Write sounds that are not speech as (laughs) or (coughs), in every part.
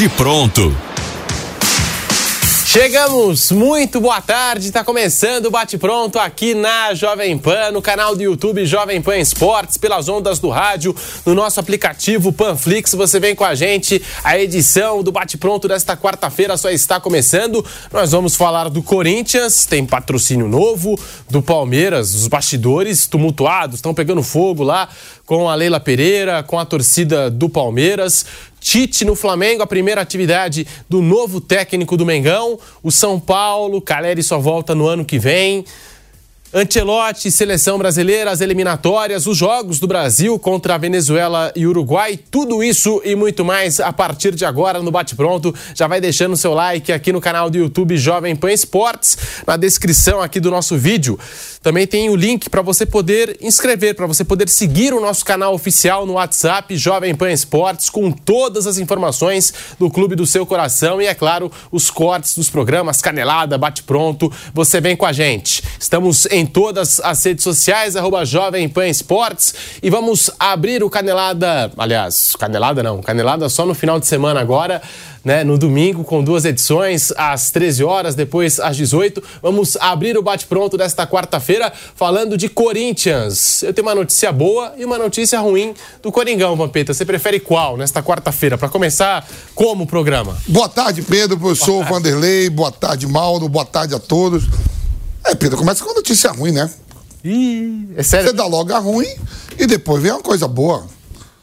Bate pronto. Chegamos, muito boa tarde, está começando o Bate Pronto aqui na Jovem Pan, no canal do YouTube Jovem Pan Esportes, pelas ondas do rádio, no nosso aplicativo Panflix, você vem com a gente, a edição do Bate Pronto desta quarta-feira só está começando, nós vamos falar do Corinthians, tem patrocínio novo, do Palmeiras, os bastidores tumultuados, estão pegando fogo lá com a Leila Pereira, com a torcida do Palmeiras, Tite no Flamengo, a primeira atividade do novo técnico do Mengão. O São Paulo, Caleri só volta no ano que vem. Ancelotti, seleção brasileira, as eliminatórias, os jogos do Brasil contra a Venezuela e Uruguai, tudo isso e muito mais a partir de agora no Bate Pronto. Já vai deixando seu like aqui no canal do YouTube Jovem Pan Esportes, na descrição aqui do nosso vídeo. Também tem o link para você poder inscrever, para você poder seguir o nosso canal oficial no WhatsApp Jovem Pan Esportes, com todas as informações do clube do seu coração e, é claro, os cortes dos programas, canelada, bate pronto. Você vem com a gente. Estamos em todas as redes sociais, arroba Jovem Pan Esportes, e vamos abrir o canelada. Aliás, canelada não, canelada só no final de semana agora né, no domingo, com duas edições, às 13 horas, depois às 18. Vamos abrir o bate-pronto desta quarta-feira falando de Corinthians. Eu tenho uma notícia boa e uma notícia ruim do Coringão, Vampeta. Você prefere qual nesta quarta-feira? Para começar, como o programa? Boa tarde, Pedro, professor Vanderlei. Boa tarde, Mauro. Boa tarde a todos. É, Pedro, começa com notícia ruim, né? Ih, é sério? Você dá logo a ruim e depois vem uma coisa boa.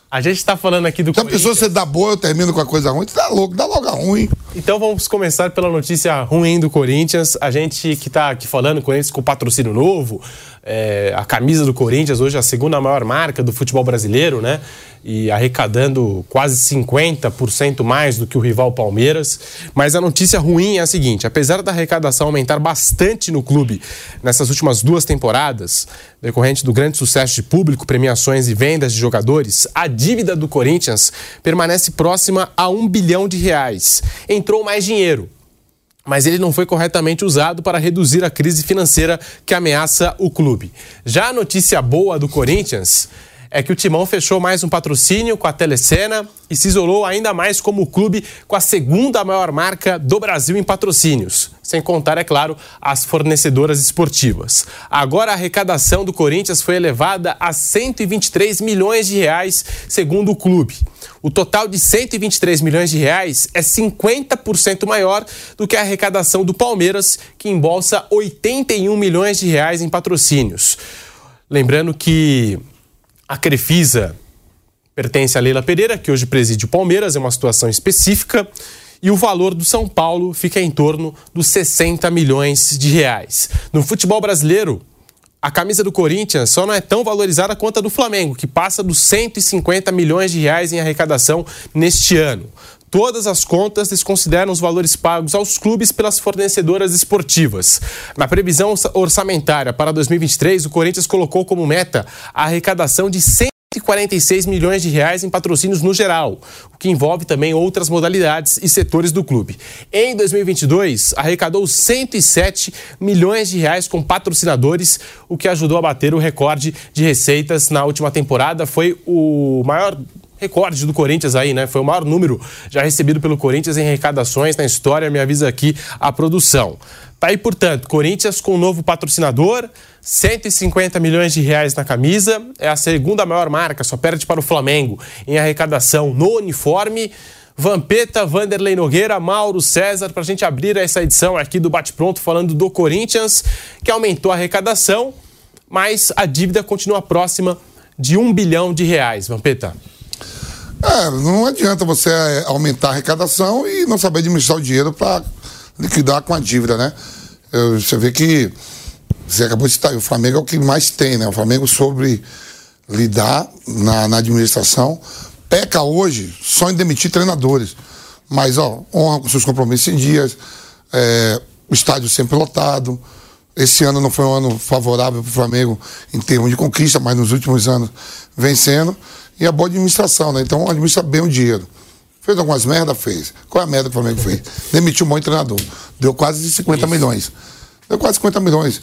A gente está falando aqui do Se a pessoa você dá boa, eu termino com a coisa ruim, você dá louco, dá logo a ruim. Então vamos começar pela notícia ruim do Corinthians. A gente que está aqui falando, Corinthians com patrocínio novo, é, a camisa do Corinthians hoje a segunda maior marca do futebol brasileiro, né? E arrecadando quase 50% mais do que o rival Palmeiras. Mas a notícia ruim é a seguinte: apesar da arrecadação aumentar bastante no clube nessas últimas duas temporadas, decorrente do grande sucesso de público, premiações e vendas de jogadores, a dívida do Corinthians permanece próxima a um bilhão de reais. Entrou mais dinheiro, mas ele não foi corretamente usado para reduzir a crise financeira que ameaça o clube. Já a notícia boa do Corinthians é que o Timão fechou mais um patrocínio com a Telecena e se isolou ainda mais como clube com a segunda maior marca do Brasil em patrocínios, sem contar, é claro, as fornecedoras esportivas. Agora a arrecadação do Corinthians foi elevada a 123 milhões de reais, segundo o clube. O total de 123 milhões de reais é 50% maior do que a arrecadação do Palmeiras, que embolsa 81 milhões de reais em patrocínios. Lembrando que a Crefisa pertence a Leila Pereira, que hoje preside o Palmeiras, é uma situação específica. E o valor do São Paulo fica em torno dos 60 milhões de reais. No futebol brasileiro, a camisa do Corinthians só não é tão valorizada quanto a do Flamengo, que passa dos 150 milhões de reais em arrecadação neste ano. Todas as contas desconsideram os valores pagos aos clubes pelas fornecedoras esportivas. Na previsão orçamentária para 2023, o Corinthians colocou como meta a arrecadação de 146 milhões de reais em patrocínios no geral, o que envolve também outras modalidades e setores do clube. Em 2022, arrecadou 107 milhões de reais com patrocinadores, o que ajudou a bater o recorde de receitas na última temporada. Foi o maior recorde do Corinthians aí, né? Foi o maior número já recebido pelo Corinthians em arrecadações na história, me avisa aqui a produção. Tá aí, portanto, Corinthians com um novo patrocinador, 150 milhões de reais na camisa, é a segunda maior marca, só perde para o Flamengo em arrecadação no uniforme. Vampeta, Vanderlei Nogueira, Mauro César, para a gente abrir essa edição aqui do Bate Pronto falando do Corinthians, que aumentou a arrecadação, mas a dívida continua próxima de um bilhão de reais. Vampeta. É, não adianta você é, aumentar a arrecadação e não saber administrar o dinheiro para liquidar com a dívida, né? Você vê que você acabou de citar, o Flamengo é o que mais tem, né? O Flamengo sobre lidar na, na administração peca hoje só em demitir treinadores. Mas, ó, honra com seus compromissos em dias, é, o estádio sempre lotado. Esse ano não foi um ano favorável para o Flamengo em termos de conquista, mas nos últimos anos vencendo e a boa administração, né? Então administra bem o dinheiro. Fez algumas merdas? Fez. Qual é a merda que o Flamengo fez? (laughs) Demitiu um bom treinador. Deu quase 50 Isso. milhões. Deu quase 50 milhões.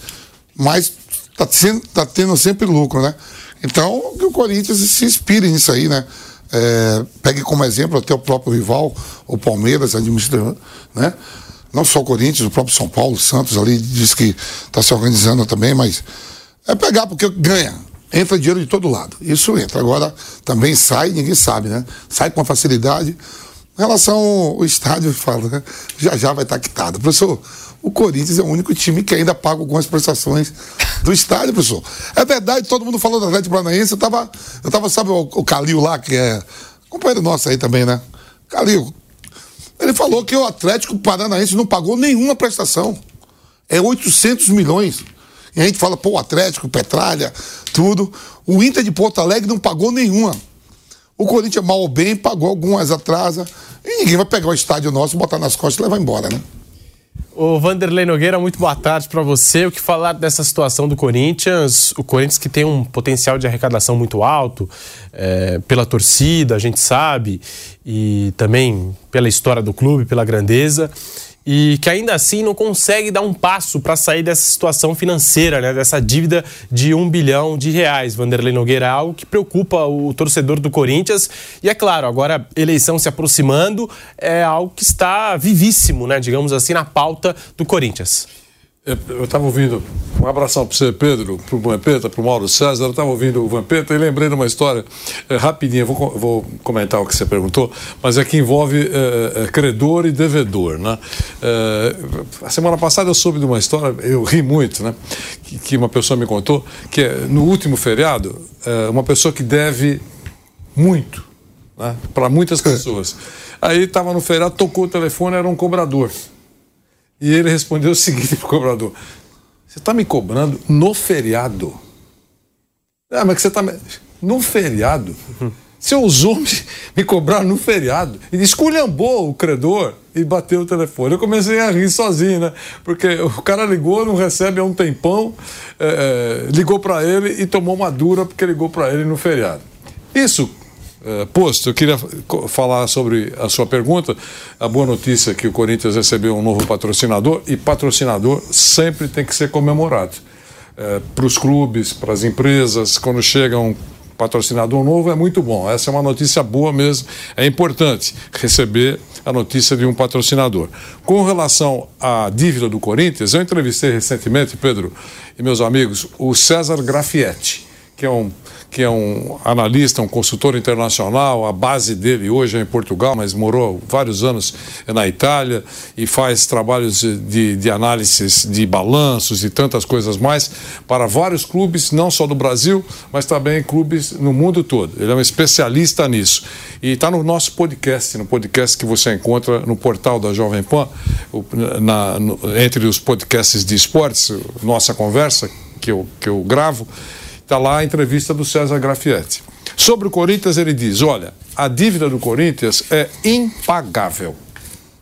Mas tá, sendo, tá tendo sempre lucro, né? Então, que o Corinthians se inspire nisso aí, né? É, pegue como exemplo até o próprio rival, o Palmeiras, administrando, né? Não só o Corinthians, o próprio São Paulo, o Santos ali diz que está se organizando também, mas é pegar porque ganha. Entra dinheiro de todo lado. Isso entra. Agora também sai, ninguém sabe, né? Sai com facilidade. Em relação ao estádio, eu falo, né? Já já vai estar quitado. Professor, o Corinthians é o único time que ainda paga algumas prestações do estádio, professor. É verdade, todo mundo falou do Atlético Paranaense. Eu tava, eu tava sabe, o, o Calil lá, que é companheiro nosso aí também, né? Calil. Ele falou que o Atlético Paranaense não pagou nenhuma prestação. É 800 milhões. E a gente fala, pô, Atlético, Petralha, tudo. O Inter de Porto Alegre não pagou nenhuma. O Corinthians, mal ou bem, pagou algumas atrasas. E ninguém vai pegar o estádio nosso, botar nas costas e levar embora, né? O Vanderlei Nogueira, muito boa tarde para você. O que falar dessa situação do Corinthians? O Corinthians que tem um potencial de arrecadação muito alto é, pela torcida, a gente sabe, e também pela história do clube, pela grandeza e que ainda assim não consegue dar um passo para sair dessa situação financeira, né, dessa dívida de um bilhão de reais. Vanderlei Nogueira, algo que preocupa o torcedor do Corinthians. E é claro, agora eleição se aproximando, é algo que está vivíssimo, né, digamos assim, na pauta do Corinthians. Eu estava ouvindo, um abração para você, Pedro, para o Vampeta, para o Mauro César. Eu estava ouvindo o Vampeta e lembrei de uma história é, rapidinha. Vou, vou, comentar o que você perguntou, mas é que envolve é, é, credor e devedor. Né? É, a semana passada eu soube de uma história, eu ri muito, né? que, que uma pessoa me contou, que é, no último feriado, é, uma pessoa que deve muito né? para muitas pessoas. Aí estava no feriado, tocou o telefone, era um cobrador. E ele respondeu o seguinte para o cobrador: Você está me cobrando no feriado? Ah, mas que você está. No feriado? Você ousou me, me cobrar no feriado. E esculhambou o credor e bateu o telefone. Eu comecei a rir sozinho, né? Porque o cara ligou, não recebe há um tempão, é, ligou para ele e tomou uma dura porque ligou para ele no feriado. Isso Uh, posto, eu queria falar sobre a sua pergunta. A boa notícia é que o Corinthians recebeu um novo patrocinador e patrocinador sempre tem que ser comemorado. Uh, para os clubes, para as empresas, quando chega um patrocinador novo é muito bom. Essa é uma notícia boa mesmo. É importante receber a notícia de um patrocinador. Com relação à dívida do Corinthians, eu entrevistei recentemente, Pedro e meus amigos, o César Grafietti, que é um que é um analista, um consultor internacional, a base dele hoje é em Portugal, mas morou vários anos na Itália e faz trabalhos de, de análises de balanços e tantas coisas mais para vários clubes, não só do Brasil, mas também clubes no mundo todo. Ele é um especialista nisso. E está no nosso podcast, no podcast que você encontra no portal da Jovem Pan, na, no, entre os podcasts de esportes, nossa conversa que eu, que eu gravo. Está lá a entrevista do César Grafietti. Sobre o Corinthians, ele diz: olha, a dívida do Corinthians é impagável.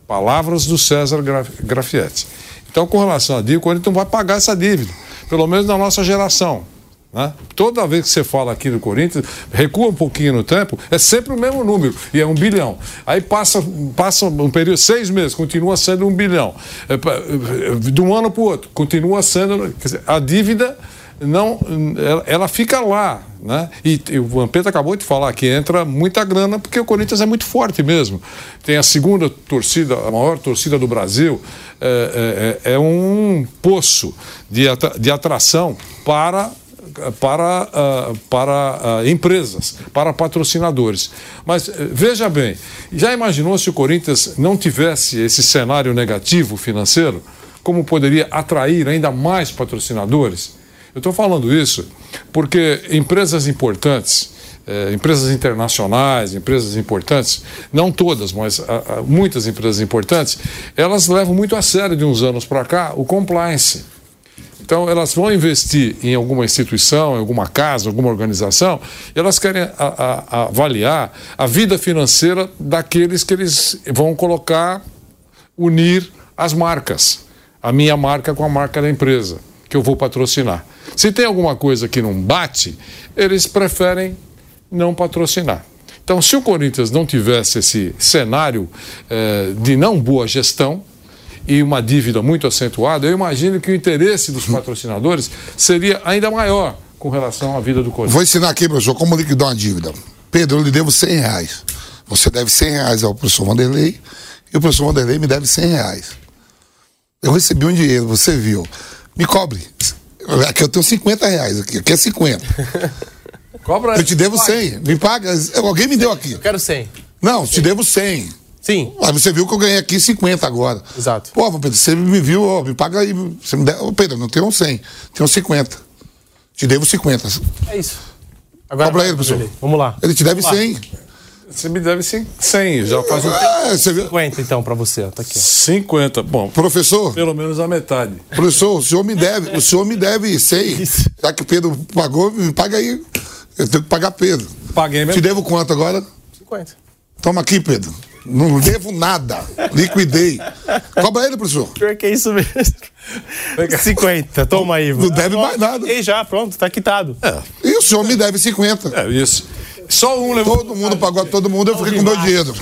Palavras do César Grafietti. Então, com relação à dívida, o Corinthians não vai pagar essa dívida, pelo menos na nossa geração. Né? Toda vez que você fala aqui do Corinthians, recua um pouquinho no tempo, é sempre o mesmo número, e é um bilhão. Aí passa, passa um período, seis meses, continua sendo um bilhão. É, de um ano para o outro, continua sendo. Dizer, a dívida não, ela, ela fica lá. Né? E, e, o Vampeta acabou de falar que entra muita grana porque o Corinthians é muito forte mesmo. Tem a segunda torcida, a maior torcida do Brasil, é, é, é um poço de, de atração para para, uh, para uh, empresas, para patrocinadores. Mas uh, veja bem, já imaginou se o Corinthians não tivesse esse cenário negativo financeiro? Como poderia atrair ainda mais patrocinadores? Eu estou falando isso porque empresas importantes, é, empresas internacionais, empresas importantes, não todas, mas a, a, muitas empresas importantes, elas levam muito a sério de uns anos para cá o compliance. Então, elas vão investir em alguma instituição, em alguma casa, alguma organização, elas querem a, a, avaliar a vida financeira daqueles que eles vão colocar, unir as marcas. A minha marca com a marca da empresa que eu vou patrocinar. Se tem alguma coisa que não bate, eles preferem não patrocinar. Então, se o Corinthians não tivesse esse cenário eh, de não boa gestão e uma dívida muito acentuada, eu imagino que o interesse dos patrocinadores seria ainda maior com relação à vida do Corinthians. Vou ensinar aqui, professor, como liquidar uma dívida. Pedro, eu lhe devo 100 reais. Você deve 100 reais ao professor Vanderlei e o professor Vanderlei me deve 100 reais. Eu recebi um dinheiro, você viu. Me cobre. Aqui eu tenho 50 reais, aqui, aqui é 50. (laughs) Cobra Eu te devo 100. Me paga. Alguém me deu aqui. Eu quero 100. Não, te devo 100. Sim. Aí você viu que eu ganhei aqui 50 agora. Exato. Pô, Pedro, você me viu, ó, me paga aí. Você me deu, Ô, Pedro, não tenho 100, tenho 50. Te devo 50. É isso. Agora Cobra ele, professor. Vamos lá. Ele te deve Vamos lá. 100. Você me deve 100, já faz um tempo. É, você viu? 50 então pra você, ó. Tá aqui. ó. 50. Bom, Professor, pelo menos a metade. professor, o senhor me deve, o senhor me deve 100. Isso. Já que o Pedro pagou, me paga aí. Eu tenho que pagar Pedro. Paguei Te mesmo. devo quanto agora? 50. Toma aqui, Pedro. Não devo nada. Liquidei. Cobra ele, professor. Pior que é isso mesmo. 50. Toma aí. Não deve mais nada. E já, pronto, tá quitado. E o senhor me deve 50. É isso. Só um levou. Todo mundo pagou todo mundo, eu fiquei com meu dinheiro.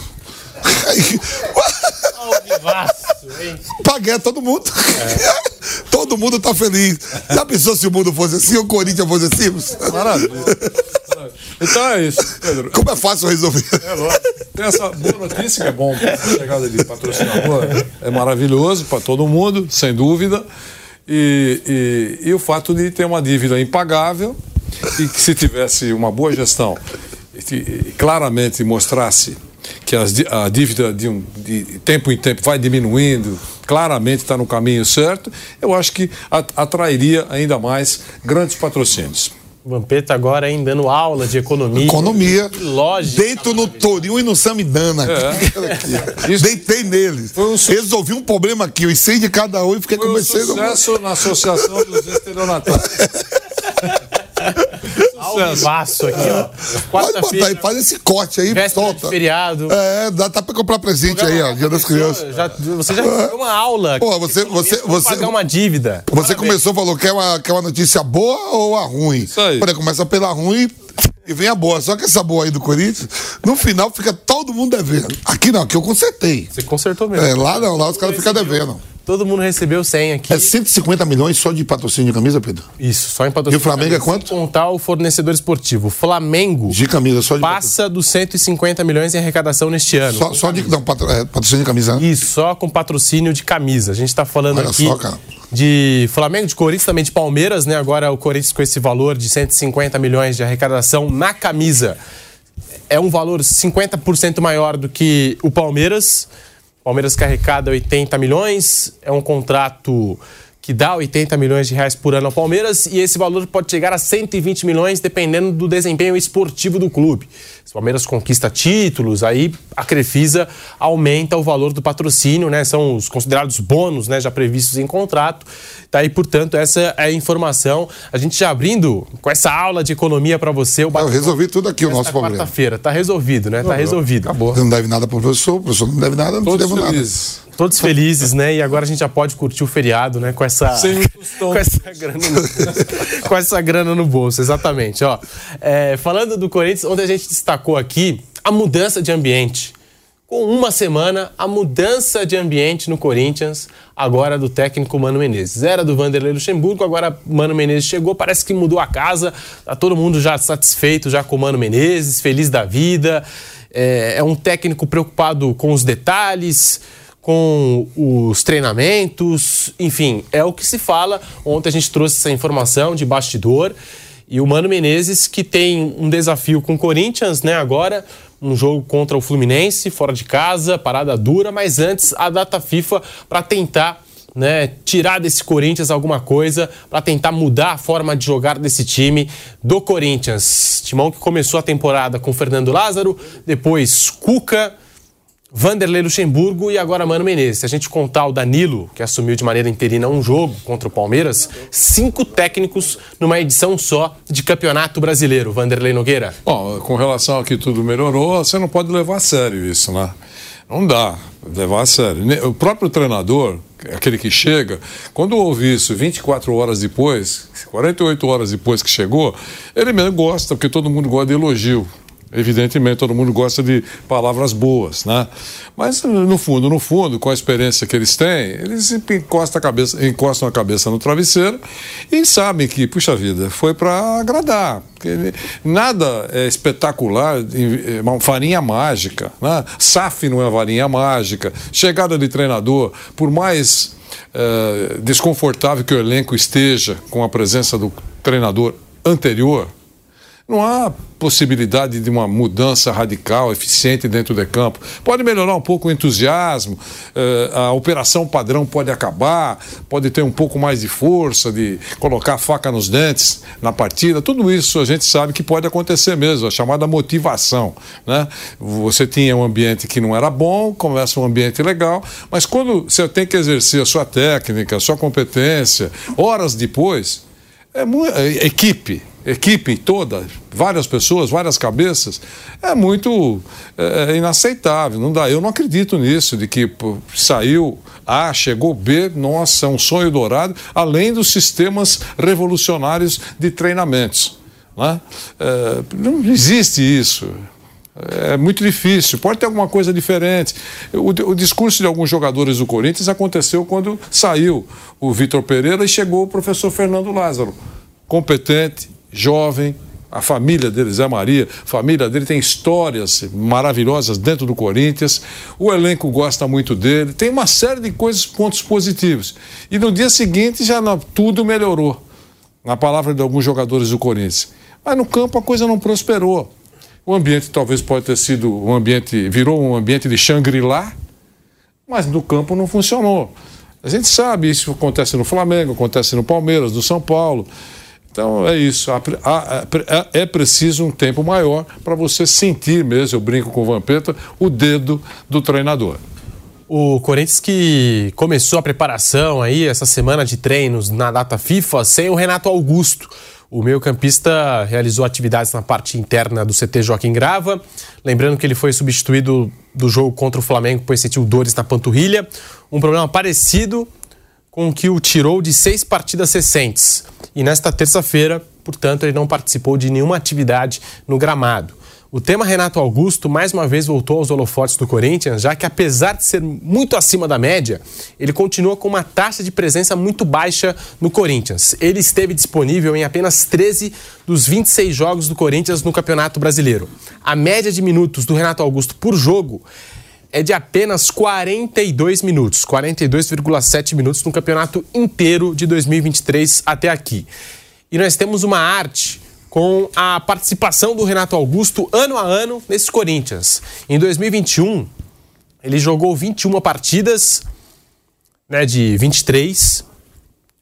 Paguei a todo mundo. (laughs) todo mundo tá feliz. Já pensou se o mundo fosse assim, o Corinthians fosse assim? Maravilha. Então é isso, Pedro. Como é fácil resolver? É lógico. Tem essa boa notícia que é bom. A chegada de patrocinador é maravilhoso para todo mundo, sem dúvida. E, e, e o fato de ter uma dívida impagável e que se tivesse uma boa gestão e, que- e claramente mostrasse que a dívida de, um, de tempo em tempo vai diminuindo, claramente está no caminho certo, eu acho que atrairia ainda mais grandes patrocínios. O Vampeta agora hein, dando aula de economia. Economia. Que lógica. Deito no Torinho e no Samidana. É. (laughs) Deitei neles. Um su- Resolvi um problema aqui, os 100 de cada um e fiquei Foi um conversando. sucesso na Associação dos Estelionatários. (laughs) Alvivaço aqui, ó. Pode botar aí, faz esse corte aí, solta. feriado. É, dá tá pra comprar presente aí, ó, Dia das Crianças. Já, você já recebeu uma aula. Pô, você- você- você- pagar uma dívida. Você começou, falou que é uma, quer uma notícia boa ou a ruim? Isso aí. Olha, começa pela ruim e vem a boa. Só que essa boa aí do Corinthians, no final fica todo mundo devendo. Aqui não, aqui eu consertei. Você consertou mesmo. É, lá não, lá os caras ficam devendo. Todo mundo recebeu 100 aqui. É 150 milhões só de patrocínio de camisa, Pedro? Isso, só em patrocínio. E o Flamengo é Sem quanto? contar o fornecedor esportivo. O Flamengo De camisa, só de passa dos 150 milhões em arrecadação neste ano. Só, só de não, é, patrocínio de camisa, né? Isso, só com patrocínio de camisa. A gente tá falando Olha aqui só, cara. de Flamengo, de Corinthians, também de Palmeiras, né? Agora o Corinthians com esse valor de 150 milhões de arrecadação na camisa. É um valor 50% maior do que o Palmeiras. Palmeiras que arrecada 80 milhões, é um contrato que dá 80 milhões de reais por ano ao Palmeiras e esse valor pode chegar a 120 milhões dependendo do desempenho esportivo do clube. Se o Palmeiras conquista títulos, aí a Crefisa aumenta o valor do patrocínio, né? São os considerados bônus, né, já previstos em contrato. Daí, portanto, essa é a informação. A gente já abrindo com essa aula de economia para você, o Eu resolvi tudo aqui, o nosso problema. quarta-feira. Tá resolvido, né? Tá resolvido. Acabou. Você não deve nada pro professor, o professor não deve nada, não te devo nada. Todos felizes, né? E agora a gente já pode curtir o feriado, né? Com essa, (laughs) com essa grana no bolso. com essa grana no bolso, exatamente. Ó, É, falando do Corinthians, ontem a gente destacou aqui a mudança de ambiente. Com uma semana, a mudança de ambiente no Corinthians, agora do técnico Mano Menezes. Era do Vanderlei Luxemburgo, agora Mano Menezes chegou, parece que mudou a casa, tá todo mundo já satisfeito já com o Mano Menezes, feliz da vida. É, é um técnico preocupado com os detalhes, com os treinamentos, enfim, é o que se fala. Ontem a gente trouxe essa informação de bastidor. E o Mano Menezes, que tem um desafio com o Corinthians, né? Agora, um jogo contra o Fluminense, fora de casa, parada dura, mas antes a data FIFA para tentar. Né, tirar desse Corinthians alguma coisa para tentar mudar a forma de jogar desse time do Corinthians. Timão que começou a temporada com Fernando Lázaro, depois Cuca, Vanderlei Luxemburgo e agora Mano Menezes. Se a gente contar o Danilo, que assumiu de maneira interina um jogo contra o Palmeiras, cinco técnicos numa edição só de Campeonato Brasileiro. Vanderlei Nogueira. Bom, com relação ao que tudo melhorou, você não pode levar a sério isso, né? Não dá levar a sério. O próprio treinador, aquele que chega, quando ouve isso 24 horas depois, 48 horas depois que chegou, ele mesmo gosta, porque todo mundo gosta de elogio. Evidentemente, todo mundo gosta de palavras boas, né? Mas, no fundo, no fundo, com a experiência que eles têm, eles encostam a cabeça, encostam a cabeça no travesseiro e sabem que, puxa vida, foi para agradar. Nada é espetacular, é uma farinha mágica. Né? SAF não é varinha mágica. Chegada de treinador, por mais é, desconfortável que o elenco esteja com a presença do treinador anterior, não há possibilidade de uma mudança radical, eficiente dentro de campo. Pode melhorar um pouco o entusiasmo, eh, a operação padrão pode acabar, pode ter um pouco mais de força, de colocar a faca nos dentes na partida. Tudo isso a gente sabe que pode acontecer mesmo, a chamada motivação. Né? Você tinha um ambiente que não era bom, começa um ambiente legal, mas quando você tem que exercer a sua técnica, a sua competência, horas depois, é, é equipe equipe toda, várias pessoas, várias cabeças, é muito é, é, inaceitável. Não dá. Eu não acredito nisso, de que pô, saiu A, chegou B, nossa, é um sonho dourado, além dos sistemas revolucionários de treinamentos. Né? É, não existe isso. É muito difícil, pode ter alguma coisa diferente. O, o, discurso de alguns jogadores do Corinthians aconteceu quando saiu o Vitor Pereira e chegou o professor Fernando Lázaro. Competente, jovem, a família dele, Zé Maria, a família dele tem histórias maravilhosas dentro do Corinthians, o elenco gosta muito dele, tem uma série de coisas, pontos positivos. E no dia seguinte já não, tudo melhorou, na palavra de alguns jogadores do Corinthians. Mas no campo a coisa não prosperou. O ambiente talvez pode ter sido um ambiente, virou um ambiente de Shangri-La, mas no campo não funcionou. A gente sabe, isso acontece no Flamengo, acontece no Palmeiras, no São Paulo. Então é isso. É preciso um tempo maior para você sentir mesmo, eu brinco com o Vampeta, o dedo do treinador. O Corinthians que começou a preparação aí, essa semana de treinos na data FIFA, sem o Renato Augusto. O meio-campista realizou atividades na parte interna do CT Joaquim Grava. Lembrando que ele foi substituído do jogo contra o Flamengo, pois sentiu dores na panturrilha. Um problema parecido com o que o tirou de seis partidas recentes. E nesta terça-feira, portanto, ele não participou de nenhuma atividade no gramado. O tema Renato Augusto mais uma vez voltou aos holofotes do Corinthians, já que apesar de ser muito acima da média, ele continua com uma taxa de presença muito baixa no Corinthians. Ele esteve disponível em apenas 13 dos 26 jogos do Corinthians no Campeonato Brasileiro. A média de minutos do Renato Augusto por jogo é de apenas 42 minutos, 42,7 minutos no campeonato inteiro de 2023 até aqui. E nós temos uma arte com a participação do Renato Augusto ano a ano nesses Corinthians. Em 2021, ele jogou 21 partidas, né, de 23,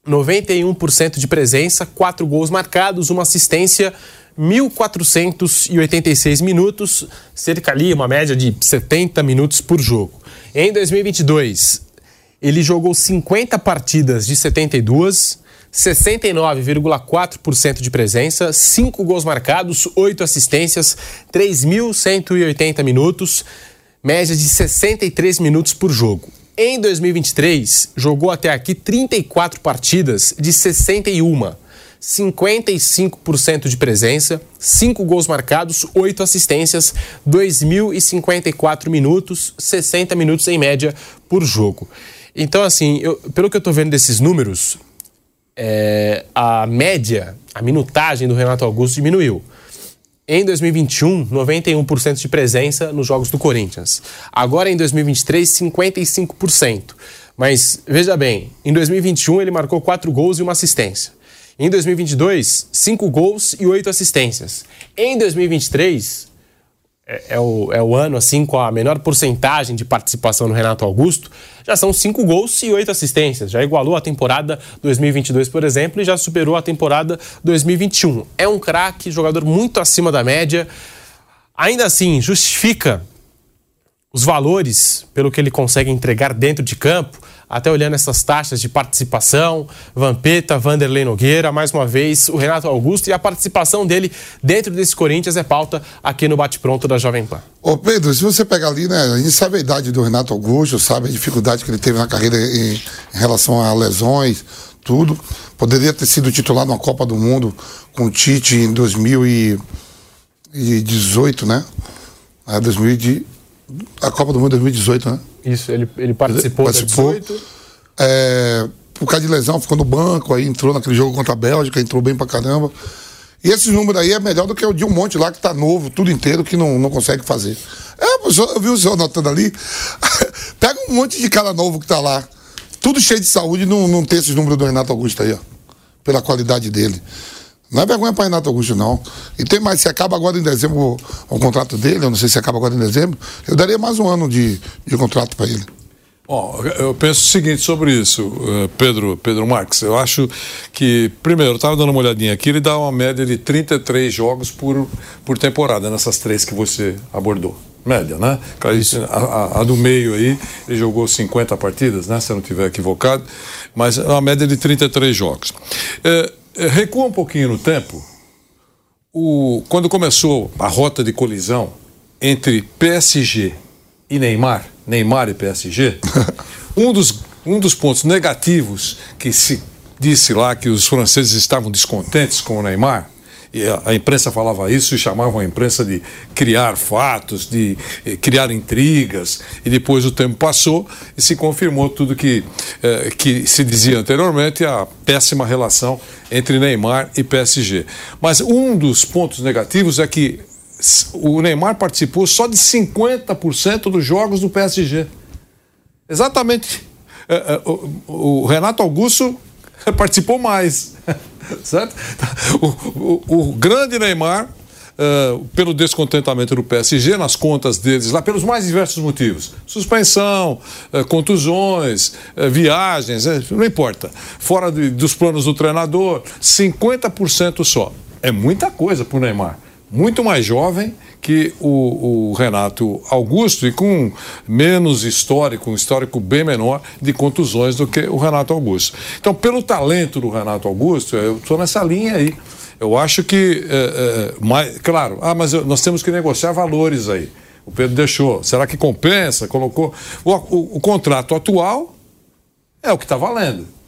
91% de presença, 4 gols marcados, uma assistência 1.486 minutos, cerca ali, uma média de 70 minutos por jogo. Em 2022, ele jogou 50 partidas de 72, 69,4% de presença, 5 gols marcados, 8 assistências, 3.180 minutos, média de 63 minutos por jogo. Em 2023, jogou até aqui 34 partidas de 61 55% de presença, 5 gols marcados, 8 assistências, 2.054 minutos, 60 minutos em média por jogo. Então, assim, eu, pelo que eu estou vendo desses números, é, a média, a minutagem do Renato Augusto diminuiu. Em 2021, 91% de presença nos jogos do Corinthians. Agora, em 2023, 55%. Mas, veja bem, em 2021 ele marcou 4 gols e uma assistência. Em 2022, 5 gols e 8 assistências. Em 2023, é, é, o, é o ano assim com a menor porcentagem de participação no Renato Augusto, já são 5 gols e 8 assistências. Já igualou a temporada 2022, por exemplo, e já superou a temporada 2021. É um craque, jogador muito acima da média. Ainda assim, justifica os valores pelo que ele consegue entregar dentro de campo até olhando essas taxas de participação, Vampeta, Vanderlei Nogueira, mais uma vez o Renato Augusto e a participação dele dentro desse Corinthians é pauta aqui no Bate-Pronto da Jovem Pan. Ô Pedro, se você pegar ali, né, a gente sabe a idade do Renato Augusto, sabe a dificuldade que ele teve na carreira em, em relação a lesões, tudo. Poderia ter sido titular numa Copa do Mundo com o Tite em 2000 e 2018, né? A, 2000 de, a Copa do Mundo 2018, né? Isso, ele, ele participou, participou 18. É, por causa de lesão, ficou no banco, aí entrou naquele jogo contra a Bélgica, entrou bem pra caramba. E esse número aí é melhor do que o de um monte lá que tá novo, tudo inteiro, que não, não consegue fazer. É, eu vi o senhor anotando ali. (laughs) Pega um monte de cara novo que tá lá. Tudo cheio de saúde não, não tem esses números do Renato Augusto aí, ó. Pela qualidade dele. Não é vergonha para Renato Augusto, não. E tem mais, se acaba agora em dezembro o, o, contrato dele, eu não sei se acaba agora em dezembro, eu daria mais um ano de, de contrato para ele. Bom, eu penso o seguinte sobre isso, eh, Pedro, Pedro Marques. Eu acho que, primeiro, eu estava dando uma olhadinha aqui, ele dá uma média de 33 jogos por, por temporada, nessas três que você abordou. Média, né? A, a, a, do meio aí, ele jogou 50 partidas, né? Se eu não estiver equivocado, mas é uma média de 33 jogos. É, é, recua um pouquinho no tempo. O, quando começou a rota de colisão entre PSG e Neymar, Neymar e PSG, (laughs) um dos, um dos pontos negativos que se disse lá que os franceses estavam descontentes com o Neymar, a, imprensa falava isso e chamavam a imprensa de criar fatos, de eh, criar intrigas, e depois o tempo passou e se confirmou tudo que, eh, que se dizia anteriormente, a péssima relação entre Neymar e PSG. Mas um dos pontos negativos é que o Neymar participou só de 50% dos jogos do PSG. Exatamente. É, o Renato Augusto (laughs) participou mais. (laughs) Certo? O, o, o grande Neymar, uh, pelo descontentamento do PSG, nas contas deles lá, pelos mais diversos motivos: suspensão, uh, contusões, uh, viagens, não importa. Fora de, dos planos do treinador, 50% só. É muita coisa para o Neymar muito mais jovem que o, o, Renato Augusto e com menos histórico, um histórico bem menor de contusões do que o Renato Augusto. Então, pelo talento do Renato Augusto, eu estou nessa linha aí. Eu acho que, é, é, mais, claro, ah, mas eu, nós temos que negociar valores aí. O Pedro deixou. Será que compensa? Colocou. o, o, o contrato atual é o que está valendo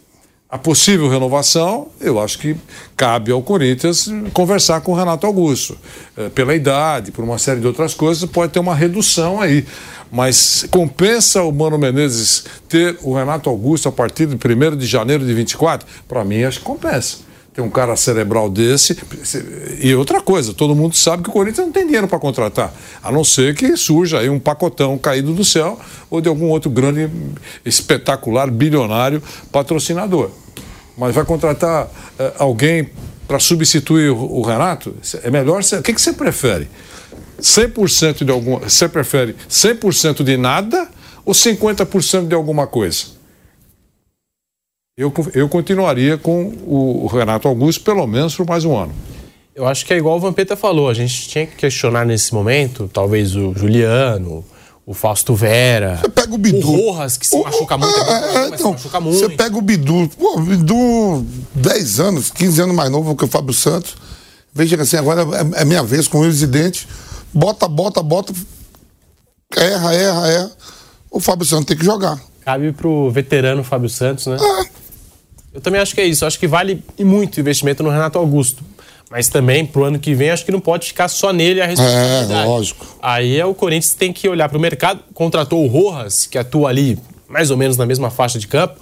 a possível renovação, eu acho que cabe ao Corinthians conversar com o Renato Augusto. É, pela idade, por uma série de outras coisas, pode ter uma redução aí. Mas compensa o Mano Menezes ter o Renato Augusto a partir de 1 de janeiro de 24? Para mim, acho que compensa tem um cara cerebral desse. E outra coisa, todo mundo sabe que o Corinthians não tem dinheiro para contratar, a não ser que surja aí um pacotão caído do céu ou de algum outro grande, espetacular, bilionário patrocinador. Mas vai contratar uh, alguém para substituir o, o, Renato? É melhor. O que, que você prefere? 100% de alguma. Você prefere 100% de nada ou 50% de alguma coisa? eu, eu continuaria com o Renato Augusto pelo menos por mais um ano. Eu acho que é igual o Vampeta falou, a gente tinha que questionar nesse momento, talvez o Juliano, o Fausto Vera. Você pega o Bidu. O Rojas, que se o, machuca muito. É, é, então, machuca muito. Você pega o Bidu. Pô, o Bidu, 10 anos, 15 anos mais novo que o Fábio Santos. Veja assim, agora é, é minha vez com o residente. Bota, bota, bota. Erra, erra, erra. O Fábio Santos tem que jogar. Cabe pro veterano Fábio Santos, né? É. Eu também acho que é isso. Eu acho que vale muito o investimento no Renato Augusto. Mas também, pro ano que vem, acho que não pode ficar só nele a responsabilidade. É, lógico. Aí é o Corinthians tem que olhar para o mercado. Contratou o Rojas, que atua ali mais ou menos na mesma faixa de campo.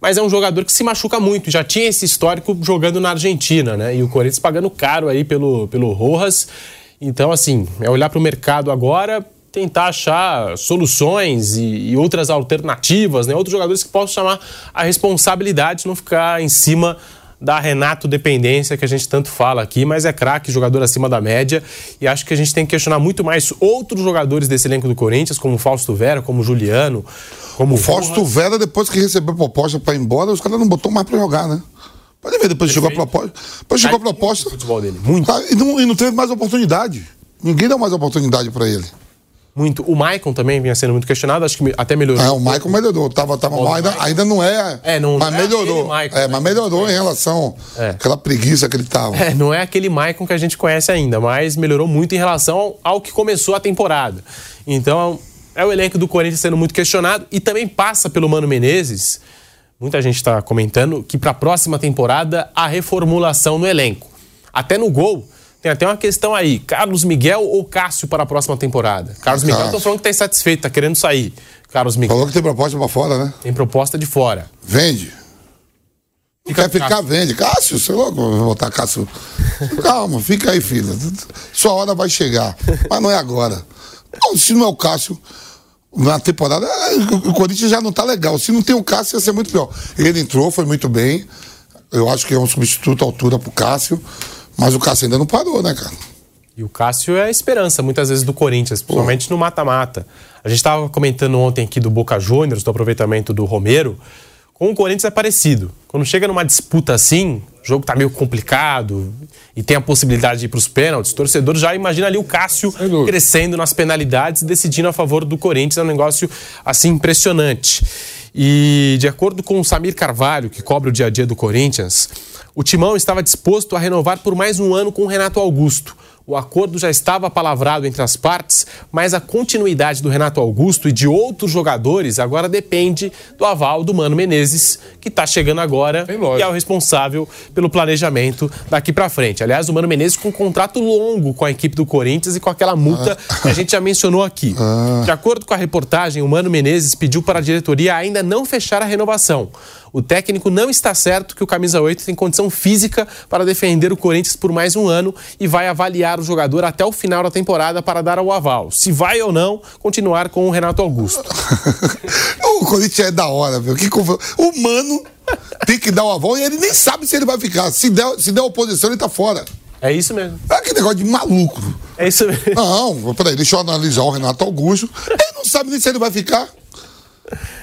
Mas é um jogador que se machuca muito. Já tinha esse histórico jogando na Argentina, né? E o Corinthians pagando caro aí pelo, pelo Rojas. Então, assim, é olhar para o mercado agora, tentar achar soluções e, e, outras alternativas, né? outros jogadores que possam chamar a responsabilidade, não ficar em cima da Renato dependência que a gente tanto fala aqui, mas é craque, jogador acima da média, e acho que a gente tem que questionar muito mais outros jogadores desse elenco do Corinthians, como Fausto Vera, como Juliano, como o Fausto Vera, depois que recebeu a proposta para ir embora, os caras não botou mais para jogar, né? Pode ver, depois chegou a proposta. Depois chegou a proposta. Muito futebol dele, muito. Tá, e, não, e não teve mais oportunidade. Ninguém deu mais oportunidade para ele muito. O Maicon também vinha sendo muito questionado, acho que até melhorou. É, o Maicon melhorou. Tava, tava mal, ainda, ainda não é. É, não, mas não melhorou. É Maicon, é, mas né? melhorou é. em relação é. àquela preguiça que ele tava. É, não é aquele Maicon que a gente conhece ainda, mas melhorou muito em relação ao, ao que começou a temporada. Então, é o elenco do Corinthians sendo muito questionado e também passa pelo Mano Menezes. Muita gente está comentando que para a próxima temporada a reformulação no elenco. Até no gol Tem até uma questão aí: Carlos Miguel ou Cássio para a próxima temporada? Carlos Miguel, estão falando que está insatisfeito, está querendo sair. Carlos Miguel. Falou que tem proposta para fora, né? Tem proposta de fora. Vende. Fica Quer ficar, Cássio. vende. Cássio, sei lá, vou botar Cássio. Calma, fica aí, filha. Sua hora vai chegar. Mas não é agora. se não é o Cássio, na temporada, o Corinthians já não tá legal. Se não tem o Cássio, ia ser muito pior. Ele entrou, foi muito bem. Eu acho que é um substituto à altura pro Cássio. Mas o Cássio ainda não parou, né, cara? E o Cássio é a esperança, muitas vezes, do Corinthians, principalmente Pô. no mata-mata. A gente estava comentando ontem aqui do Boca Juniors, do aproveitamento do Romero. Com o Corinthians é parecido. Quando chega numa disputa assim, o jogo está meio complicado e tem a possibilidade de ir para os pênaltis, o torcedor já imagina ali o Cássio crescendo nas penalidades e decidindo a favor do Corinthians. É um negócio assim impressionante. E de acordo com o Samir Carvalho, que cobre o dia a dia do Corinthians, o Timão estava disposto a renovar por mais um ano com o Renato Augusto. O acordo já estava palavrado entre as partes, mas a continuidade do Renato Augusto e de outros jogadores agora depende do aval do Mano Menezes, que está chegando agora e é o responsável pelo planejamento daqui para frente. Aliás, o Mano Menezes com um contrato longo com a equipe do Corinthians e com aquela multa ah. que a gente já mencionou aqui. Ah. De acordo com a reportagem, o Mano Menezes pediu para a diretoria ainda não fechar a renovação. O técnico não está certo que o camisa 8 tem condição física para defender o Corinthians por mais um ano e vai avaliar o jogador até o final da temporada para dar o aval. Se vai ou não continuar com o Renato Augusto. (laughs) o Corinthians é da hora, viu? Que O Mano tem que dar o aval e ele nem sabe se ele vai ficar. Se der, se der oposição, ele tá fora. É isso mesmo. É aquele negócio de maluco. É isso mesmo. Não, peraí, deixa eu analisar o Renato Augusto. Ele não sabe nem se ele vai ficar.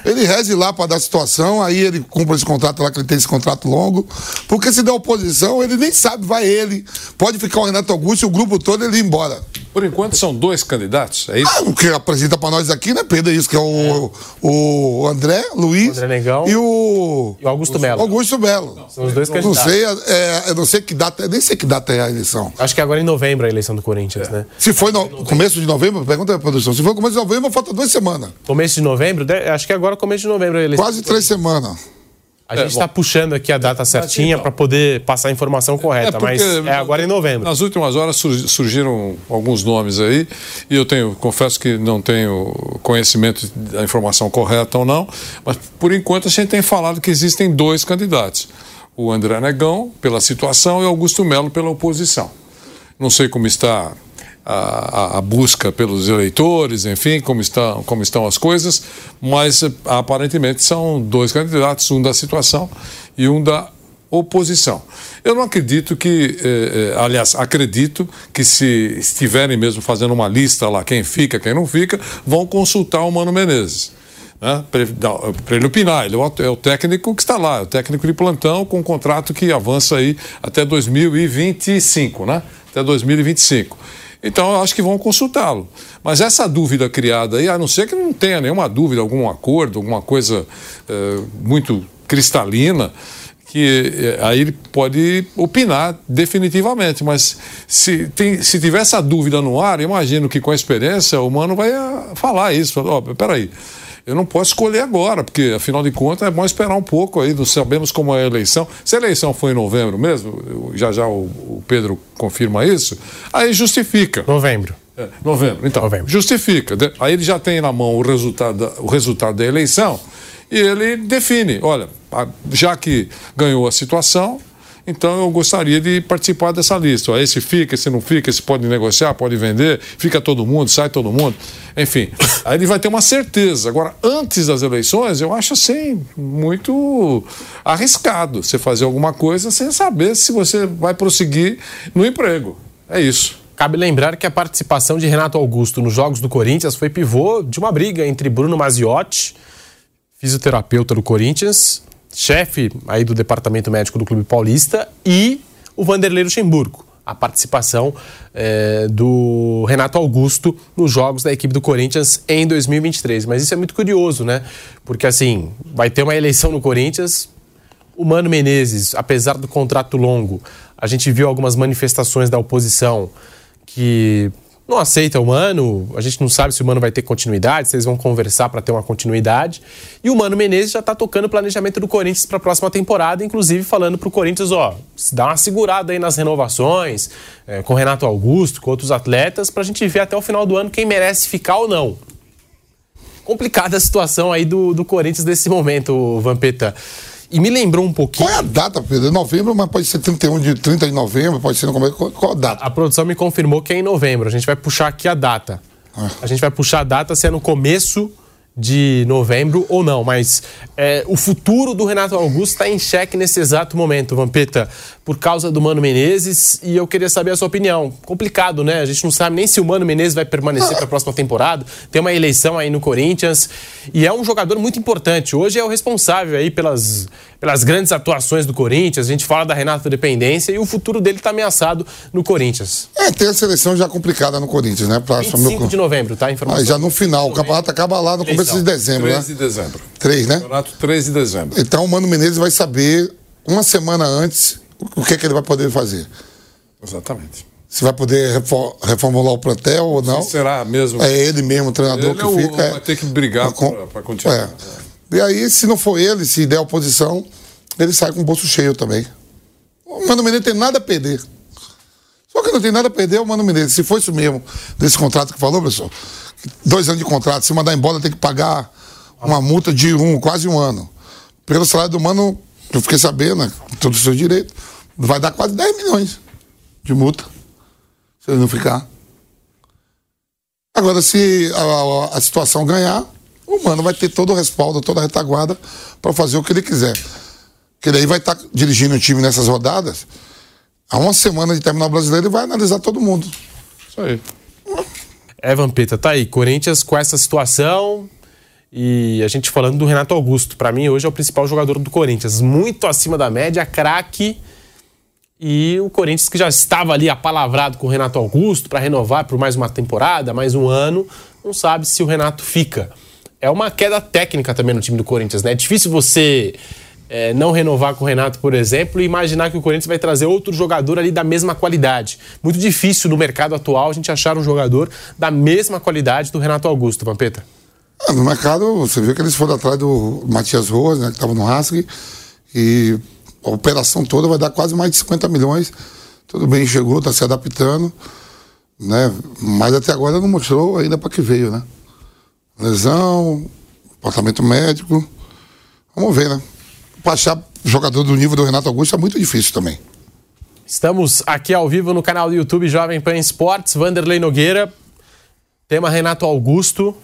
Ele reze lá para dar situação, aí ele cumpre esse contrato lá, que ele tem esse contrato longo. Porque se der oposição, ele nem sabe, vai ele. Pode ficar o Renato Augusto e o grupo todo ele ir embora. Por enquanto são dois candidatos, é isso? Ah, o que apresenta para nós aqui, né, Pedro? É isso, que é o, é. o André Luiz André Negão, e o. E o Augusto Melo. Augusto Melo. São os dois candidatos. Não sei, é, eu não sei que data, nem sei que data é a eleição. Acho que agora em novembro é a eleição do Corinthians, é. né? Se foi no começo de novembro, pergunta a produção. Se foi começo de novembro, falta duas semanas. Começo de novembro? Acho que agora começo de novembro a eleição. Quase três semanas. A gente está é, puxando aqui a data certinha para poder passar a informação correta, é mas é agora em novembro. Nas últimas horas surgiram alguns nomes aí, e eu tenho, confesso que não tenho conhecimento da informação correta ou não, mas por enquanto a gente tem falado que existem dois candidatos. O André Negão, pela situação, e Augusto Melo, pela oposição. Não sei como está a, a, busca pelos eleitores, enfim, como estão, como estão as coisas, mas aparentemente são dois candidatos, um da situação e um da oposição. Eu não acredito que, eh, eh, aliás, acredito que se estiverem mesmo fazendo uma lista lá, quem fica, quem não fica, vão consultar o Mano Menezes. Né, para ele opinar. Ele é é o, técnico que está lá, é o técnico de plantão com um contrato que avança aí até 2025, né? Até 2025. Então, eu acho que vão consultá-lo. Mas essa dúvida criada aí, a não ser que não tenha nenhuma dúvida, algum acordo, alguma coisa é, muito cristalina, que é, aí ele pode opinar definitivamente. Mas se, tem, se tiver essa dúvida no ar, imagino que com a experiência o Mano vai ah, falar isso. oh, peraí, eu não posso escolher agora, porque afinal de contas é bom esperar um pouco aí, não sabemos como é a eleição. Se a eleição foi em novembro mesmo, já já o, o Pedro confirma isso, aí justifica. Novembro. É, novembro, então, novembro. justifica. Aí ele já tem na mão o resultado, o resultado da eleição e ele define, olha, já que ganhou a situação, então eu gostaria de participar dessa lista. Esse fica, esse não fica, esse pode negociar, pode vender, fica todo mundo, sai todo mundo. Enfim, (laughs) aí ele vai ter uma certeza. Agora, antes das eleições, eu acho assim, muito arriscado você fazer alguma coisa sem saber se você vai prosseguir no emprego. É isso. Cabe lembrar que a participação de Renato Augusto nos Jogos do Corinthians foi pivô de uma briga entre Bruno Maziotti, fisioterapeuta do Corinthians, chefe aí do departamento médico do Clube Paulista, e o Vanderlei Luxemburgo. A participação é, do Renato Augusto nos jogos da equipe do Corinthians em 2023. Mas isso é muito curioso, né? Porque assim, vai ter uma eleição no Corinthians. O Mano Menezes, apesar do contrato longo, a gente viu algumas manifestações da oposição que não aceita o Mano, a gente não sabe se o Mano vai ter continuidade, se eles vão conversar para ter uma continuidade. E o Mano Menezes já está tocando o planejamento do Corinthians para a próxima temporada, inclusive falando para o Corinthians, ó, dá uma segurada aí nas renovações, é, com Renato Augusto, com outros atletas, para a gente ver até o final do ano quem merece ficar ou não. Complicada a situação aí do, do Corinthians nesse momento, Vampeta. E me lembrou um pouquinho. Qual é a data, Pedro? É novembro, mas pode ser 31 de 30 de novembro, pode ser no começo. Qual a data? A produção me confirmou que é em novembro. A gente vai puxar aqui a data. Ah. A gente vai puxar a data se é no começo de novembro ou não, mas é, o futuro do Renato Augusto está em xeque nesse exato momento, Vampeta, por causa do Mano Menezes, e eu queria saber a sua opinião. Complicado, né? A gente não sabe nem se o Mano Menezes vai permanecer para a próxima temporada. Tem uma eleição aí no Corinthians e é um jogador muito importante. Hoje é o responsável aí pelas, pelas grandes atuações do Corinthians. A gente fala da Renato Dependência e o futuro dele está ameaçado no Corinthians. É, tem a seleção já complicada no Corinthians, né? Pra 25 de novembro, tá? Informação. Mas já no final, o campeonato acaba lá no começo começo de dezembro, 3 né? 3 de dezembro. 3, né? Campeonato 3 de dezembro. Então o Mano Menezes vai saber uma semana antes o que, é que ele vai poder fazer. Exatamente. Se vai poder reformular o plantel ou não. Se será mesmo. É ele mesmo, o treinador ele que é o, fica. É, vai ter que brigar para continuar. É. E aí, se não for ele, se der oposição, ele sai com o bolso cheio também. O Mano Menezes tem nada a perder. Só que não tem nada a perder é o Mano Menezes. Se for isso mesmo, desse contrato que falou, pessoal, dois anos de contrato, se mandar embora tem que pagar uma multa de um, quase um ano. Pelo salário do Mano, eu fiquei sabendo, né, todo o seu direito, vai dar quase 10 milhões de multa. Se ele não ficar. Agora, se a, a, a situação ganhar, o Mano vai ter todo o respaldo, toda a retaguarda para fazer o que ele quiser. Porque daí vai estar tá dirigindo o time nessas rodadas. Há uma semana de terminar o brasileiro e vai analisar todo mundo. Isso aí. É, Vampeta, tá aí. Corinthians com essa situação. E a gente falando do Renato Augusto. Para mim, hoje é o principal jogador do Corinthians. Muito acima da média, craque. E o Corinthians que já estava ali apalavrado com o Renato Augusto para renovar por mais uma temporada, mais um ano, não sabe se o Renato fica. É uma queda técnica também no time do Corinthians, né? É difícil você é, não renovar com o Renato, por exemplo, e imaginar que o Corinthians vai trazer outro jogador ali da mesma qualidade. Muito difícil no mercado atual a gente achar um jogador da mesma qualidade do Renato Augusto, Vampeta. Ah, no mercado, você viu que eles foram atrás do Matias Roas, né, que estava no Haskell, e a operação toda vai dar quase mais de 50 milhões. Tudo bem, chegou, está se adaptando, né? Mas até agora não mostrou ainda para que veio, né? Lesão, departamento médico. Vamos ver, né? Achar jogador do nível do Renato Augusto é muito difícil também. Estamos aqui ao vivo no canal do YouTube Jovem Pan Esportes, Vanderlei Nogueira, tema Renato Augusto,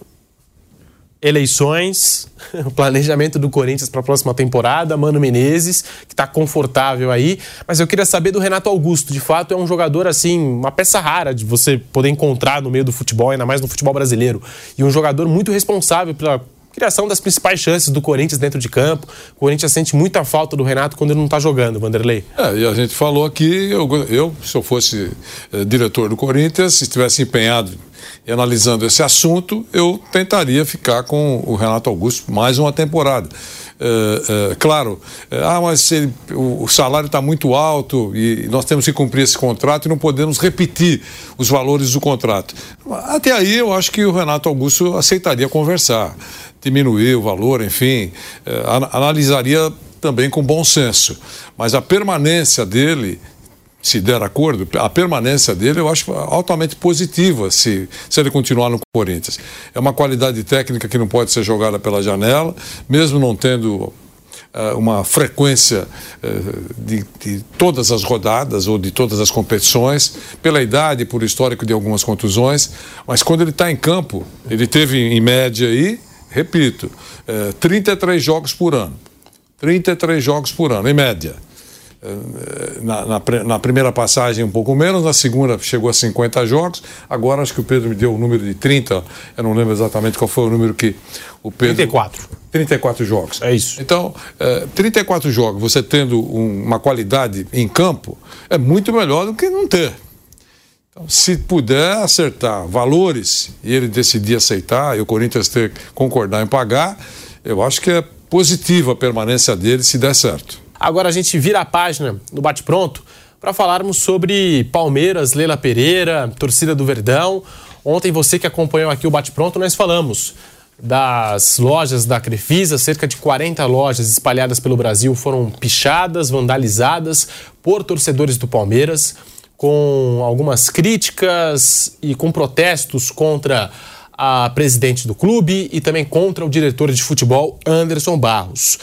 eleições, (laughs) planejamento do Corinthians para a próxima temporada, Mano Menezes, que está confortável aí. Mas eu queria saber do Renato Augusto. De fato, é um jogador assim, uma peça rara de você poder encontrar no meio do futebol, ainda mais no futebol brasileiro. E um jogador muito responsável pela criação das principais chances do Corinthians dentro de campo. O Corinthians sente muita falta do Renato quando ele não está jogando, Vanderlei. É, e a gente falou aqui, eu, eu se eu fosse eh, diretor do Corinthians, se estivesse empenhado e analisando esse assunto, eu tentaria ficar com o Renato Augusto mais uma temporada. É, é, claro, é, ah, mas ele, o, o, salário está muito alto e nós temos que cumprir esse contrato e não podemos repetir os valores do contrato. Até aí eu acho que o Renato Augusto aceitaria conversar diminuir o valor, enfim, é, analisaria também com bom senso. Mas a permanência dele, se der acordo, a permanência dele eu acho altamente positiva se, se ele continuar no Corinthians. É uma qualidade técnica que não pode ser jogada pela janela, mesmo não tendo uh, uma frequência uh, de, de, todas as rodadas ou de todas as competições, pela idade, por histórico de algumas contusões, mas quando ele está em campo, ele teve em média aí repito, é, 33 jogos por ano. 33 jogos por ano, em média. É, na, na, na, primeira passagem um pouco menos, na segunda chegou a 50 jogos, agora acho que o Pedro me deu o número de 30, eu não lembro exatamente qual foi o número que o Pedro... 34. 34 jogos. É isso. Então, é, 34 jogos, você tendo um, uma qualidade em campo, é muito melhor do que não ter. Se puder acertar valores e ele decidir aceitar e o Corinthians ter concordar em pagar, eu acho que é positiva a permanência dele se der certo. Agora a gente vira a página no bate-pronto. para falarmos sobre Palmeiras, Leila Pereira, torcida do Verdão. Ontem, você que acompanhou aqui o Bate Pronto, nós falamos das lojas da Crefisa, cerca de 40 lojas espalhadas pelo Brasil foram pichadas, vandalizadas por torcedores do Palmeiras, com algumas críticas e com protestos contra a presidente do clube e também contra o diretor de futebol Anderson Barros.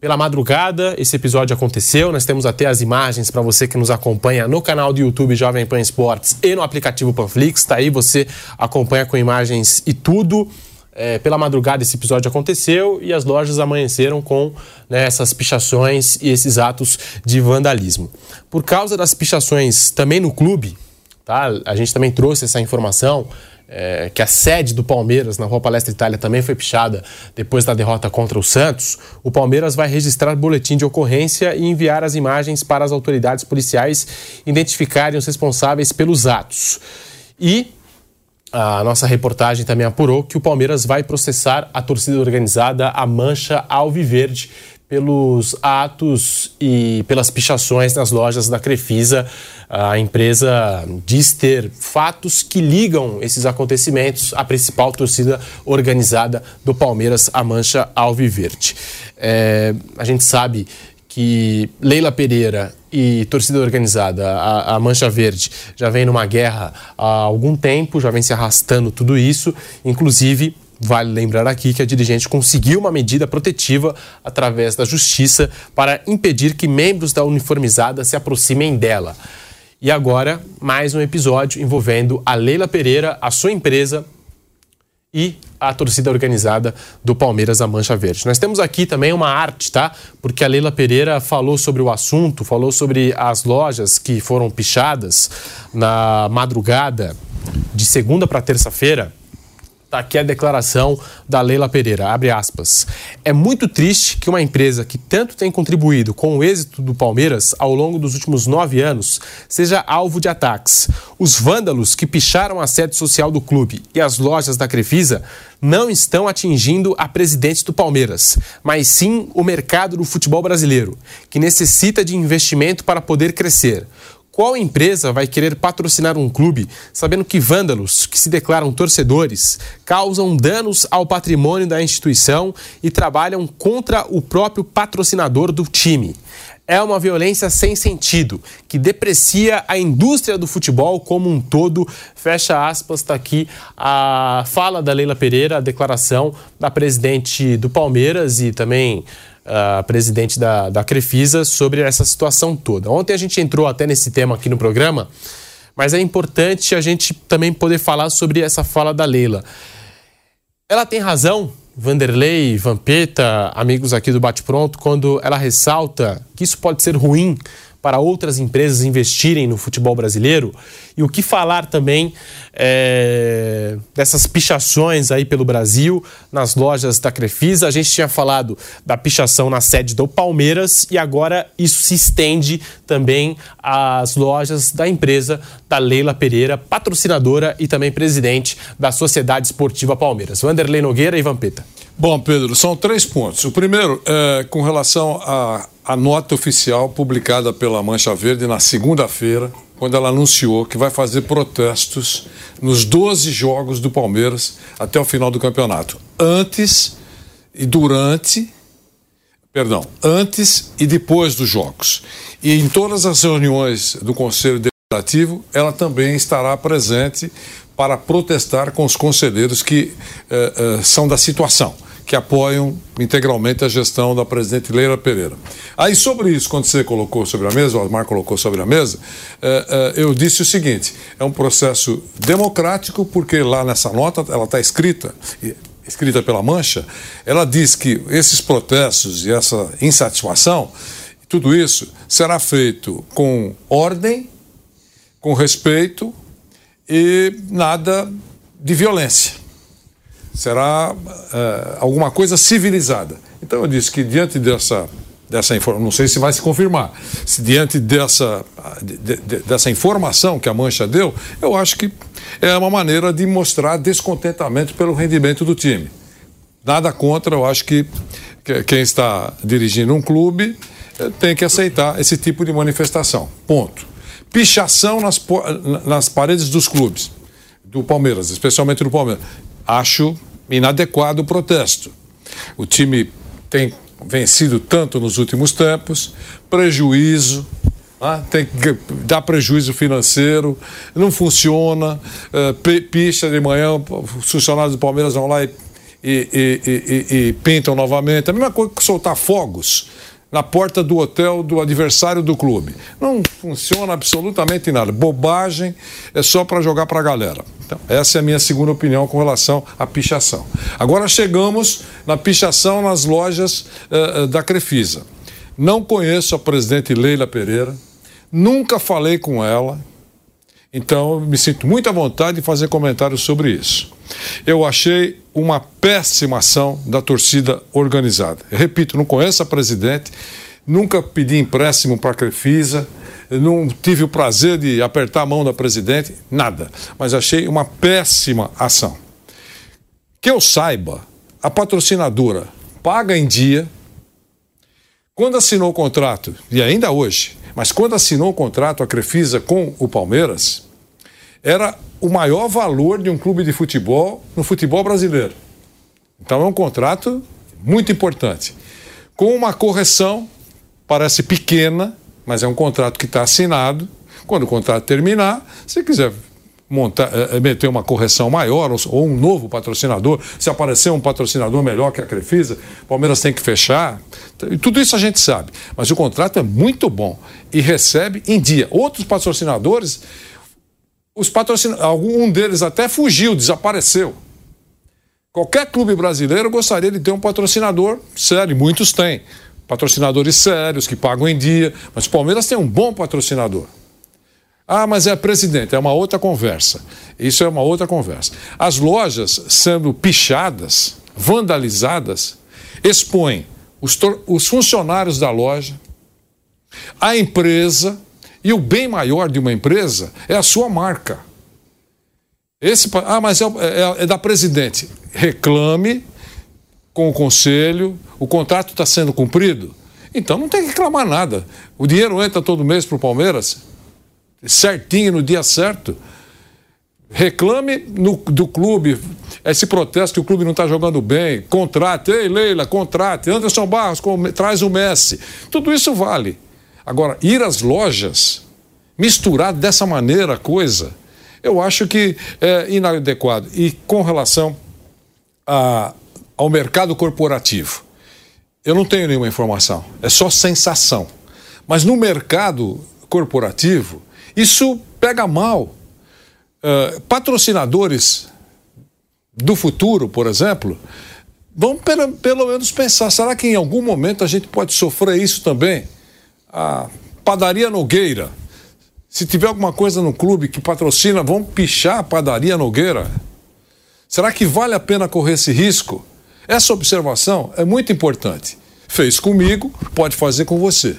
Pela madrugada, esse episódio aconteceu. Nós temos até as imagens para você que nos acompanha no canal do YouTube Jovem Pan Esportes e no aplicativo Panflix. Está aí, você acompanha com imagens e tudo. É, pela madrugada esse episódio aconteceu e as lojas amanheceram com né, essas pichações e esses atos de vandalismo. Por causa das pichações também no clube, tá? a gente também trouxe essa informação. É, que a sede do Palmeiras na Rua Palestra Itália também foi pichada depois da derrota contra o Santos, o Palmeiras vai registrar boletim de ocorrência e enviar as imagens para as autoridades policiais identificarem os responsáveis pelos atos. E a nossa reportagem também apurou que o Palmeiras vai processar a torcida organizada, a Mancha Alviverde, pelos atos e pelas pichações nas lojas da Crefisa. A empresa diz ter fatos que ligam esses acontecimentos à principal torcida organizada do Palmeiras, a Mancha Alviverde. É, a gente sabe que Leila Pereira e torcida organizada, a, a, Mancha Verde, já vem numa guerra há algum tempo, já vem se arrastando tudo isso, inclusive. Vale lembrar aqui que a dirigente conseguiu uma medida protetiva através da justiça para impedir que membros da uniformizada se aproximem dela. E agora, mais um episódio envolvendo a Leila Pereira, a sua empresa e a torcida organizada do Palmeiras, a Mancha Verde. Nós temos aqui também uma arte, tá? Porque a Leila Pereira falou sobre o assunto, falou sobre as lojas que foram pichadas na madrugada de segunda para terça-feira. Está aqui a declaração da Leila Pereira, abre aspas. É muito triste que uma empresa que tanto tem contribuído com o êxito do Palmeiras ao longo dos últimos nove anos seja alvo de ataques. Os vândalos que picharam a sede social do clube e as lojas da Crefisa não estão atingindo a presidente do Palmeiras, mas sim o mercado do futebol brasileiro, que necessita de investimento para poder crescer. Qual empresa vai querer patrocinar um clube sabendo que vândalos, que se declaram torcedores, causam danos ao patrimônio da instituição e trabalham contra o próprio patrocinador do time? É uma violência sem sentido, que deprecia a indústria do futebol como um todo. Fecha aspas, está aqui a fala da Leila Pereira, a declaração da presidente do Palmeiras e também a presidente da, da Crefisa, sobre essa situação toda. Ontem a gente entrou até nesse tema aqui no programa, mas é importante a gente também poder falar sobre essa fala da Leila. Ela tem razão, Vanderlei, Vampeta, amigos aqui do Bate Pronto, quando ela ressalta que isso pode ser ruim para outras empresas investirem no futebol brasileiro? E o que falar também é, dessas pichações aí pelo Brasil, nas lojas da Crefisa? A gente tinha falado da pichação na sede do Palmeiras e agora isso se estende também às lojas da empresa da Leila Pereira, patrocinadora e também presidente da Sociedade Esportiva Palmeiras. Vanderlei Nogueira e Vampeta. Bom, Pedro, são três pontos. O primeiro é com relação à, à nota oficial publicada pela Mancha Verde na segunda-feira, quando ela anunciou que vai fazer protestos nos 12 jogos do Palmeiras até o final do campeonato. Antes e durante. Perdão, antes e depois dos jogos. E em todas as reuniões do Conselho Deliberativo, ela também estará presente para protestar com os conselheiros que eh, eh, são da situação que apoiam integralmente a gestão da presidente Leila Pereira. Aí, sobre isso, quando você colocou sobre a mesa, o Osmar colocou sobre a mesa, eh, eh, eu disse o seguinte: é um processo democrático, porque lá nessa nota ela está escrita. Escrita pela Mancha, ela diz que esses protestos e essa insatisfação, tudo isso será feito com ordem, com respeito e nada de violência será uh, alguma coisa civilizada. Então eu disse que diante dessa dessa informação, não sei se vai se confirmar, se diante dessa, de, de, dessa informação que a Mancha deu, eu acho que é uma maneira de mostrar descontentamento pelo rendimento do time. Nada contra, eu acho que, que quem está dirigindo um clube eh, tem que aceitar esse tipo de manifestação. Ponto. Pichação nas, nas paredes dos clubes, do Palmeiras, especialmente do Palmeiras. Acho inadequado o protesto. O time tem vencido tanto nos últimos tempos, prejuízo, ah, tem que dar prejuízo financeiro, não funciona, uh, picha de manhã, os funcionários do Palmeiras vão lá e, e, e, e, pintam novamente. A mesma coisa que soltar fogos na porta do hotel do adversário do clube. Não funciona absolutamente nada. Bobagem é só para jogar para a galera. Então, essa é a minha segunda opinião com relação à pichação. Agora chegamos na pichação nas lojas uh, da Crefisa. Não conheço a presidente Leila Pereira, nunca falei com ela, então me sinto muito à vontade de fazer comentários sobre isso. Eu achei uma péssima ação da torcida organizada. Eu repito, não conheço a presidente, nunca pedi empréstimo para a Crefisa, não tive o prazer de apertar a mão da presidente, nada. Mas achei uma péssima ação. Que eu saiba, a patrocinadora paga em dia. Quando assinou o contrato, e ainda hoje, mas quando assinou o contrato a Crefisa com o Palmeiras, era o maior valor de um clube de futebol no futebol brasileiro. Então é um contrato muito importante. Com uma correção, parece pequena, mas é um contrato que está assinado. Quando o contrato terminar, se quiser montar, é, meter uma correção maior ou, ou, um novo patrocinador, se aparecer um patrocinador melhor que a Crefisa, o Palmeiras tem que fechar. Tudo isso a gente sabe. Mas o contrato é muito bom e recebe em dia. Outros patrocinadores os patrocinadores, algum deles até fugiu, desapareceu. Qualquer clube brasileiro gostaria de ter um patrocinador sério, muitos têm. Patrocinadores sérios, que pagam em dia, mas o Palmeiras tem um bom patrocinador. Ah, mas é presidente, é uma outra conversa. Isso é uma outra conversa. As lojas sendo pichadas, vandalizadas, expõem os, os funcionários da loja, a empresa, e o bem maior de uma empresa é a sua marca. Esse, ah, mas é, é, é da presidente. Reclame com o conselho, o contrato está sendo cumprido. Então não tem que reclamar nada. O dinheiro entra todo mês para o Palmeiras, certinho, no dia certo. Reclame no, do clube, esse protesto que o clube não está jogando bem, contrate, ei Leila, contrate, Anderson Barros, com, traz o Messi. Tudo isso vale. Agora, ir às lojas, misturar dessa maneira a coisa, eu acho que é inadequado. E com relação a, ao mercado corporativo, eu não tenho nenhuma informação, é só sensação. Mas no mercado corporativo, isso pega mal. Uh, patrocinadores do futuro, por exemplo, vão pelo, pelo menos pensar: será que em algum momento a gente pode sofrer isso também? a Padaria Nogueira. Se tiver alguma coisa no clube que patrocina, vamos pichar a Padaria Nogueira? Será que vale a pena correr esse risco? Essa observação é muito importante. Fez comigo, pode fazer com você.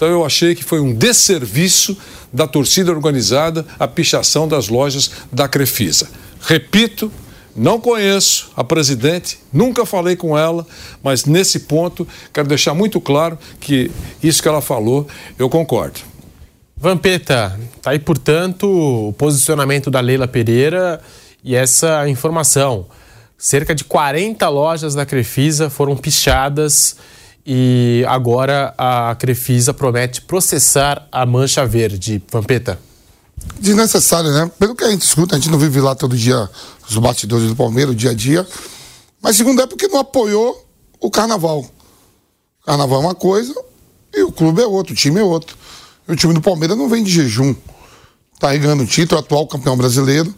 Então eu achei que foi um desserviço da torcida organizada a pichação das lojas da Crefisa. Repito, não conheço a presidente, nunca falei com ela, mas nesse ponto quero deixar muito claro que isso que ela falou, eu concordo. Vampeta, tá aí, portanto, o posicionamento da Leila Pereira e essa informação. Cerca de 40 lojas da Crefisa foram pichadas e agora a Crefisa promete processar a Mancha Verde. Vampeta desnecessário, né? Pelo que a gente escuta, a gente não vive lá todo dia os batidores do Palmeiras, dia a dia. Mas segundo é porque não apoiou o carnaval. O carnaval é uma coisa e o clube é outro, o time é outro. E o time do Palmeiras não vem de jejum. Tá ganhando o título, atual campeão brasileiro,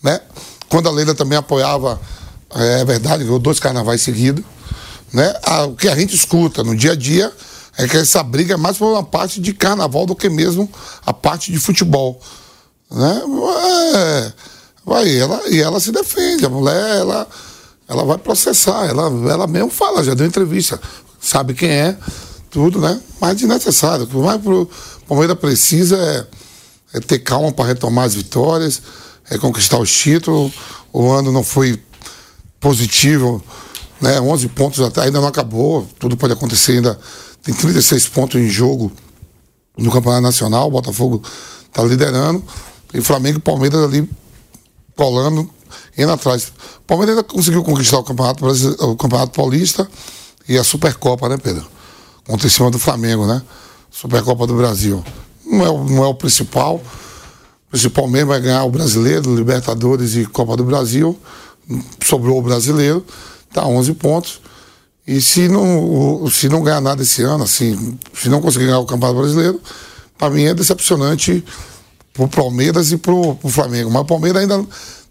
né? Quando a Leila também apoiava, é verdade, ganhou dois carnavais seguidos, né? o que a gente escuta no dia a dia é que essa briga é mais por uma parte de carnaval do que mesmo a parte de futebol. Né? É, vai, ela, e ela se defende, a mulher, ela, ela vai processar, ela, ela mesmo fala, já deu entrevista, sabe quem é, tudo, né? Mas desnecessário. O que mais o Palmeiras precisa é, é ter calma para retomar as vitórias, é conquistar os títulos. O ano não foi positivo, né? 11 pontos até, ainda não acabou, tudo pode acontecer ainda tem 36 pontos em jogo no Campeonato Nacional, o Botafogo está liderando, e Flamengo e Palmeiras ali colando, indo atrás. O Palmeiras ainda conseguiu conquistar o Campeonato, o Campeonato Paulista e a Supercopa, né, Pedro? Contra em cima do Flamengo, né? Supercopa do Brasil. Não é, não é o principal. O principal mesmo é ganhar o brasileiro, Libertadores e Copa do Brasil. Sobrou o brasileiro, tá 11 pontos. E se não, se não ganhar nada esse ano, assim, se não conseguir ganhar o Campeonato Brasileiro, para mim é decepcionante pro Palmeiras e pro, pro Flamengo. Mas o Palmeiras ainda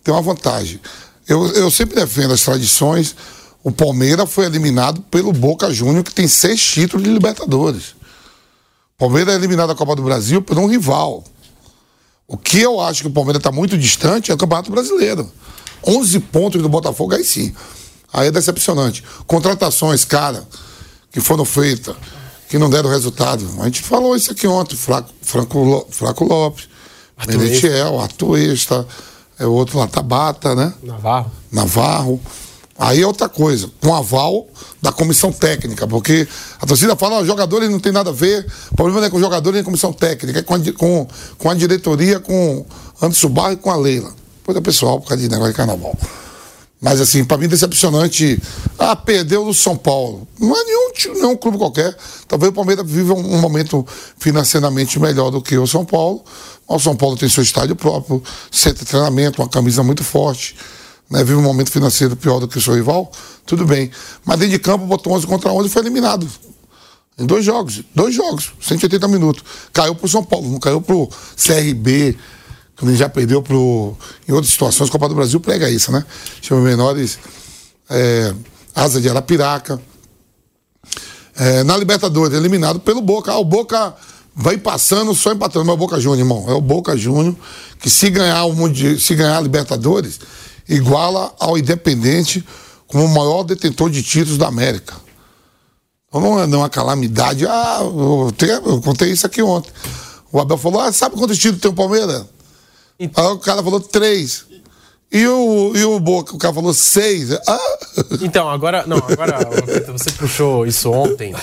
tem uma vantagem. Eu, eu sempre defendo as tradições. O Palmeiras foi eliminado pelo Boca Júnior, que tem seis títulos de Libertadores. O Palmeiras é eliminado da Copa do Brasil por um rival. O que eu acho que o Palmeiras está muito distante é o Campeonato Brasileiro. 11 pontos do Botafogo, aí sim. Aí é decepcionante. Contratações, cara, que foram feitas, que não deram resultado. A gente falou isso aqui ontem. Fraco, Franco, Fraco Lopes, Merentiel, Atuesta, é outro lá, Tabata, né? Navarro. Navarro. Aí é outra coisa, com aval da comissão técnica, porque a torcida fala, os jogadores não tem nada a ver, o problema não é com os jogadores nem com a comissão técnica, é com a, com, com a diretoria, com Anderson Barro e com a Leila. Coisa pessoal, por causa de negócio de carnaval. Mas assim, para mim decepcionante. Ah, perdeu do São Paulo. Não é nenhum, nenhum clube qualquer. Talvez o Palmeiras viva um, um, momento financeiramente melhor do que o São Paulo. O São Paulo tem seu estádio próprio, centro de treinamento, uma camisa muito forte. Né? Vive um momento financeiro pior do que o seu rival. Tudo bem. Mas dentro de campo, botou 11 contra 11 e foi eliminado. Em dois jogos. Dois jogos. 180 minutos. Caiu pro São Paulo, não caiu pro CRB quando ele já perdeu pro, em outras situações, Copa do Brasil prega isso, né? Chama menores é, Asa de Arapiraca. É, na Libertadores, eliminado pelo Boca. Ah, o Boca vai passando, só empatando. Mas é o Boca Júnior, irmão. É o Boca Júnior que se ganhar o Mundial, se ganhar a Libertadores, iguala ao Independente como o maior detentor de títulos da América. Então não é uma calamidade. Ah, eu, eu contei isso aqui ontem. O Abel falou: ah, sabe quantos títulos tem o Palmeiras? Aí o cara falou três. E o, e o Boca, o cara falou seis. Ah. Então, agora. Não, agora você puxou isso ontem.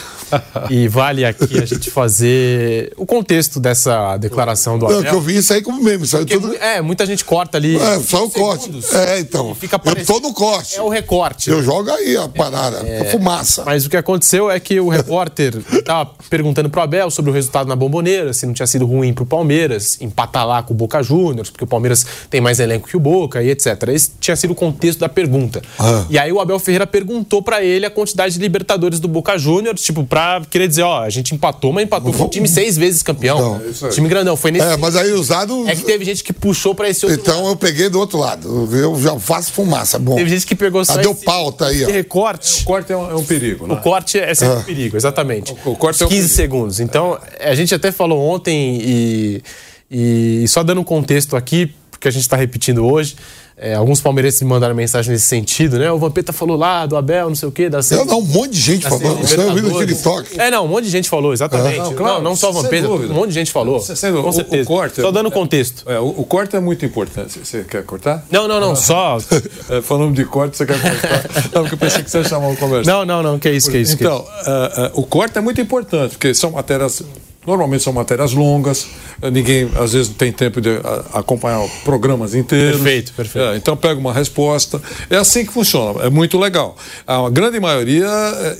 E vale aqui a gente fazer o contexto dessa declaração do Abel. Não, que eu vi isso aí como meme. Sabe? Tudo... É, muita gente corta ali. É, só o corte. É, então. Fica eu tô no corte. É o recorte. Eu jogo aí a parada, é, a fumaça. Mas o que aconteceu é que o repórter estava perguntando pro Abel sobre o resultado na bomboneira, se não tinha sido ruim pro Palmeiras, empatar lá com o Boca Juniors, porque o Palmeiras tem mais elenco que o Boca e etc. Esse tinha sido o contexto da pergunta. Ah. E aí o Abel Ferreira perguntou para ele a quantidade de Libertadores do Boca Juniors, tipo, pra querer dizer, ó, a gente empatou, mas empatou com o time seis vezes campeão. Não, time grandão. Foi nesse. É, mas aí usado. É que teve gente que puxou para esse outro Então lado. eu peguei do outro lado. Eu já faço fumaça. Bom. Teve gente que pegou só. Ah, deu pauta aí, ó. recorte. O corte é um, é um perigo, né? O corte é sempre ah. um perigo, exatamente. O, o corte é um 15 perigo. segundos. Então, a gente até falou ontem e, e só dando um contexto aqui, porque a gente está repetindo hoje. É, alguns palmeirenses me mandaram mensagem nesse sentido, né? O Vampeta falou lá do Abel, não sei o quê. Da eu, não, um monte de gente falou. Você ouviu aquele toque? É, não, um monte de gente falou, exatamente. não, claro, não, não, só o Vampeta, um monte de gente falou. Sendo, com certeza. O, o corte, só dando contexto. É, o, o, corte é muito importante. Você quer cortar? Não, não, não, só. (laughs) É, falando de corte, você quer cortar? (laughs) não, porque eu pensei que você ia chamar uma conversa. Não, não, não, que é isso, que é isso. Então, que é isso. Uh, uh, o corte é muito importante, porque são matérias Normalmente são matérias longas, eh, ninguém às vezes não tem tempo de acompanhar programas inteiros. Perfeito, perfeito. É, então pega uma resposta. É assim que funciona, é muito legal. A grande maioria,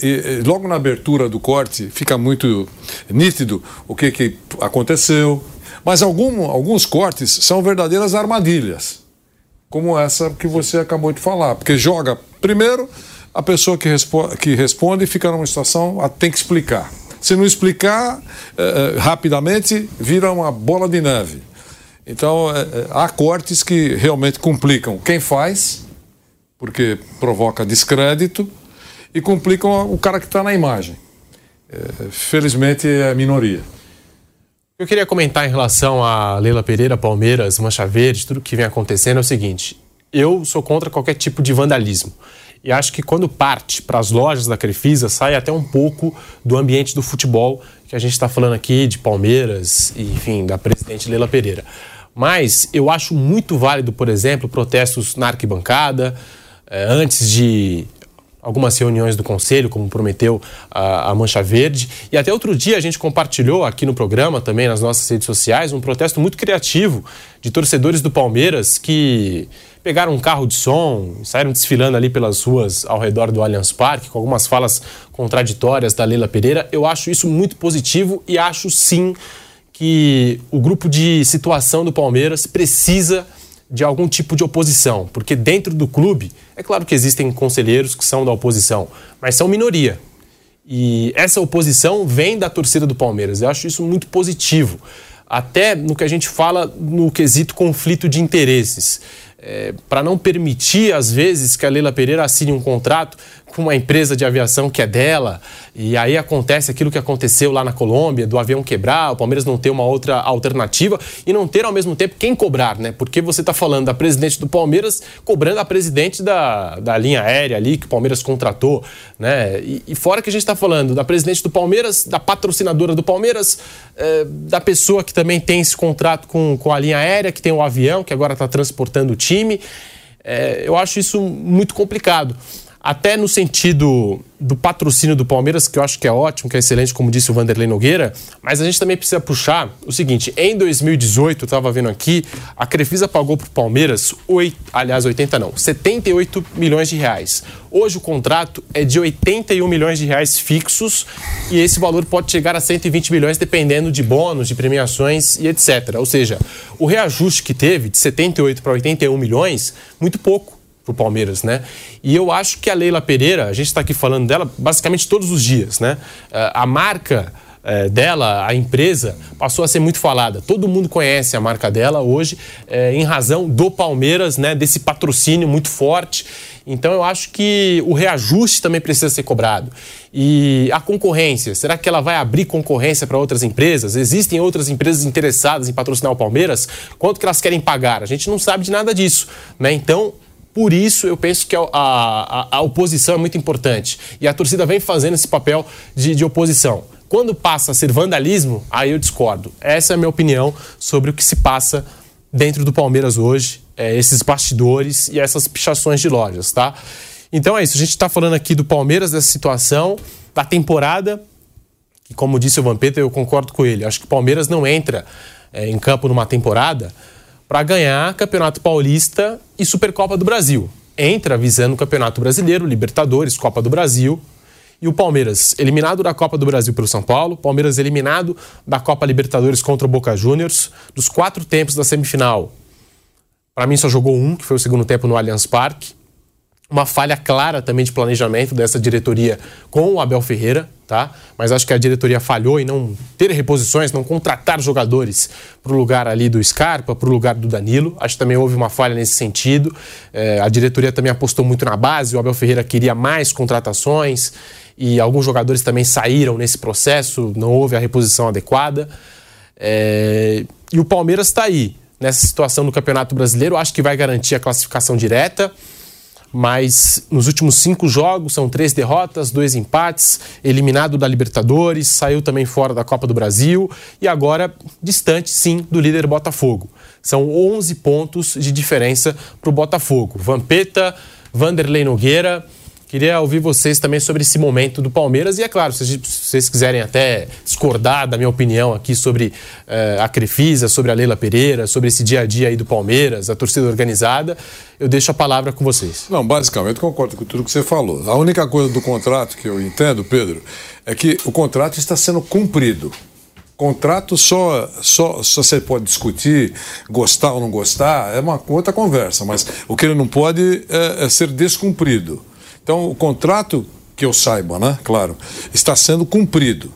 eh, logo na abertura do corte, fica muito nítido o que, que aconteceu. Mas algum, alguns cortes são verdadeiras armadilhas, como essa que você acabou de falar. Porque joga, primeiro, a pessoa que, respo que responde fica numa situação, tem que explicar. Se não explicar eh, eh, rapidamente, vira uma bola de neve. Então, eh, há cortes que realmente complicam quem faz, porque provoca descrédito, e complicam o cara que está na imagem. felizmente é a minoria. Eu queria comentar em relação a Leila Pereira, Palmeiras, Mancha Verde, tudo que vem acontecendo é o seguinte: eu sou contra qualquer tipo de vandalismo. E acho que quando parte para as lojas da Crefisa, sai até um pouco do ambiente do futebol, que a gente está falando aqui de Palmeiras, e, enfim, da presidente Leila Pereira. Mas eu acho muito válido, por exemplo, protestos na arquibancada, eh, antes de algumas reuniões do conselho, como prometeu a, a, Mancha Verde. E até outro dia a gente compartilhou aqui no programa, também nas nossas redes sociais, um protesto muito criativo de torcedores do Palmeiras que pegaram um carro de som, saíram desfilando ali pelas ruas ao redor do Allianz Parque, com algumas falas contraditórias da Leila Pereira. Eu acho isso muito positivo e acho sim que o grupo de situação do Palmeiras precisa de algum tipo de oposição, porque dentro do clube, é claro que existem conselheiros que são da oposição, mas são minoria. E essa oposição vem da torcida do Palmeiras. Eu acho isso muito positivo. Até no que a gente fala no quesito conflito de interesses é, para não permitir, às vezes, que a Leila Pereira assine um contrato com uma empresa de aviação que é dela, e aí acontece aquilo que aconteceu lá na Colômbia, do avião quebrar, o Palmeiras não ter uma outra alternativa e não ter ao mesmo tempo quem cobrar, né? Porque você está falando da presidente do Palmeiras cobrando a presidente da, da linha aérea ali que o Palmeiras contratou, né? E, e fora que a gente está falando da presidente do Palmeiras, da patrocinadora do Palmeiras, é, da pessoa que também tem esse contrato com, com a linha aérea, que tem o avião, que agora está transportando o time. É, eu acho isso muito complicado até no sentido do patrocínio do Palmeiras, que eu acho que é ótimo, que é excelente, como disse o Vanderlei Nogueira, mas a gente também precisa puxar o seguinte: em 2018, eu estava vendo aqui, a Crefisa pagou para o Palmeiras, 8, aliás, 80 não, 78 milhões de reais. Hoje o contrato é de 81 milhões de reais fixos e esse valor pode chegar a 120 milhões dependendo de bônus, de premiações e etc. Ou seja, o reajuste que teve de 78 para 81 milhões, muito pouco para o Palmeiras, né? E eu acho que a Leila Pereira, a gente está aqui falando dela basicamente todos os dias, né? Eh, a marca eh, dela, a empresa, passou a ser muito falada. Todo mundo conhece a marca dela hoje, é, em razão do Palmeiras, né? Desse patrocínio muito forte. Então eu acho que o reajuste também precisa ser cobrado. E a concorrência, será que ela vai abrir concorrência para outras empresas? Existem outras empresas interessadas em patrocinar o Palmeiras? Quanto que elas querem pagar? A gente não sabe de nada disso, né? Então por isso, eu penso que a, a, a, oposição é muito importante. E a torcida vem fazendo esse papel de, de oposição. Quando passa a ser vandalismo, aí eu discordo. Essa é a minha opinião sobre o que se passa dentro do Palmeiras hoje, é, esses bastidores e essas pichações de lojas, tá? Então é isso, a gente está falando aqui do Palmeiras, dessa situação, da temporada, que como disse o Vampeta, eu concordo com ele. Acho que o Palmeiras não entra é, em campo numa temporada para ganhar Campeonato Paulista e Supercopa do Brasil. Entra visando o Campeonato Brasileiro, Libertadores, Copa do Brasil. E o Palmeiras eliminado da Copa do Brasil pelo São Paulo, Palmeiras eliminado da Copa Libertadores contra o Boca Juniors. Dos quatro tempos da semifinal, para mim só jogou um, que foi o segundo tempo no Allianz Parque uma falha clara também de planejamento dessa diretoria com o Abel Ferreira, tá? Mas acho que a diretoria falhou em não ter reposições, não contratar jogadores para o lugar ali do Scarpa, para o lugar do Danilo. Acho que também houve uma falha nesse sentido. É, a diretoria também apostou muito na base, o Abel Ferreira queria mais contratações e alguns jogadores também saíram nesse processo, não houve a reposição adequada. É, e o Palmeiras está aí, nessa situação do Campeonato Brasileiro, acho que vai garantir a classificação direta mas nos últimos cinco jogos são três derrotas, dois empates, eliminado da Libertadores, saiu também fora da Copa do Brasil e agora distante, sim, do líder Botafogo. São 11 pontos de diferença para o Botafogo. Vampeta, Vanderlei Nogueira Queria ouvir vocês também sobre esse momento do Palmeiras. E é claro, se vocês quiserem até discordar da minha opinião aqui sobre uh, a Crefisa, sobre a Leila Pereira, sobre esse dia a dia aí do Palmeiras, a torcida organizada, eu deixo a palavra com vocês. Não, basicamente concordo com tudo que você falou. A única coisa do contrato que eu entendo, Pedro, é que o contrato está sendo cumprido. Contrato só, só, só você pode discutir, gostar ou não gostar, é uma outra conversa, mas o que ele não pode é, é ser descumprido. Então, o contrato, que eu saiba, né, claro, está sendo cumprido.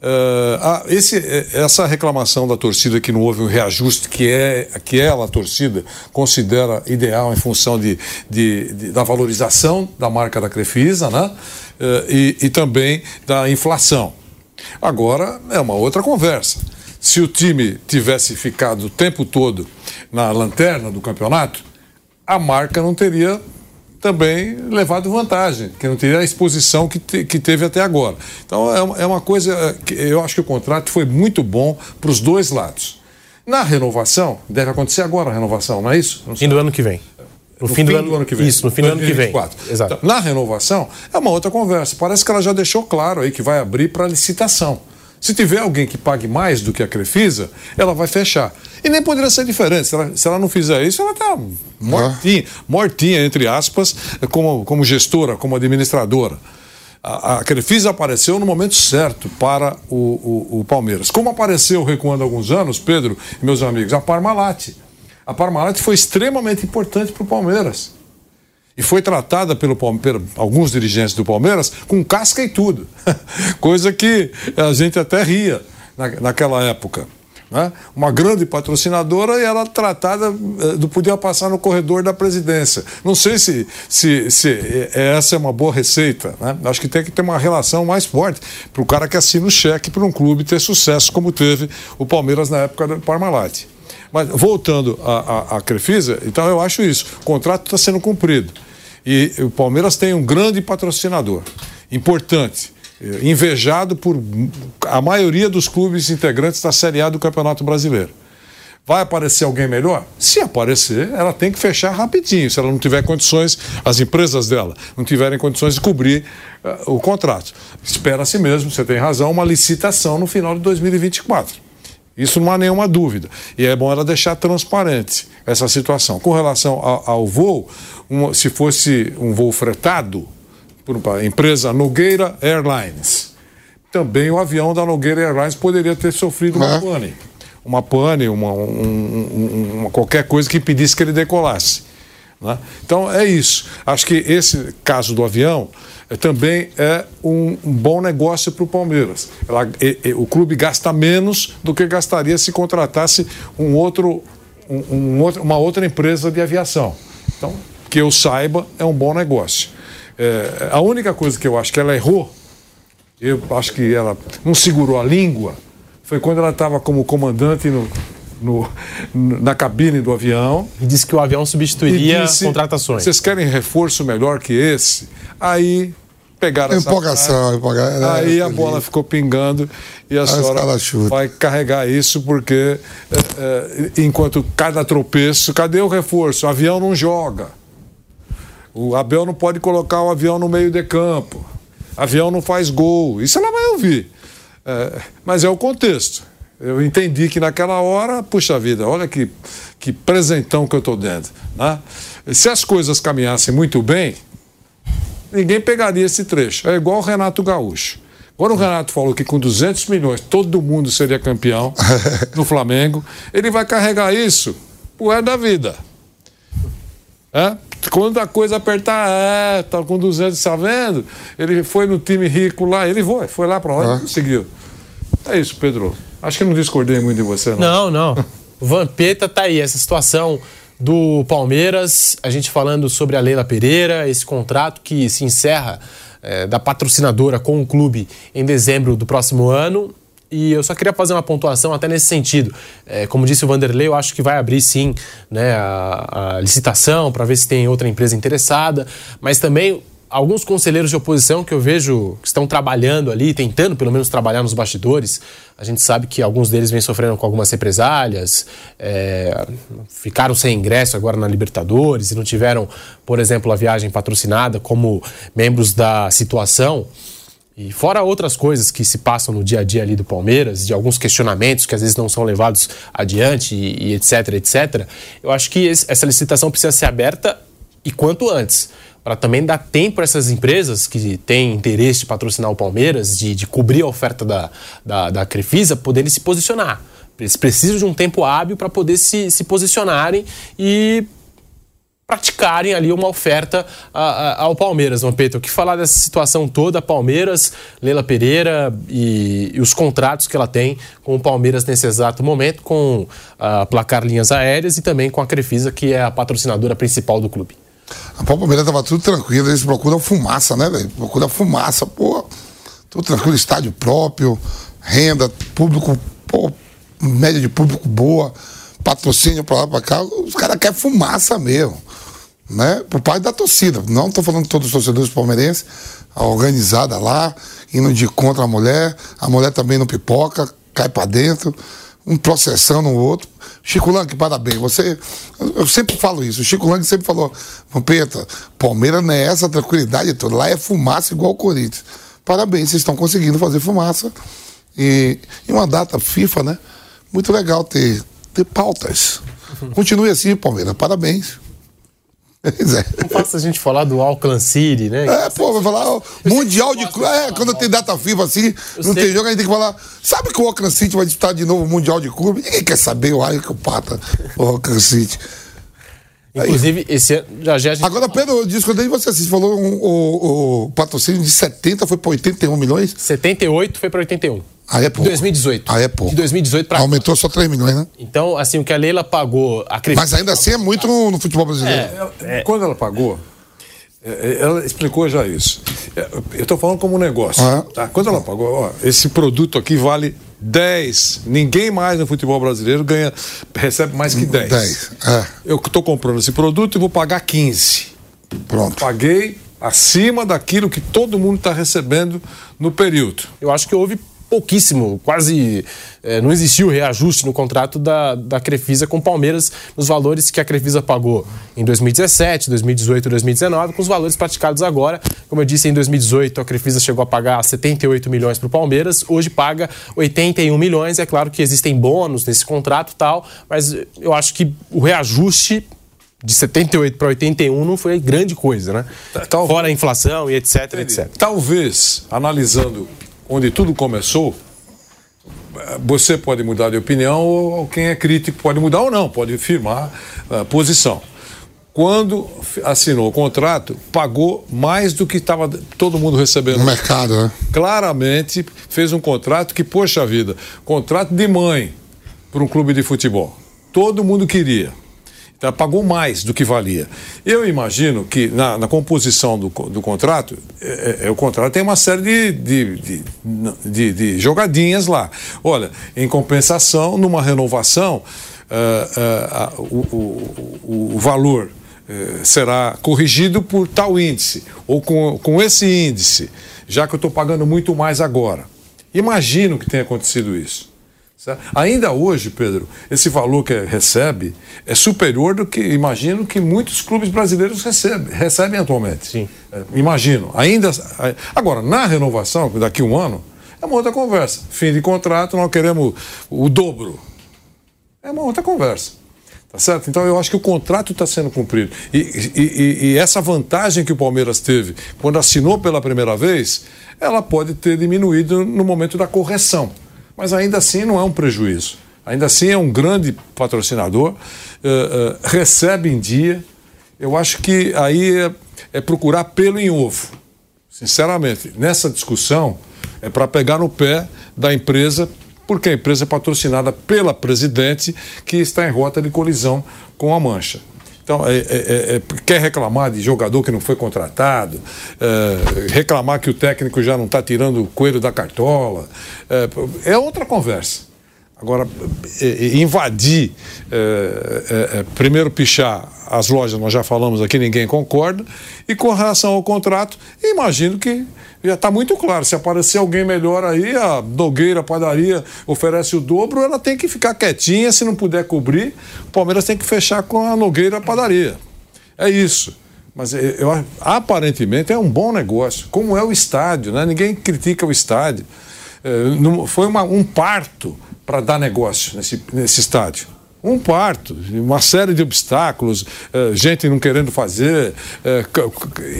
Uh, esse, eh, essa reclamação da torcida que não houve um reajuste que é que ela, a torcida, considera ideal em função de, de, de da valorização da marca da Crefisa né? Uh, e, e também da inflação. Agora é uma outra conversa. Se o time tivesse ficado o tempo todo na lanterna do campeonato, a marca não teria também levado vantagem, que não teria a exposição que, te, que teve até agora. Então é uma, é uma coisa que eu acho que o contrato foi muito bom para os dois lados. Na renovação, deve acontecer agora a renovação, não é isso? Fim do ano que vem. No, fim, do, ano, que vem. Isso, no fim do ano que vem. Exato. Então, na renovação, é uma outra conversa. Parece que ela já deixou claro aí que vai abrir para licitação. Se tiver alguém que pague mais do que a Crefisa, ela vai fechar. E nem poderia ser diferente. Se ela, se ela não fizer isso, ela está mortinha, mortinha, entre aspas, como, como gestora, como administradora. A, a Crefisa apareceu no momento certo para o, o, o Palmeiras. Como apareceu recuando alguns anos, Pedro e meus amigos, a Parmalat. A Parmalat foi extremamente importante para o Palmeiras e foi tratada pelo Palmeiras, alguns dirigentes do Palmeiras com casca e tudo. (laughs) Coisa que a gente até ria na, naquela época. Né? Uma grande patrocinadora e ela tratada, eh, não podia passar no corredor da presidência. Não sei se, se, se essa é uma boa receita. Né? Acho que tem que ter uma relação mais forte para o cara que assina o cheque para um clube ter sucesso, como teve o Palmeiras na época do Parmalat. Mas voltando à, à Crefisa, então eu acho isso. O contrato está sendo cumprido. E o Palmeiras tem um grande patrocinador, importante, eh, invejado por a maioria dos clubes integrantes da Série A do Campeonato Brasileiro. Vai aparecer alguém melhor? Se aparecer, ela tem que fechar rapidinho. Se ela não tiver condições, as empresas dela não tiverem condições de cobrir uh, o contrato. Espera-se mesmo, você tem razão, uma licitação no final de 2024. Isso não há nenhuma dúvida. E é bom ela deixar transparente essa situação. Com relação ao, ao voo, um, se fosse um voo fretado por uma empresa Nogueira Airlines, também o avião da Nogueira Airlines poderia ter sofrido uma pane. Uma pane, uma, um, uma, qualquer coisa que impedisse que ele decolasse. Né? Então é isso. Acho que esse caso do avião é, também é um, um bom negócio para o Palmeiras. Ela, e, e, o clube gasta menos do que gastaria se contratasse um outro, um, um outro, uma outra empresa de aviação. Então, que eu saiba, é um bom negócio. É, a única coisa que eu acho que ela errou, eu acho que ela não segurou a língua, foi quando ela estava como comandante no, no, na cabine do avião. E disse que o avião substituiria disse, contratações. Vocês querem reforço melhor que esse? Aí pegaram empolgação, empolgação. É, aí a bola ficou pingando e a senhora vai carregar isso porque é, é, enquanto cada tropeço, cadê o reforço? O avião não joga. O Abel não pode colocar o avião no meio de campo. O avião não faz gol. Isso ela vai ouvir. É, mas é o contexto. Eu entendi que naquela hora, puxa vida, olha que, que presentão que eu estou dando. Né? Se as coisas caminhassem muito bem, ninguém pegaria esse trecho. É igual o Renato Gaúcho. Quando o Renato falou que com 200 milhões todo mundo seria campeão (laughs) no Flamengo, ele vai carregar isso pro resto da vida. É? Quando a coisa apertar, é, tá com 200, tá vendo? Ele foi no time rico lá, ele foi, foi lá para lá e conseguiu. É isso, Pedro. Acho que não discordei muito de você, não. Não, não. (laughs) Vampeta tá aí, essa situação do Palmeiras, a gente falando sobre a Leila Pereira, esse contrato que se encerra é, da patrocinadora com o clube em dezembro do próximo ano. E eu só queria fazer uma pontuação até nesse sentido. É, como disse o Vanderlei, eu acho que vai abrir sim né, a, a licitação para ver se tem outra empresa interessada, mas também alguns conselheiros de oposição que eu vejo que estão trabalhando ali, tentando pelo menos trabalhar nos bastidores. A gente sabe que alguns deles vêm sofrendo com algumas represálias, é, ficaram sem ingresso agora na Libertadores e não tiveram, por exemplo, a viagem patrocinada como membros da situação. E fora outras coisas que se passam no dia a dia ali do Palmeiras, de alguns questionamentos que às vezes não são levados adiante e, e etc, etc, eu acho que esse, essa licitação precisa ser aberta e quanto antes para também dar tempo para essas empresas que têm interesse de patrocinar o Palmeiras, de, de cobrir a oferta da, da, da Crefisa, poderem se posicionar. Eles precisam de um tempo hábil para poder se, se posicionarem e praticarem ali uma oferta a, a, ao Palmeiras, Vampeta. O que falar dessa situação toda, Palmeiras, Leila Pereira e, e, os contratos que ela tem com o Palmeiras nesse exato momento, com a Placar Linhas Aéreas e também com a Crefisa, que é a patrocinadora principal do clube. A Palmeiras tava tudo tranquilo, eles procuram fumaça, né, velho? Procuram fumaça, pô. Tudo tranquilo, estádio próprio, renda, público, pô, média de público boa, patrocínio pra lá, pra cá. Os caras querem fumaça mesmo, né? Por parte da torcida. Não tô falando de todos os torcedores palmeirenses, a organizada lá, indo de contra a mulher, a mulher também não pipoca, cai para dentro, um processando o outro. Chico Lang, parabéns. Você, eu sempre falo isso. O Chico Lang sempre falou: Vampeta, Palmeiras não é essa tranquilidade toda. Lá é fumaça igual o Corinthians. Parabéns, vocês estão conseguindo fazer fumaça. E, e uma data FIFA, né? Muito legal ter, ter pautas. Continue assim, Palmeiras. Parabéns. É. Não faça a gente falar do Auckland City, né? É, pô, vai falar ó, Mundial de Clube. É, quando tem data FIFA assim, eu não sei. tem jogo, a gente tem que falar. Sabe que o Auckland City vai disputar de novo o Mundial de Clube? Ninguém quer saber o raio que o pata o Auckland City. Inclusive, Aí. esse ano, já, já. Agora, Pedro, eu disse quando você assiste, falou um, o, o patrocínio de 70 foi para 81 milhões? 78 foi para 81. Aí é pouco. De 2018. Aí é pouco. De 2018 para Aumentou só 3 milhões, né? Então, assim, o que a Leila pagou. A Mas ainda assim é muito no, no futebol brasileiro. É, é, quando ela pagou, é, é, ela explicou já isso. É, eu estou falando como um negócio. Tá? Quando ela pagou, ó, esse produto aqui vale 10. Ninguém mais no futebol brasileiro ganha, recebe mais que 10. 10. É. Eu estou comprando esse produto e vou pagar 15. Pronto. Paguei acima daquilo que todo mundo está recebendo no período. Eu acho que houve pouquíssimo, quase é, não existiu reajuste no contrato da, da Crefisa com o Palmeiras nos valores que a Crefisa pagou em 2017, 2018 e 2019, com os valores praticados agora. Como eu disse, em 2018 a Crefisa chegou a pagar 78 milhões para o Palmeiras, hoje paga 81 milhões. É claro que existem bônus nesse contrato tal, mas eu acho que o reajuste de 78 para 81 não foi grande coisa, né? Tal... Fora a inflação e etc, etc. Talvez, analisando onde tudo começou, você pode mudar de opinião ou quem é crítico pode mudar ou não, pode firmar a posição. Quando assinou o contrato, pagou mais do que estava todo mundo recebendo. No mercado, né? Claramente fez um contrato que, poxa vida, contrato de mãe para um clube de futebol. Todo mundo queria. Pagou mais do que valia. Eu imagino que na, na composição do, do contrato, é, é, o contrato tem uma série de, de, de, de, de jogadinhas lá. Olha, em compensação, numa renovação, uh, uh, uh, o, o, o, valor eh, será corrigido por tal índice, ou com, com esse índice, já que eu estou pagando muito mais agora. Imagino que tenha acontecido isso. Certo? Ainda hoje, Pedro, esse valor que recebe é superior do que imagino que muitos clubes brasileiros recebem, recebem atualmente. Sim. É, imagino. Ainda. Agora, na renovação, daqui a um ano, é uma outra conversa. Fim de contrato, nós queremos o dobro. É uma outra conversa. Tá certo? Então eu acho que o contrato está sendo cumprido. E, e, e, essa vantagem que o Palmeiras teve quando assinou pela primeira vez, ela pode ter diminuído no momento da correção mas ainda assim não é um prejuízo. Ainda assim é um grande patrocinador, uh, uh, recebe em dia. Eu acho que aí é, é procurar pelo em ovo. Sinceramente, nessa discussão é para pegar no pé da empresa, porque a empresa é patrocinada pela presidente que está em rota de colisão com a Mancha. Então, é, é, é, é, quer reclamar de jogador que não foi contratado, é, reclamar que o técnico já não está tirando o coelho da cartola, é, é outra conversa. Agora, invadir, primeiro pichar as lojas, nós já falamos aqui, ninguém concorda, e com relação ao contrato, imagino que já está muito claro. Se aparecer alguém melhor aí, a Nogueira Padaria oferece o dobro, ela tem que ficar quietinha. Se não puder cobrir, o Palmeiras tem que fechar com a Nogueira Padaria. É isso. Mas eu, aparentemente é um bom negócio. Como é o estádio, né? Ninguém critica o estádio. É, foi uma, um parto para dar negócio nesse, nesse estádio um parto, uma série de obstáculos, eh, gente não querendo fazer. Eh,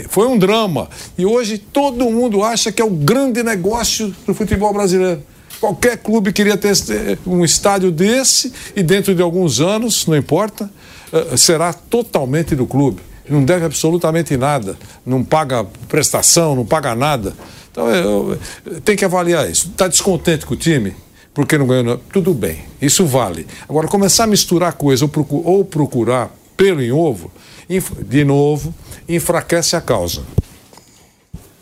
foi um drama. E hoje todo mundo acha que é o grande negócio do futebol brasileiro. Qualquer clube queria ter um estádio desse e dentro de alguns anos, não importa, eh, será totalmente do clube. Não deve absolutamente nada, não paga prestação, não paga nada. Então tem que avaliar isso. Está descontente com o time? Porque não ganhou. Tudo bem, isso vale. Agora, começar a misturar procurar, ou procurar pelo em ovo, de novo, enfraquece a causa.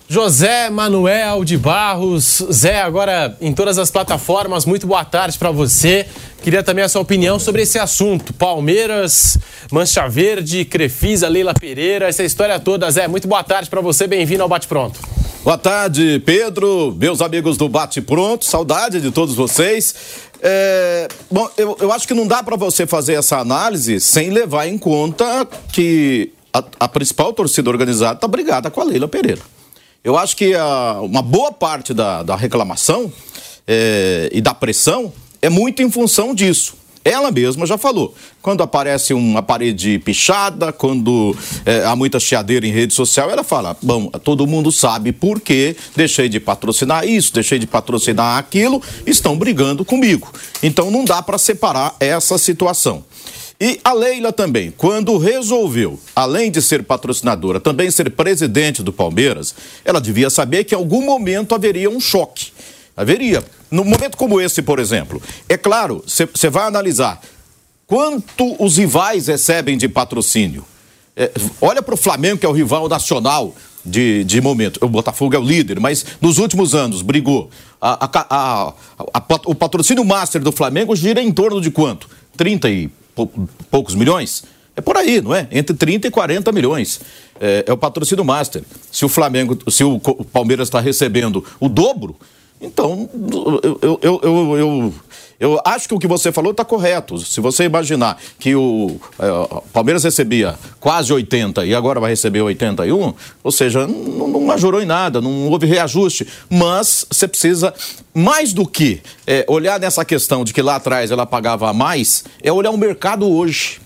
José Manuel de Barros, Zé, agora em todas as plataformas, muito boa tarde para você. Queria também a sua opinião sobre esse assunto. Palmeiras, Mancha Verde, Crefisa, Leila Pereira, essa história toda. Zé, muito boa tarde para você, bem-vindo ao Bate Pronto. Boa tarde, Pedro, meus amigos do Bate Pronto, saudade de todos vocês. É, bom, eu, eu acho que não dá para você fazer essa análise sem levar em conta que a, a principal torcida organizada está brigada com a Leila Pereira. Eu acho que a, uma boa parte da, da reclamação é, e da pressão é muito em função disso. Ela mesma já falou. Quando aparece uma parede pichada, quando é, há muita chiadeira em rede social, ela fala: Bom, todo mundo sabe por quê, deixei de patrocinar isso, deixei de patrocinar aquilo, estão brigando comigo. Então não dá para separar essa situação. E a Leila também, quando resolveu, além de ser patrocinadora, também ser presidente do Palmeiras, ela devia saber que em algum momento haveria um choque. Haveria. No momento como esse, por exemplo, é claro, você vai analisar quanto os rivais recebem de patrocínio. É, olha para o Flamengo, que é o rival nacional de, de momento. O Botafogo é o líder, mas nos últimos anos brigou. A, a, a, o patrocínio master do Flamengo gira em torno de quanto? 30 e poucos milhões? É por aí, não é? Entre 30 e 40 milhões. É, é o patrocínio master. Se o Flamengo, se o Palmeiras está recebendo o dobro, então, eu, eu, eu, eu, eu acho que o que você falou está correto. Se você imaginar que o, é, Palmeiras recebia quase 80 e agora vai receber 81, ou seja, não, não em nada, não houve reajuste. Mas você precisa, mais do que é, olhar nessa questão de que lá atrás ela pagava mais, é olhar o mercado hoje.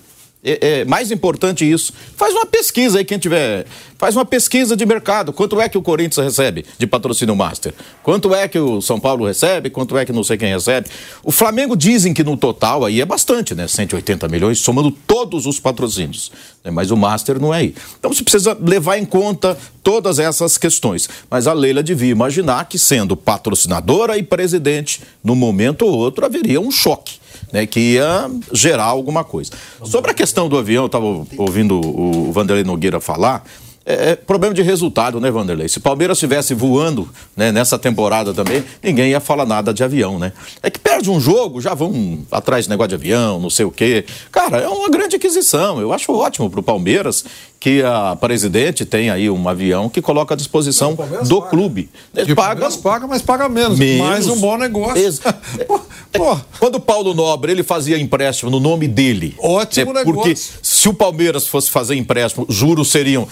É, é, mais importante isso. Faz uma pesquisa aí, quem tiver. Faz uma pesquisa de mercado. Quanto é que o Corinthians recebe de patrocínio Master? Quanto é que o São Paulo recebe? Quanto é que não sei quem recebe? O Flamengo dizem que no total aí é bastante, né? 180 milhões, somando todos os patrocínios. Né? Mas o Master não é aí. Então você precisa levar em conta todas essas questões. Mas a Leila devia imaginar que, sendo patrocinadora e presidente, no momento ou outro haveria um choque né, que ia gerar alguma coisa. Sobre a questão do avião, eu estava ouvindo o Vanderlei Nogueira falar. É, é, problema de resultado, né, Vanderlei? Se o Palmeiras estivesse voando né, nessa temporada também, ninguém ia falar nada de avião, né? É que perde um jogo, já vão atrás de negócio de avião, não sei o quê. Cara, é uma grande aquisição. Eu acho ótimo para o Palmeiras que a presidente tem aí um avião que coloca à disposição do paga. clube. Ele paga, paga, mas paga menos. menos. Mais um bom negócio. Ex (laughs) pô, pô. Quando o Paulo Nobre ele fazia empréstimo no nome dele. Ótimo né, negócio. Porque se o Palmeiras fosse fazer empréstimo, juros seriam,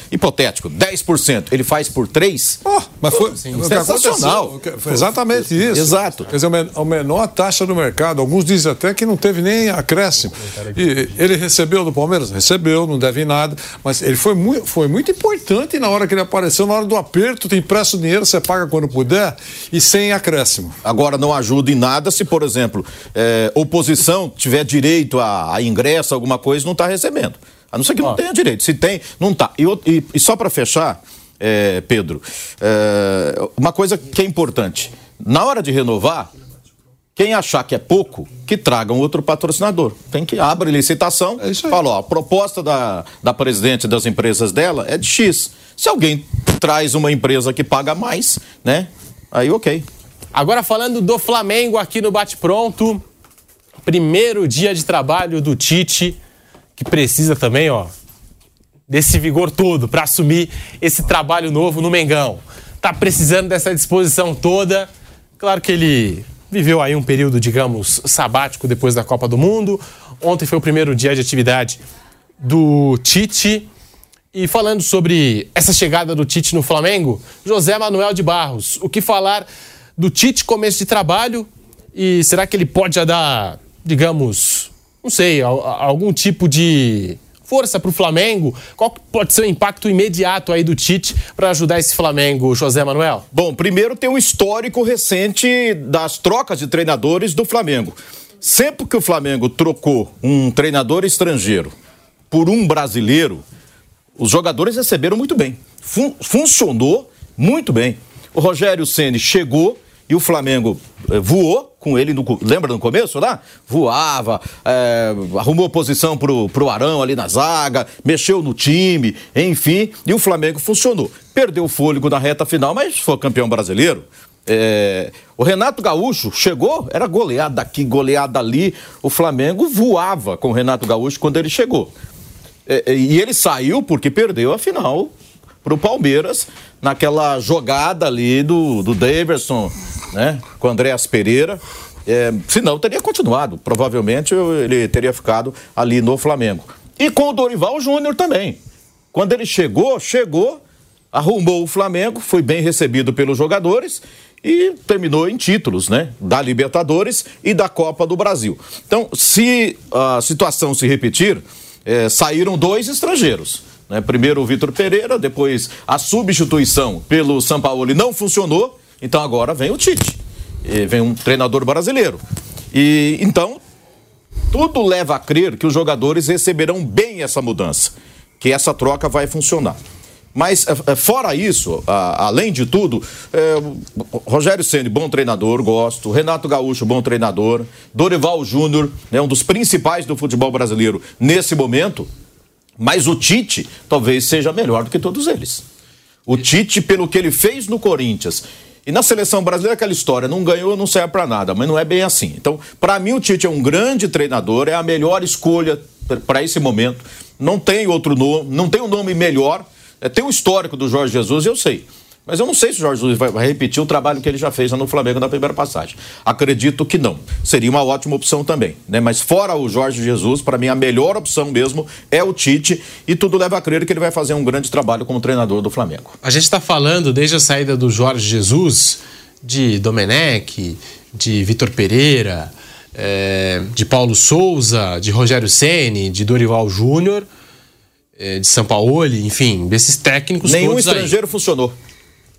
hipotético, 10%. Ele faz por 3%. Oh, mas foi Sim, sensacional. Foi exatamente isso. Exato. Quer dizer, a menor taxa do mercado. Alguns dizem até que não teve nem acréscimo. E ele recebeu do Palmeiras? Recebeu, não deve nada. Mas ele foi muito, foi muito importante na hora que ele apareceu, na hora do aperto, tu empresta o dinheiro, você paga quando puder e sem acréscimo. Agora não ajuda em nada se, por exemplo, é, oposição tiver direito a, a ingresso, alguma coisa, não está recebendo. A não ser que não tenha direito. Se tem, não está. E, e, e, só para fechar, é, Pedro, é, uma coisa que é importante. Na hora de renovar, quem achar que é pouco, que traga um outro patrocinador. Tem que abrir licitação, é fala, ó, a proposta da, da presidente das empresas dela é de X. Se alguém traz uma empresa que paga mais, né? Aí ok. Agora falando do Flamengo aqui no Bate Pronto, primeiro dia de trabalho do Tite, que precisa também, ó, desse vigor todo para assumir esse trabalho novo no Mengão. Tá precisando dessa disposição toda. Claro que ele viveu aí um período, digamos, sabático depois da Copa do Mundo. Ontem foi o primeiro dia de atividade do Tite. E falando sobre essa chegada do Tite no Flamengo, José Manuel de Barros, o que falar do Tite começo de trabalho e será que ele pode já dar, digamos, não sei, algum tipo de força para o Flamengo? Qual pode ser o impacto imediato aí do Tite para ajudar esse Flamengo, José Manuel? Bom, primeiro tem um histórico recente das trocas de treinadores do Flamengo. Sempre que o Flamengo trocou um treinador estrangeiro por um brasileiro, os jogadores receberam muito bem. Fun funcionou muito bem. O Rogério Ceni chegou e o Flamengo eh, voou com ele, no, lembra no começo lá? Voava, é, arrumou posição pro, pro Arão ali na zaga, mexeu no time, enfim, e o Flamengo funcionou. Perdeu o fôlego na reta final, mas foi campeão brasileiro. É, o Renato Gaúcho chegou, era goleada aqui, goleada ali. O Flamengo voava com o Renato Gaúcho quando ele chegou. É, e ele saiu porque perdeu a final para o Palmeiras naquela jogada ali do, do Daverson, né? Com Andréas Pereira. É, senão teria continuado. Provavelmente ele teria ficado ali no Flamengo. E com o Dorival Júnior também. Quando ele chegou, chegou, arrumou o Flamengo, foi bem recebido pelos jogadores e terminou em títulos, né? Da Libertadores e da Copa do Brasil. Então, se a situação se repetir, é, saíram dois estrangeiros. Né? Primeiro o Vitor Pereira, depois a substituição pelo Sampaoli não funcionou, então agora vem o Tite. Vem um treinador brasileiro. E então tudo leva a crer que os jogadores receberão bem essa mudança, que essa troca vai funcionar. Mas é, é, fora isso, além de tudo, é, Rogério Ceni, bom treinador, gosto. Renato Gaúcho, bom treinador. Dorival Júnior, né, um dos principais do futebol brasileiro nesse momento. Mas o Tite talvez seja melhor do que todos eles. O Tite, pelo que ele fez no Corinthians e na seleção brasileira, aquela história, não ganhou, não serve para nada, mas não é bem assim. Então, para mim, o Tite é um grande treinador, é a melhor escolha para esse momento. Não tem outro nome, não tem um nome melhor. É, tem o histórico do Jorge Jesus, eu sei. Mas eu não sei se o Jorge Jesus vai, repetir o trabalho que ele já fez no Flamengo na primeira passagem. Acredito que não. Seria uma ótima opção também. Né? Mas fora o Jorge Jesus, para mim a melhor opção mesmo é o Tite e tudo leva a crer que ele vai fazer um grande trabalho como treinador do Flamengo. A gente está falando desde a saída do Jorge Jesus, de Domenech, de Vitor Pereira, é, de Paulo Souza, de Rogério Ceni, de Dorival Júnior, é, de Sampaoli, enfim, desses técnicos Nenhum estrangeiro aí. funcionou.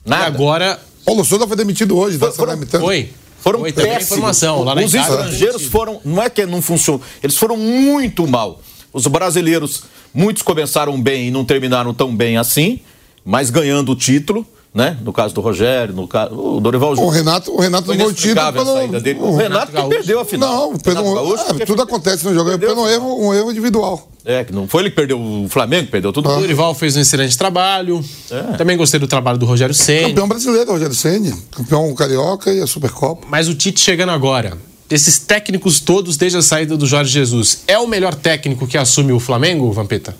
Nada. E agora. Paulo Souza foi demitido hoje, foi, foram, foi. Foram foi informação lá na Os estrangeiros foram, não é que não funcionou, eles foram muito mal. Os brasileiros, muitos começaram bem e não terminaram tão bem assim, mas ganhando o título né? No caso do Rogério, no caso. O Dorival O Renato, o Renato não título pelo... dele. O, o Renato, Renato que perdeu a final. Não, pelo... Gaúcho, é, tudo acontece no jogo, é pelo erro, um erro individual. É, que não foi ele que perdeu o Flamengo, perdeu tudo. Ah. O Dorival fez um excelente trabalho. É. Também gostei do trabalho do Rogério Senna. Campeão brasileiro, Rogério Senna. Campeão carioca e a Supercopa. Mas o Tite chegando agora. Esses técnicos todos desde a saída do Jorge Jesus, é o melhor técnico que assume o Flamengo, Vampeta?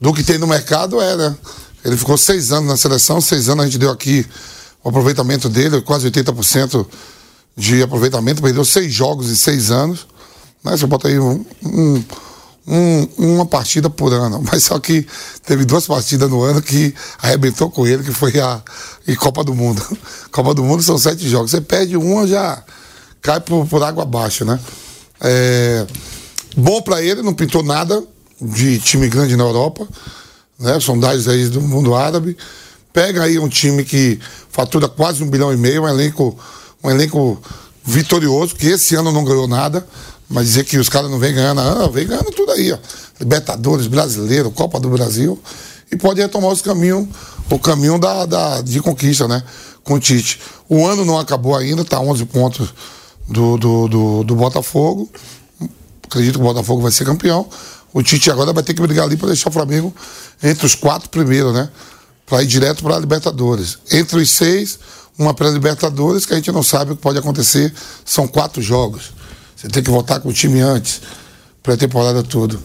Do que tem no mercado é, né? Ele ficou seis anos na seleção, seis anos a gente deu aqui o aproveitamento dele, quase 80% de aproveitamento, perdeu seis jogos em seis anos. Né? Você bota aí um, um, um, uma partida por ano. (laughs) Mas só que teve duas partidas no ano que arrebentou com ele, que foi a Copa do Mundo. (laughs) Copa do Mundo são sete jogos. Você perde uma, já cai por, por água abaixo, né? É, bom para ele, não pintou nada de time grande na Europa. Né? Sondagens aí do mundo árabe. Pega aí um time que fatura quase um bilhão e meio, um elenco, um elenco vitorioso, que esse ano não ganhou nada, mas dizer que os caras não vêm ganhando, ah, vem ganhando tudo aí, ó. Libertadores, brasileiro, Copa do Brasil, e pode retomar os caminhos, o caminho da, da, de conquista, né? Com o Tite. O ano não acabou ainda, tá 11 pontos do, do, do, do Botafogo. Acredito que o Botafogo vai ser campeão. O Tite agora vai ter que brigar ali para deixar o Flamengo entre os quatro primeiros, né? para ir direto para a Libertadores. Entre os seis, uma pré-Libertadores que a gente não sabe o que pode acontecer. São quatro jogos. Você tem que voltar com o time antes, pré-temporada tudo.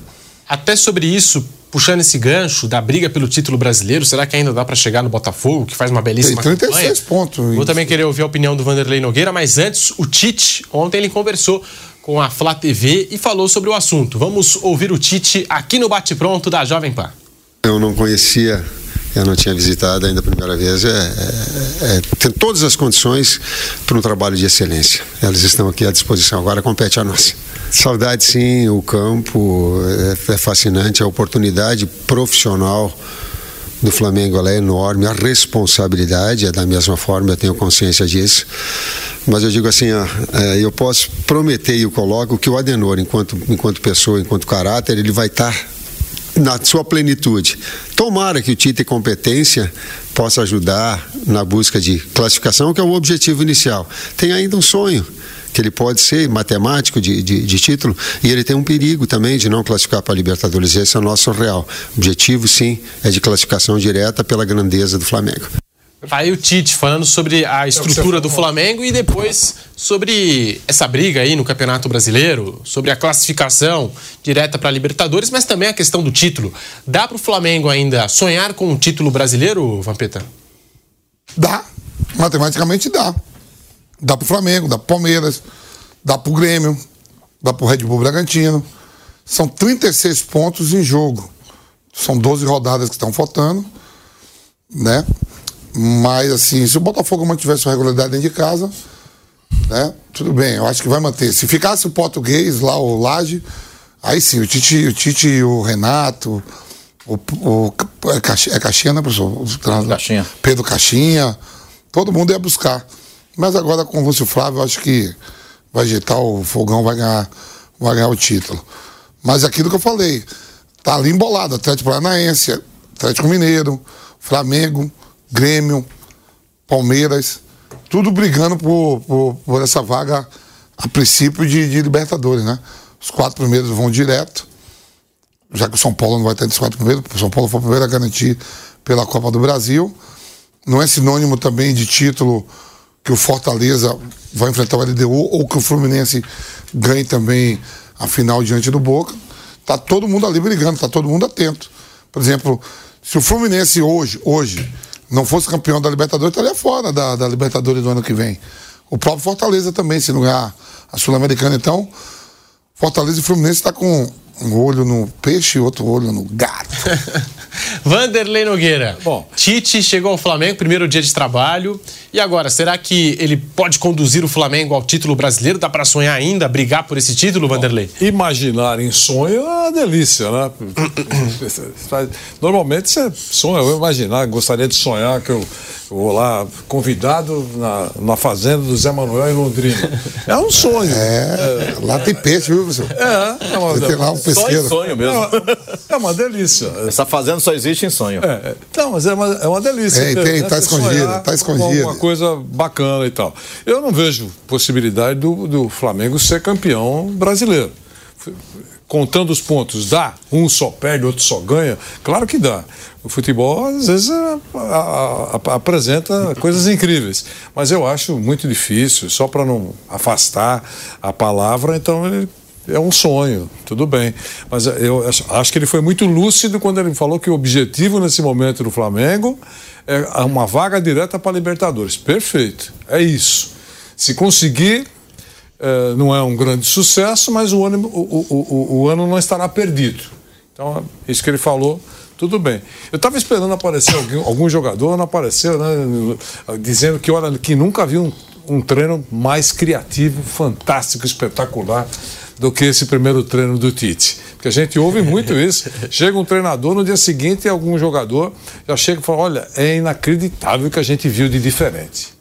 Até sobre isso, puxando esse gancho da briga pelo título brasileiro, será que ainda dá para chegar no Botafogo, que faz uma belíssima Tem 36 campanha? pontos. Vou também querer ouvir a opinião do Vanderlei Nogueira, mas antes, o Tite, ontem ele conversou com a Flá TV e falou sobre o assunto. Vamos ouvir o Tite aqui no Bate Pronto da Jovem Pan. Eu não conhecia eu não tinha visitado ainda a primeira vez, é, é, é, tem todas as condições para um trabalho de excelência. Elas estão aqui à disposição, agora compete a nós. Saudade sim, o campo é, é fascinante, a oportunidade profissional do Flamengo é enorme, a responsabilidade é da mesma forma, eu tenho consciência disso. Mas eu digo assim, ó, é, eu posso prometer e eu coloco que o Adenor, enquanto, enquanto pessoa, enquanto caráter, ele vai estar na sua plenitude. Tomara que o Tite competência possa ajudar na busca de classificação, que é o objetivo inicial. Tem ainda um sonho que ele pode ser matemático de, de, de, título e ele tem um perigo também de não classificar para a Libertadores. Esse é o nosso real. O objetivo, sim, é de classificação direta pela grandeza do Flamengo. Aí o Tite falando sobre a estrutura do Flamengo e depois sobre essa briga aí no Campeonato Brasileiro, sobre a classificação direta para a Libertadores, mas também a questão do título. Dá para o Flamengo ainda sonhar com o título brasileiro, Vampeta? Dá. Matematicamente dá. Dá para o Flamengo, dá para Palmeiras, dá pro Grêmio, dá pro Red Bull Bragantino. São 36 pontos em jogo. São 12 rodadas que estão faltando, né? Mas, assim, se o Botafogo mantivesse sua regularidade dentro de casa, né? Tudo bem, eu acho que vai manter. Se ficasse o português lá, o Laje, aí sim, o Tite, o Tite o Renato, o, o é, Caixinha, é né, professor? Caixinha. Pedro Caixinha, todo mundo ia buscar. Mas agora com o Lúcio Flávio, eu acho que vai ajeitar o fogão, vai ganhar, vai ganhar o título. Mas aquilo que eu falei, tá ali embolado, Atlético Paranaense, Atlético Mineiro, Flamengo, Grêmio, Palmeiras, tudo brigando por, por, por essa vaga a princípio de, de, Libertadores, né? Os quatro primeiros vão direto, já que o São Paulo não vai ter os quatro primeiros, o São Paulo foi o primeiro a garantir pela Copa do Brasil. Não é sinônimo também de título que o Fortaleza vai enfrentar o LDU ou que o Fluminense ganhe também a final diante do Boca. Tá todo mundo ali brigando, tá todo mundo atento. Por exemplo, se o Fluminense hoje, hoje não fosse campeão da Libertadores, estaria fora da, da Libertadores do ano que vem. O próprio Fortaleza também, se não ganhar a Sul-Americana. Então, Fortaleza e Fluminense está com um olho no peixe e outro olho no gato. (laughs) Vanderlei Nogueira. Bom, Tite chegou ao Flamengo, primeiro dia de trabalho. E agora, será que ele pode conduzir o Flamengo ao título brasileiro? Dá para sonhar ainda, brigar por esse título, Vanderlei? Bom, imaginar em sonho é uma delícia, né? (coughs) Normalmente você sonha, eu imaginar, gostaria de sonhar que eu vou lá convidado na, na fazenda do Zé Manuel em Londrina. É um sonho. É, é lá tem peixe, viu, professor? É, é uma, tem lá um pesqueiro. Só em sonho mesmo. É uma, é uma delícia. Essa fazenda só existe em sonho. É, não, mas é uma, é uma delícia. É, tem, tá escondido, tá escondido. Uma coisa bacana e tal. Eu não vejo possibilidade do, do Flamengo ser campeão brasileiro contando os pontos, dá? Um só perde, outro só ganha? Claro que dá. O futebol, às vezes, a, a, a, apresenta (laughs) coisas incríveis. Mas eu acho muito difícil, só para não afastar a palavra, então ele é um sonho, tudo bem. Mas eu acho que ele foi muito lúcido quando ele falou que o objetivo nesse momento do Flamengo é uma vaga direta para a Libertadores. Perfeito, é isso. Se conseguir, é, não é um grande sucesso, mas o ano, o, o, o, ano não estará perdido. Então, isso que ele falou, tudo bem. Eu estava esperando aparecer algum, algum, jogador, não apareceu, né, dizendo que, olha, que nunca viu um, um treino mais criativo, fantástico, espetacular do que esse primeiro treino do Tite. Porque a gente ouve muito (laughs) isso. Chega um treinador, no dia seguinte algum jogador já chega e fala: olha, é inacreditável o que a gente viu de diferente.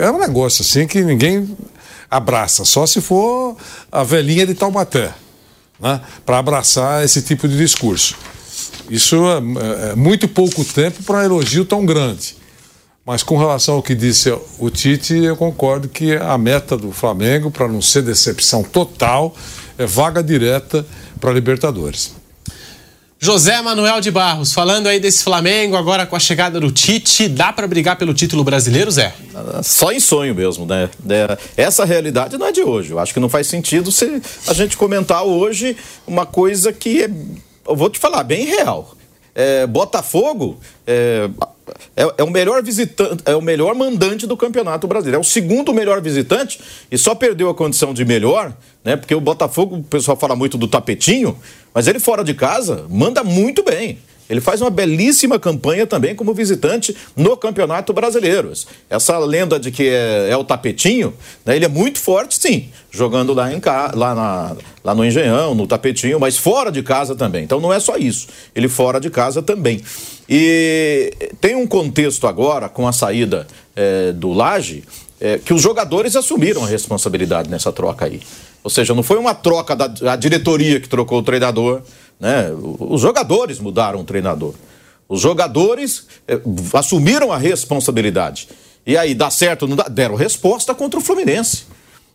É um negócio assim que ninguém abraça, só se for a velhinha de Taubaté, né? para abraçar esse tipo de discurso. Isso é, é muito pouco tempo para um elogio tão grande. Mas com relação ao que disse o Tite, eu concordo que a meta do Flamengo, para não ser decepção total, é vaga direta para a Libertadores. José Manuel de Barros, falando aí desse Flamengo, agora com a chegada do Tite, dá para brigar pelo título brasileiro, Zé? Só em sonho mesmo, né? É, essa realidade não é de hoje. Eu acho que não faz sentido se a gente comentar hoje uma coisa que é, eu vou te falar, bem real. É, Botafogo é, é, é, o melhor visitante, é o melhor mandante do Campeonato Brasileiro. É o segundo melhor visitante e só perdeu a condição de melhor, né? Porque o Botafogo, o pessoal fala muito do tapetinho, mas ele fora de casa manda muito bem. Ele faz uma belíssima campanha também como visitante no Campeonato Brasileiro. Essa lenda de que é, é o tapetinho, né, ele é muito forte, sim, jogando lá, em, lá, na, lá no Engenhão, no tapetinho, mas fora de casa também. Então não é só isso, ele fora de casa também. E tem um contexto agora com a saída é, do Laje é, que os jogadores assumiram a responsabilidade nessa troca aí. Ou seja, não foi uma troca da, da diretoria que trocou o treinador, né? Os jogadores mudaram o treinador. Os jogadores é, assumiram a responsabilidade. E aí, dá certo, não dá? Deram resposta contra o Fluminense.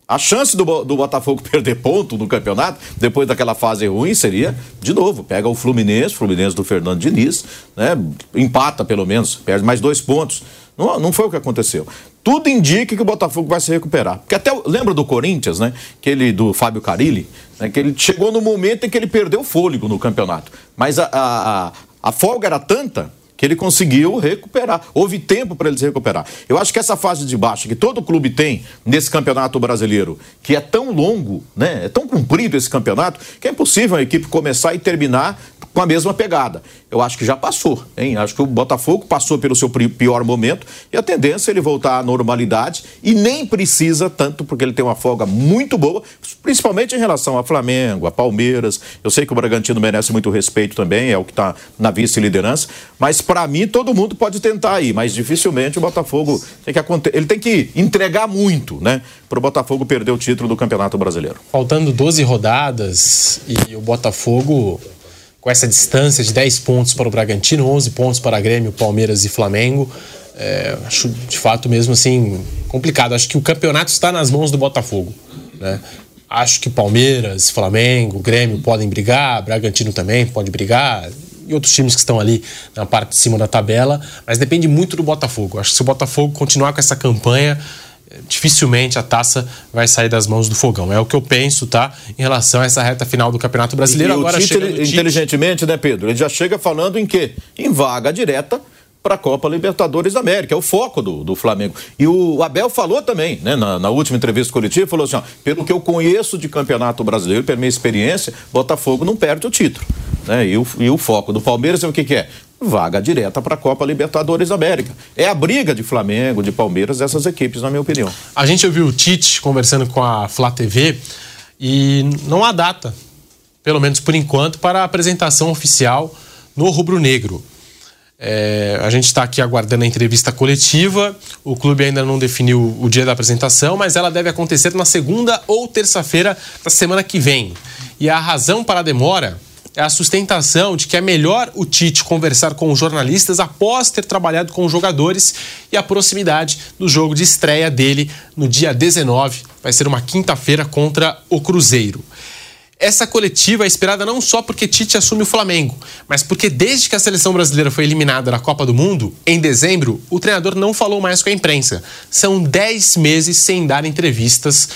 A chance do, do Botafogo (laughs) perder ponto no campeonato, depois daquela fase ruim, seria, de novo, pega o Fluminense, Fluminense do Fernando Diniz, né? empata pelo menos, perde mais dois pontos. Não, não foi o que aconteceu. Tudo indica que o Botafogo vai se recuperar. Porque até lembra do Corinthians, né? Aquele do Fábio Carilli, né? que ele chegou no momento em que ele perdeu o fôlego no campeonato. Mas a, a, a, folga era tanta que ele conseguiu recuperar. Houve tempo para ele se recuperar. Eu acho que essa fase de baixo que todo clube tem nesse campeonato brasileiro, que é tão longo, né? É tão comprido esse campeonato, que é impossível a equipe começar e terminar com a mesma pegada. Eu acho que já passou, hein? Acho que o Botafogo passou pelo seu pior momento e a tendência é ele voltar à normalidade e nem precisa tanto, porque ele tem uma folga muito boa, principalmente em relação a Flamengo, a Palmeiras. Eu sei que o Bragantino merece muito respeito também, é o que está na vice-liderança, mas para mim todo mundo pode tentar aí, mas dificilmente o Botafogo tem que ele tem que entregar muito, né? Para o Botafogo perder o título do Campeonato Brasileiro. Faltando 12 rodadas e o Botafogo com essa distância de 10 pontos para o Bragantino, 11 pontos para Grêmio, Palmeiras e Flamengo. É, acho de fato mesmo assim complicado. Acho que o campeonato está nas mãos do Botafogo. Né? Acho que Palmeiras, Flamengo, Grêmio podem brigar, Bragantino também pode brigar e outros times que estão ali na parte de cima da tabela, mas depende muito do Botafogo. Acho que se o Botafogo continuar com essa campanha, dificilmente a taça vai sair das mãos do fogão. É o que eu penso, tá? Em relação a essa reta final do Campeonato Brasileiro. E Agora o Tite, inteligentemente, né, Pedro? Ele já chega falando em quê? Em vaga direta para a Copa Libertadores da América. É o foco do, do Flamengo. E o Abel falou também, né, na, na última entrevista coletiva, falou assim: ó, pelo que eu conheço de Campeonato Brasileiro, pela minha experiência, Botafogo não perde o título. Né? E, o, e o foco do Palmeiras é o que, que é? Vaga direta para a Copa Libertadores da América. É a briga de Flamengo, de Palmeiras, dessas equipes, na minha opinião. A gente ouviu o Tite conversando com a Flá TV e não há data, pelo menos por enquanto, para a apresentação oficial no Rubro Negro. É, a gente está aqui aguardando a entrevista coletiva. O clube ainda não definiu o dia da apresentação, mas ela deve acontecer na segunda ou terça-feira da semana que vem. E a razão para a demora a sustentação de que é melhor o Tite conversar com os jornalistas após ter trabalhado com os jogadores e a proximidade do jogo de estreia dele no dia 19, vai ser uma quinta-feira contra o Cruzeiro. Essa coletiva é esperada não só porque Tite assume o Flamengo, mas porque desde que a seleção brasileira foi eliminada da Copa do Mundo, em dezembro, o treinador não falou mais com a imprensa. São 10 meses sem dar entrevistas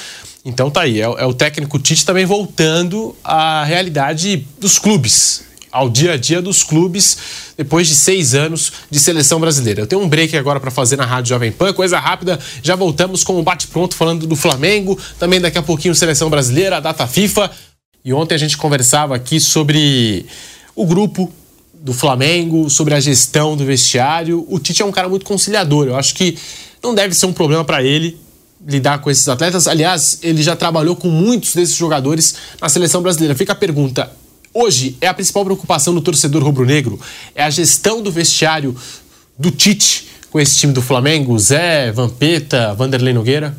então tá aí, é, é o técnico Tite também voltando à realidade dos clubes, ao dia a dia dos clubes depois de seis anos de seleção brasileira. Eu tenho um break agora para fazer na Rádio Jovem Pan, coisa rápida. Já voltamos com o bate-pronto falando do Flamengo, também daqui a pouquinho seleção brasileira, a data FIFA. E ontem a gente conversava aqui sobre o grupo do Flamengo, sobre a gestão do vestiário. O Tite é um cara muito conciliador. Eu acho que não deve ser um problema para ele lidar com esses atletas. Aliás, ele já trabalhou com muitos desses jogadores na seleção brasileira. Fica a pergunta: hoje é a principal preocupação do torcedor rubro-negro? É a gestão do vestiário do Tite com esse time do Flamengo? Zé, Vampeta, Vanderlei Nogueira?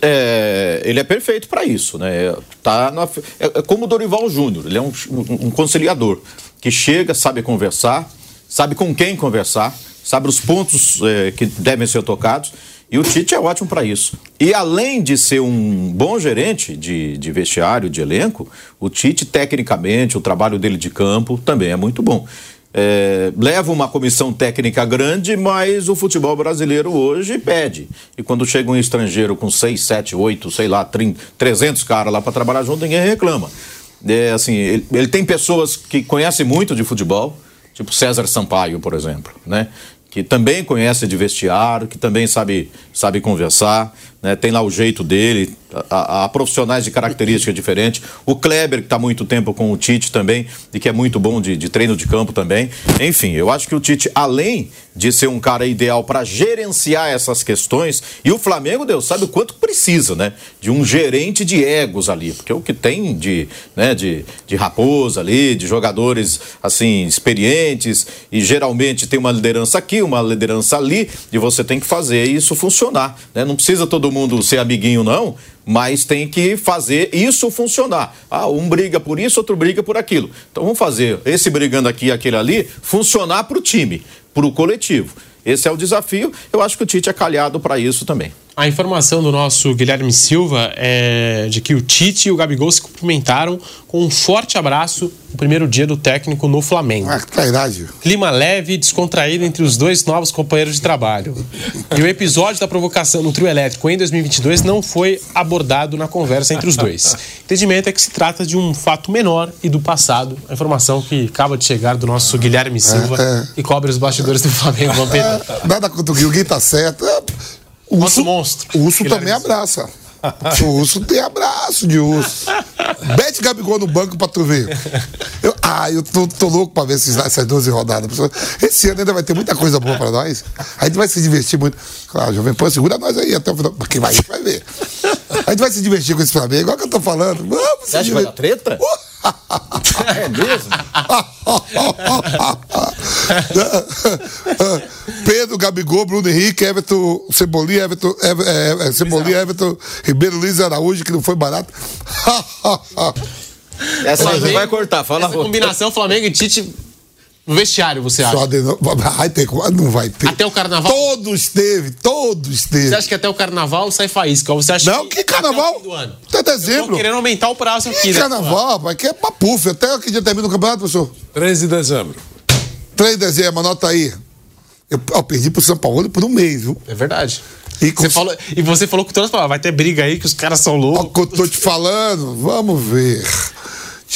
É, ele é perfeito para isso, né? Tá na, é, é, como o Dorival Júnior, ele é um, um, um conciliador que chega, sabe conversar, sabe com quem conversar, sabe os pontos é, que devem ser tocados e o Tite é ótimo para isso. E além de ser um bom gerente de, de vestiário, de elenco, o Tite, tecnicamente, o trabalho dele de campo também é muito bom. É, leva uma comissão técnica grande, mas o futebol brasileiro hoje pede. E quando chega um estrangeiro com 6, 7, 8, sei lá, 30, 300 caras lá para trabalhar junto, ninguém reclama. É, assim, ele, ele, tem pessoas que conhecem muito de futebol, tipo César Sampaio, por exemplo, né? Que também conhece de vestiário, que também sabe, sabe conversar, né? tem lá o jeito dele, há, profissionais de característica diferente. O Kleber, que está muito tempo com o Tite também, e que é muito bom de, de treino de campo também. Enfim, eu acho que o Tite, além de ser um cara ideal para gerenciar essas questões, e o Flamengo, Deus sabe o quanto precisa, né? De um gerente de egos ali, porque o que tem de, né, de, de raposa ali, de jogadores assim, experientes, e geralmente tem uma liderança aqui, uma liderança ali, e você tem que fazer isso funcionar. Né? Não precisa todo mundo ser amiguinho, não, mas tem que fazer isso funcionar. Ah, um briga por isso, outro briga por aquilo. Então vamos fazer esse brigando aqui e aquele ali funcionar para o time, para o coletivo. Esse é o desafio. Eu acho que o Tite é calhado para isso também. A informação do nosso Guilherme Silva é de que o Tite e o Gabigol se cumprimentaram com um forte abraço no primeiro dia do técnico no Flamengo. Ah, que trairagem. Clima leve e descontraído entre os dois novos companheiros de trabalho. E o episódio da provocação no trio elétrico em 2022 não foi abordado na conversa entre os dois. O (laughs) entendimento é que se trata de um fato menor e do passado. A informação que acaba de chegar do nosso Guilherme Silva é. e cobre os bastidores do Flamengo. Vampeta. Nada contra o Gui, o Gui tá certo. O urso, monstro. O urso também abraça. O urso tem abraço de urso. (laughs) Bete Gabigol no banco pra tu ver. Eu, ah, eu tô, tô louco pra ver esses, essas 12 rodadas. Esse ano ainda vai ter muita coisa boa pra nós. A gente vai se divertir muito. Claro, Jovem Pan, segura nós aí até o final. Porque vai, vai ver. A gente vai se divertir com esse Flamengo. O que eu tô falando. Vamos Você acha que vai dar treta? É mesmo? (laughs) Pedro, Gabigol, Bruno Henrique, Everton, Cebolinha, Everton, Ever, é, é, Cebolinha, Everton, Ribeiro, Luiz Araújo, que não foi barato. (laughs) Essa aí você Flamengo- vai cortar, fala Essa combinação Flamengo e Tite no vestiário, você acha? Só de novo. Vai ter, não vai ter. Até o carnaval? Todos teve, todos teve. Você acha que até o carnaval sai faísca? Você acha Não, que até carnaval? o fim do ano? Até Tô dezembro. querendo aumentar o prazo aqui, Que né? carnaval, rapaz, que é papuf. Até que dia termina o campeonato, professor? 13 de dezembro. 3 de dezembro, anota aí. Eu, eu perdi pro São Paulo por um mês, viu? É verdade. E com- Você falou, e você falou com todas as palavras, vai ter briga aí que os caras são Olha o loucos. que eu tô te falando, vamos ver.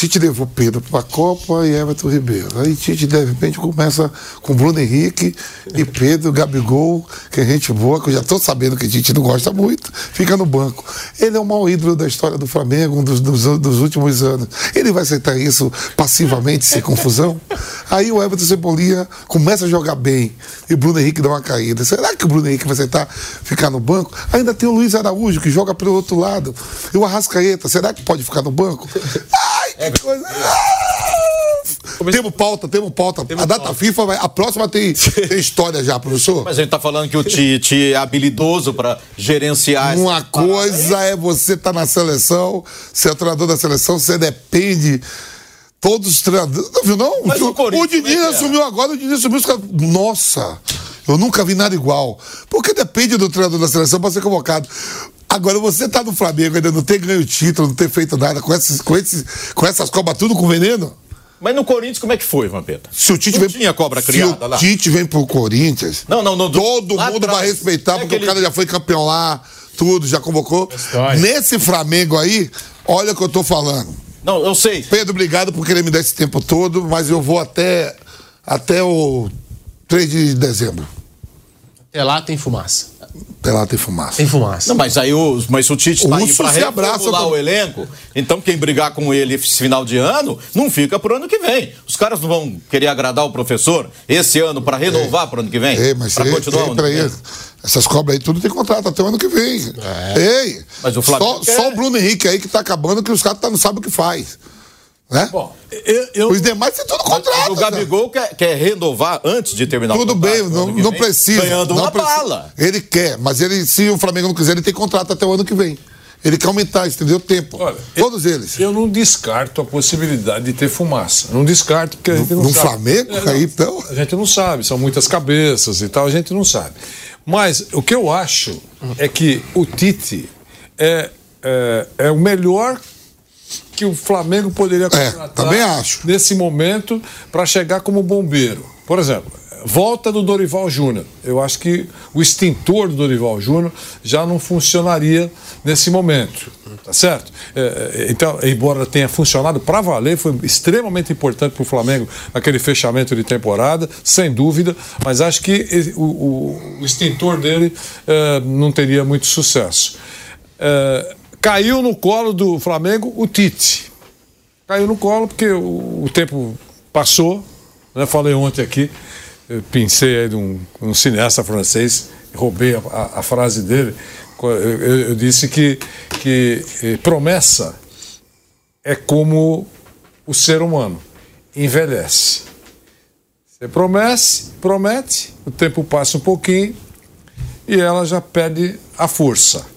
Tite levou Pedro pra Copa e Everton Ribeiro. Aí Tite, de repente, começa com Bruno Henrique e Pedro, Gabigol, que é gente boa, que eu já tô sabendo que Tite não gosta muito, fica no banco. Ele é o maior ídolo da história do Flamengo, um dos, dos, dos últimos anos. Ele vai aceitar isso passivamente, sem confusão? Aí o Everton Cebolinha começa a jogar bem e Bruno Henrique dá uma caída. Será que o Bruno Henrique vai aceitar ficar no banco? Ainda tem o Luiz Araújo, que joga pelo outro lado. E o Arrascaeta, será que pode ficar no banco? Ai, que coisa. Ah! Temos pauta, temos pauta. a data FIFA, vai, a próxima tem, (laughs) tem história já, professor. Mas a gente tá falando que o Tite é habilidoso pra gerenciar Uma paradas. coisa é você estar na seleção, ser o treinador da seleção, você depende. Todos os treinadores. Não viu, não? Mas o, o o Diniz é é? assumiu agora, o Diniz assumiu os caras. Nossa, eu nunca vi nada igual. Porque depende do treinador da seleção para ser convocado. Agora, você tá no Flamengo, ainda não ter ganho o título, não ter feito nada com, esses, com, esses, com essas cobras tudo com veneno. Mas no Corinthians, como é que foi, Vampeta? Se o Tite Não vem, tinha cobra se criada o lá? Tite vem pro Corinthians, Não, não, não. do- todo lá mundo atrás. vai respeitar, É porque aquele- o cara já foi campeão lá, tudo, já convocou. História. Nesse Flamengo aí, olha o que eu tô falando. Não, eu sei. Pedro, obrigado por querer me dar esse tempo todo, mas eu vou até, até o 3 de dezembro. Até lá tem fumaça. Lá tem fumaça. Tem fumaça. Não, mas aí o, mas o Tite O tá aí abraça reformular o elenco. Então quem brigar com ele esse final de ano, não fica pro ano que vem. Os caras não vão querer agradar o professor esse ano pra renovar pro ano que vem? Ei, mas pra ei, continuar o ei, ano pra que vem? aí, essas cobras aí tudo tem contrato até o ano que vem. Ei, Mas o Flamengo só, quer- só o Bruno Henrique aí que tá acabando que os caras tá, não sabem o que faz. Né? Bom, eu, eu- Os demais tem tudo contrato. o Gabigol quer, quer renovar antes de terminar Tudo o contrato bem, pro não, que não vem, precisa. Ganhando não uma precisa. bala. Ele quer, mas ele, se o Flamengo não quiser, ele tem contrato até o ano que vem. Ele quer aumentar, entendeu? O tempo. Olha, Todos eles. eu não descarto a possibilidade de ter fumaça. Não descarto, porque a gente não no sabe. Flamengo, É, não. aí, então? A gente não sabe, são muitas cabeças e tal, a gente não sabe. Mas o que eu acho é que o Tite é, é, é o melhor que o Flamengo poderia contratar também acho. nesse momento para chegar como bombeiro. Por exemplo, volta do Dorival Júnior. Eu acho que o extintor do Dorival Júnior já não funcionaria nesse momento. Tá certo? É, é, então, embora tenha funcionado para valer, foi extremamente importante para o Flamengo aquele fechamento de temporada, sem dúvida, mas acho que o, o- o extintor dele é, não teria muito sucesso. É, caiu no colo do Flamengo o Tite caiu no colo porque o, o tempo passou. Né? Falei ontem aqui, pensei aí de um, um cineasta francês, roubei a, a- a frase dele. eu- eu disse que, que eh, promessa é como o ser humano envelhece. Você promete, promete, o tempo passa um pouquinho e ela já perde a força.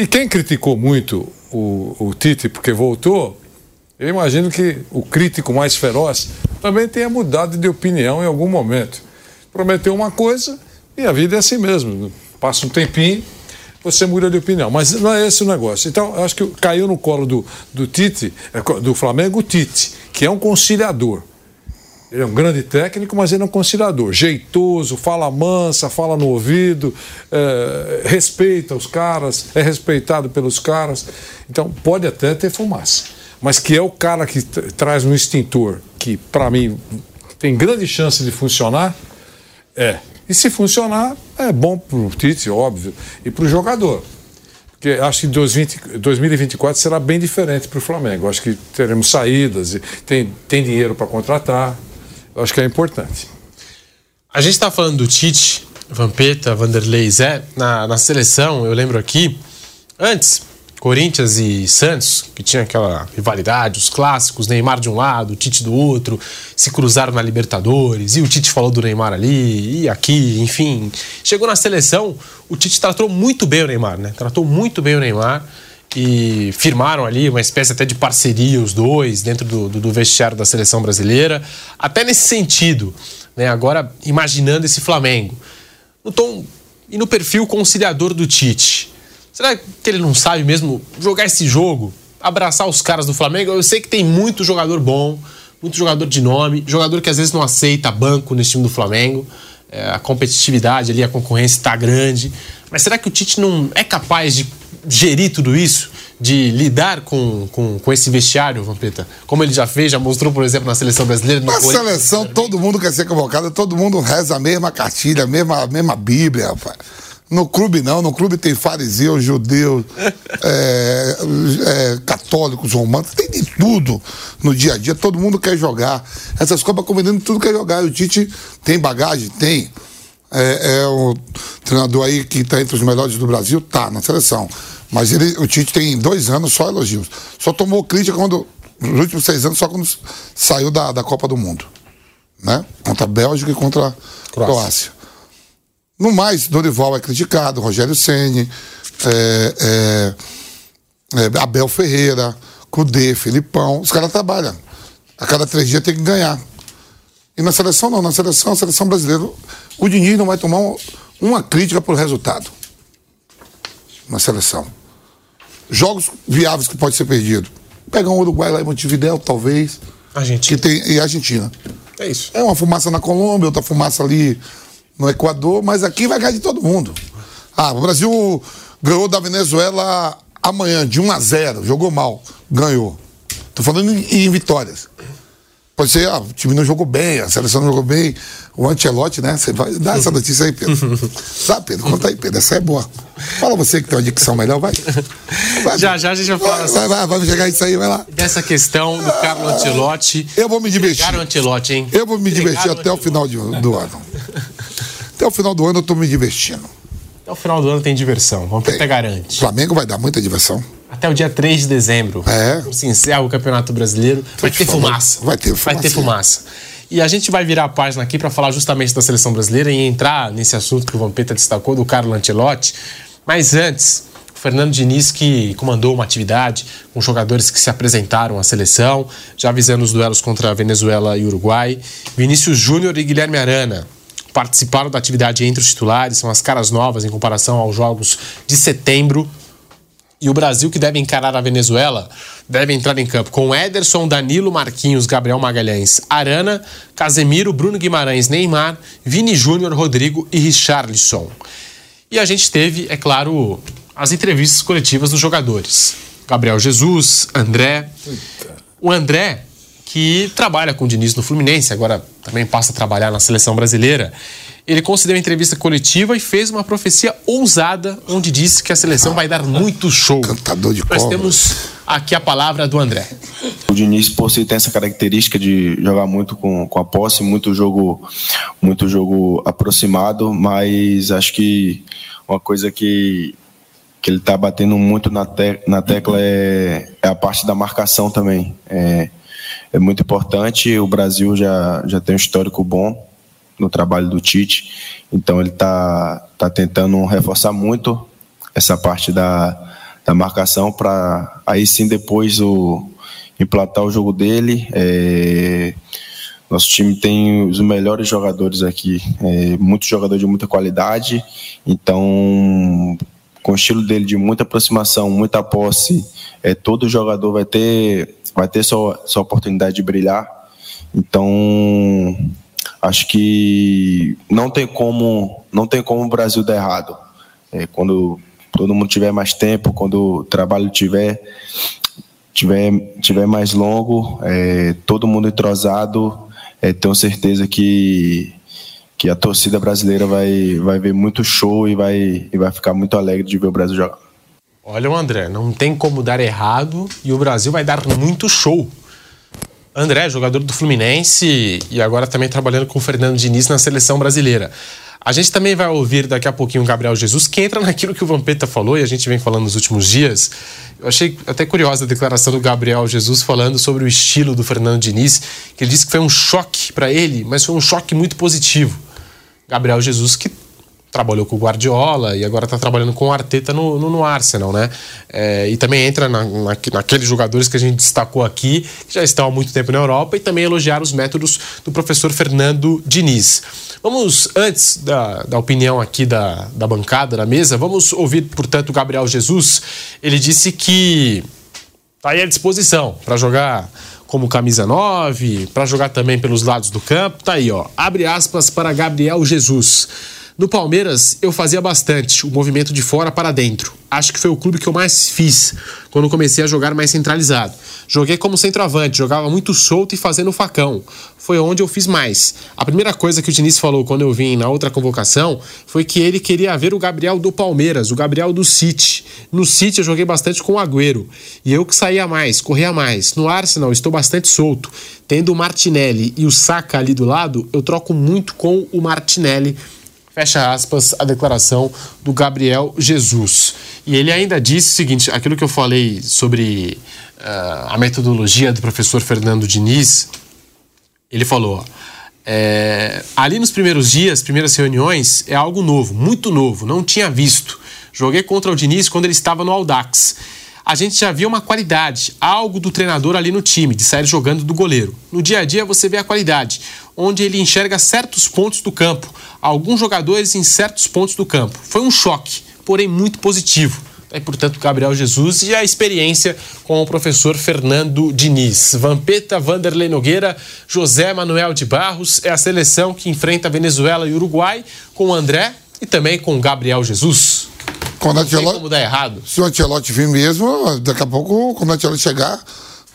E quem criticou muito o, o Tite porque voltou, eu imagino que o crítico mais feroz também tenha mudado de opinião em algum momento. Prometeu uma coisa e a vida é assim mesmo. Passa um tempinho, você muda de opinião. Mas não é esse o negócio. Então, eu acho que caiu no colo do, do Tite, é, do Flamengo, o Tite, que é um conciliador. Ele é um grande técnico, mas ele é um conciliador. Jeitoso, fala mansa, fala no ouvido, é, respeita os caras, é respeitado pelos caras. Então, pode até ter fumaça. Mas que é o cara que traz um extintor que, para mim, tem grande chance de funcionar, é. E se funcionar, é bom para o Tite, óbvio, e para o jogador. Porque acho que 2020, 2024 será bem diferente para o Flamengo. Acho que teremos saídas, tem, tem dinheiro para contratar. Acho que é importante. A gente está falando do Tite, Vampeta, Vanderlei Zé, na, na seleção, eu lembro aqui, antes, Corinthians e Santos, que tinha aquela rivalidade, os clássicos, Neymar de um lado, Tite do outro, se cruzaram na Libertadores, e o Tite falou do Neymar ali, e aqui, enfim. Chegou na seleção, o Tite tratou muito bem o Neymar, né? Tratou muito bem o Neymar e firmaram ali uma espécie até de parceria os dois dentro do, do, do vestiário da seleção brasileira. Até nesse sentido, né? Agora imaginando esse Flamengo. No tom e no perfil conciliador do Tite Será que ele não sabe mesmo jogar esse jogo? Abraçar os caras do Flamengo? Eu sei que tem muito jogador bom, muito jogador de nome, jogador que às vezes não aceita banco nesse time do Flamengo. É, a competitividade ali, a concorrência está grande. Mas será que o Tite não é capaz de gerir tudo isso? De lidar com, com, com esse vestiário, Vampeta? Como ele já fez, já mostrou, por exemplo, na seleção brasileira. Na seleção, todo mundo quer ser convocado, todo mundo reza a mesma cartilha, a mesma, a mesma Bíblia, rapaz. No clube não, no clube tem fariseus, judeus, (laughs) é, é, católicos, romanos, tem de tudo no dia a dia, todo mundo quer jogar. Essas Copas Convenientes, tudo quer jogar. E o Tite tem bagagem? Tem. É, é o treinador aí que está entre os melhores do Brasil, tá na seleção. Mas ele, o Tite tem dois anos só elogios. Só tomou crítica quando, nos últimos seis anos, só quando saiu da, da Copa do Mundo. Né? Contra a Bélgica e contra a Croácia. Croácia. No mais, Dorival é criticado, Rogério Ceni, é, é, é, Abel Ferreira, Cudê, Filipão, os caras trabalham. A cada três dias tem que ganhar. E na seleção não, na seleção, a seleção brasileira, o Diniz não vai tomar um, uma crítica por resultado. Na seleção. Jogos viáveis que pode ser perdido. Pegar um Uruguai lá em Montevideo, talvez. Argentina. Que tem, e Argentina. É isso. É uma fumaça na Colômbia, outra fumaça ali no Equador, mas aqui vai ganhar de todo mundo. Ah, o Brasil ganhou da Venezuela amanhã, de 1 a 0 jogou mal, ganhou. Tô falando em, em vitórias. Pode ser, ah, o time não jogou bem, a seleção não jogou bem. O Antelote, né? Você vai dar essa notícia aí, Pedro. (laughs) Tá, Pedro? Conta aí, Pedro. Essa é boa. Fala você que tem uma dicção melhor, vai. vai já, já a gente vai falar. Vai, vai, vai, chegar isso aí, vai lá. Dessa questão do Carlos Antelote. Eu vou me divertir. O Antelote, hein? Eu vou me divertir até o final de, do ano. Até o final do ano eu tô me divertindo. Até o final do ano tem diversão, vamos até garante. Flamengo vai dar muita diversão. Até o dia 3 de dezembro. É. Se encerra o Campeonato Brasileiro. Vai ter fumaça. Vai ter fumaça. Vai ter fumaça. E a gente vai virar a página aqui para falar justamente da seleção brasileira e entrar nesse assunto que o Vampeta destacou, do Carlo Ancelotti. Mas antes, o Fernando Diniz que comandou uma atividade com jogadores que se apresentaram à seleção, já avisando os duelos contra a Venezuela e Uruguai. Vinícius Júnior e Guilherme Arana participaram da atividade entre os titulares, são as caras novas em comparação aos jogos de setembro. E o Brasil, que deve encarar a Venezuela, deve entrar em campo com Ederson, Danilo, Marquinhos, Gabriel Magalhães, Arana, Casemiro, Bruno Guimarães, Neymar, Vini Júnior, Rodrigo e Richarlison. E a gente teve, é claro, as entrevistas coletivas dos jogadores. Gabriel Jesus, André. O André que trabalha com o Diniz no Fluminense, agora também passa a trabalhar na seleção brasileira. Ele concedeu uma entrevista coletiva e fez uma profecia ousada, onde disse que a seleção vai dar muito show. Cantador de Nós temos aqui a palavra do André. O Diniz, por si, tem essa característica de jogar muito com, com a posse, muito jogo, muito jogo aproximado, mas acho que uma coisa que, que ele está batendo muito na, te, na tecla é, é a parte da marcação também. É, é muito importante. O Brasil já, já tem um histórico bom no trabalho do Tite, então ele está tá tentando reforçar muito essa parte da, da marcação para aí sim depois o, implantar o jogo dele. É, nosso time tem os melhores jogadores aqui, é, muitos jogadores de muita qualidade, então com o estilo dele de muita aproximação, muita posse, é, todo jogador vai ter, vai ter sua, sua oportunidade de brilhar. Então, acho que não tem como, não tem como o Brasil dar errado. É, quando todo mundo tiver mais tempo, quando o trabalho tiver tiver, tiver mais longo, é, todo mundo entrosado, é, tenho certeza que que a torcida brasileira vai, vai ver muito show e vai, e vai ficar muito alegre de ver o Brasil jogar. Olha André, não tem como dar errado e o Brasil vai dar muito show. André, jogador do Fluminense e agora também trabalhando com o Fernando Diniz na seleção brasileira. A gente também vai ouvir daqui a pouquinho o Gabriel Jesus, que entra (laughs) naquilo que o Vampeta falou e a gente vem falando nos últimos dias. Eu achei até curiosa a declaração do Gabriel Jesus falando sobre o estilo do Fernando Diniz, que ele disse que foi um choque para ele, mas foi um choque muito positivo. Gabriel Jesus, que trabalhou com o Guardiola e agora está trabalhando com o Arteta no, no, no Arsenal, né? É, e também entra na, na, naqueles jogadores que a gente destacou aqui, que já estão há muito tempo na Europa, e também elogiar os métodos do professor Fernando Diniz. Vamos, antes da, da opinião aqui da, da bancada, da mesa, vamos ouvir, portanto, o Gabriel Jesus. Ele disse que está aí à disposição para jogar como camisa 9, para jogar também pelos lados do campo. Tá aí, ó. Abre aspas para Gabriel Jesus. No Palmeiras, eu fazia bastante o movimento de fora para dentro. Acho que foi o clube que eu mais fiz quando comecei a jogar mais centralizado. Joguei como centroavante, jogava muito solto e fazendo facão. Foi onde eu fiz mais. A primeira coisa que o Diniz falou quando eu vim na outra convocação foi que ele queria ver o Gabriel do Palmeiras, o Gabriel do City. No City eu joguei bastante com o Agüero. E eu que saía mais, corria mais. No Arsenal estou bastante solto. Tendo o Martinelli e o Saka ali do lado, eu troco muito com o Martinelli Fecha aspas a declaração do Gabriel Jesus. E ele ainda disse o seguinte: aquilo que eu falei sobre uh, a metodologia do professor Fernando Diniz, ele falou. É, ali nos primeiros dias, primeiras reuniões, é algo novo, muito novo, não tinha visto. Joguei contra o Diniz quando ele estava no Audax a gente já via uma qualidade, algo do treinador ali no time, de sair jogando do goleiro. No dia a dia você vê a qualidade, onde ele enxerga certos pontos do campo, alguns jogadores em certos pontos do campo. Foi um choque, porém muito positivo. E, portanto, Gabriel Jesus e a experiência com o professor Fernando Diniz. Vampeta, Vanderlei Nogueira, José Manuel de Barros é a seleção que enfrenta Venezuela e Uruguai com André e também com Gabriel Jesus. Quando não Ancelotti, como dar errado. Se o Ancelotti vir mesmo, daqui a pouco, quando o Ancelotti chegar,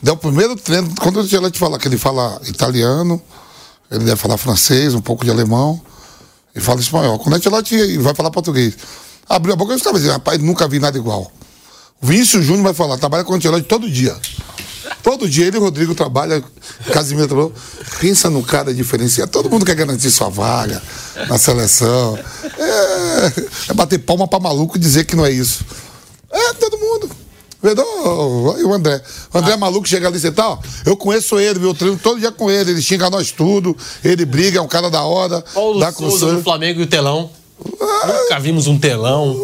der o primeiro treino. Quando o Ancelotti falar que ele fala italiano, ele deve falar francês, um pouco de alemão, e fala espanhol. Quando o Ancelotti vai falar português, abriu a boca e estava dizendo, rapaz, nunca vi nada igual. O Vinícius Júnior vai falar, trabalha com o Ancelotti todo dia. Todo dia ele e o Rodrigo trabalham, (laughs) Casimiro trabalhou. Pensa no cara diferenciado. Todo mundo quer garantir sua vaga na seleção. É, é bater palma pra maluco e dizer que não é isso. É, todo mundo. E o André. O André é maluco chega ali e tá, ó, eu conheço ele, meu treino todo dia com ele. Ele xinga nós tudo, ele briga, é um cara da hora. Paulo dá Souza do Flamengo e o telão. Nunca vimos um telão.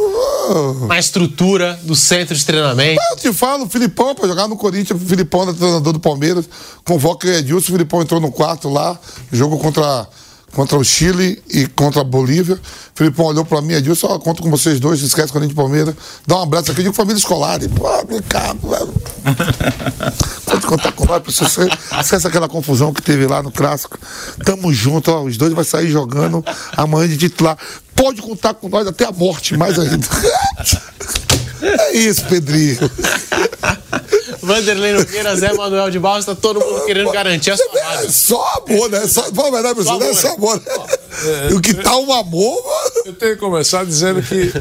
Uma estrutura do centro de treinamento. Eu te falo, o Filipão, pra jogar no Corinthians, o Filipão era treinador do Palmeiras, convoca o Edilson, o Filipão entrou no quarto lá, jogo contra contra o Chile e contra a Bolívia. O Filipão olhou pra mim e disse: Ó, conto com vocês dois, esquece Corinthians e Palmeiras. Dá um abraço aqui, digo família escolar. (laughs) Pode contar com nós, você esquece aquela confusão que teve lá no clássico. Tamo junto, ó, os dois vai sair jogando amanhã de titular. Pode contar com nós até a morte, mais ainda. (laughs) É isso, Pedrinho. Vanderlei Nogueira, Zé Manuel de Barros, tá todo mundo querendo garantir a sua vaga. É só amor, né? Só, pô, verdade, professor, não é só amor, né? É, o que tá um amor, mano. Eu tenho que começar dizendo que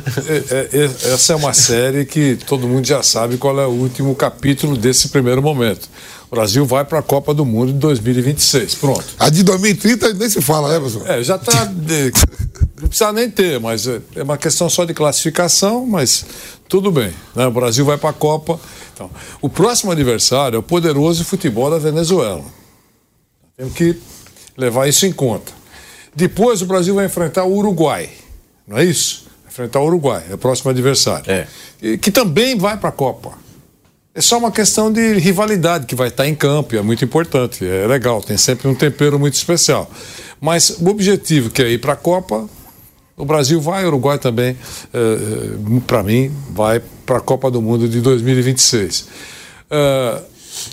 é, é, essa é uma série que todo mundo já sabe qual é o último capítulo desse primeiro momento. O Brasil vai para a Copa do Mundo de 2026. Pronto. A de 2030 nem se fala, né, professor? É, já está. Não precisa nem ter, mas é, é uma questão só de classificação, mas tudo bem. Né? O Brasil vai para a Copa. Então, o próximo adversário é o poderoso futebol da Venezuela. Temos que levar isso em conta. Depois o Brasil vai enfrentar o Uruguai, não é isso? Vai enfrentar o Uruguai, é o próximo adversário. É. E, que também vai para a Copa. É só uma questão de rivalidade que vai estar em campo, e é muito importante, é legal, tem sempre um tempero muito especial. Mas o objetivo que é ir para a Copa, O Brasil vai, o Uruguai também, eh, para mim, vai para a Copa do Mundo de 2026. Eh,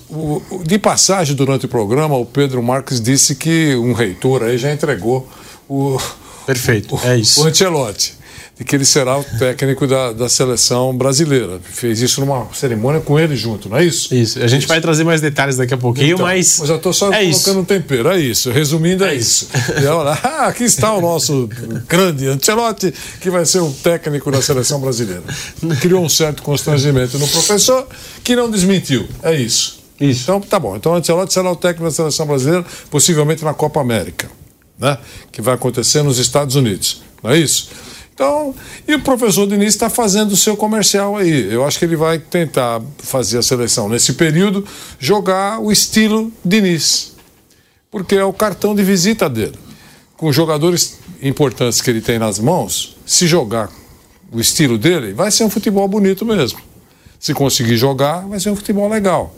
o, de passagem durante o programa, o Pedro Marques disse que um reitor aí já entregou o. Perfeito, o, é isso. O Ancelotti de que ele será o técnico da, da seleção brasileira. Fez isso numa cerimônia com ele junto, não é isso? Isso. A gente isso. vai trazer mais detalhes daqui a pouquinho, então, mas. Mas eu estou só é colocando um tempero, é isso. Resumindo, é, é isso. isso. (laughs) e olha, ah, aqui está o nosso grande Ancelotti, que vai ser o técnico da seleção brasileira. Criou um certo constrangimento no professor, que não desmentiu. É isso. Isso. Então, tá bom. Então, o Ancelotti será o técnico da seleção brasileira, possivelmente na Copa América, né? que vai acontecer nos Estados Unidos. Não é isso? Então, e o professor Diniz está fazendo o seu comercial aí. Eu acho que ele vai tentar fazer a seleção nesse período, jogar o estilo Diniz, porque é o cartão de visita dele. Com jogadores importantes que ele tem nas mãos, se jogar o estilo dele, vai ser um futebol bonito mesmo. Se conseguir jogar, vai ser um futebol legal.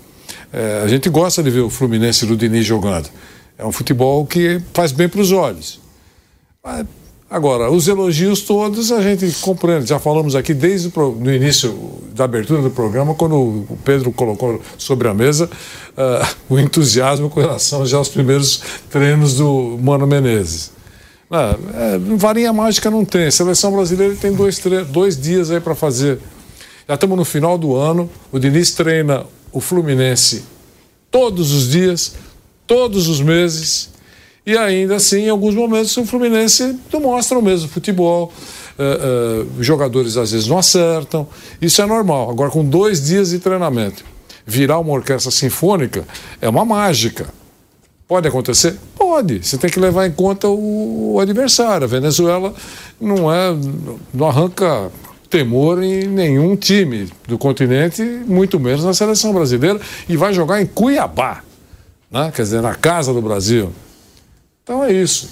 É, a gente gosta de ver o Fluminense do Diniz jogando. É um futebol que faz bem para os olhos. Mas, Agora, os elogios todos a gente compreende. Já falamos aqui desde o no início da abertura do programa, quando o Pedro colocou sobre a mesa uh, (laughs) o entusiasmo com relação já aos primeiros treinos do Mano Menezes. Uh, é, varinha mágica não tem. A seleção brasileira tem dois, dois dias aí para fazer. Já estamos no final do ano. O Diniz treina o Fluminense todos os dias, todos os meses e ainda assim, em alguns momentos, o Fluminense não mostra o mesmo futebol. Uh, uh, jogadores às vezes não acertam. Isso é normal. Agora, com dois dias de treinamento, virar uma orquestra sinfônica é uma mágica. Pode acontecer? Pode. Você tem que levar em conta o, o adversário. A Venezuela não é, não arranca temor em nenhum time do continente, muito menos na seleção brasileira, e vai jogar em Cuiabá, né? quer dizer, na casa do Brasil. Então é isso.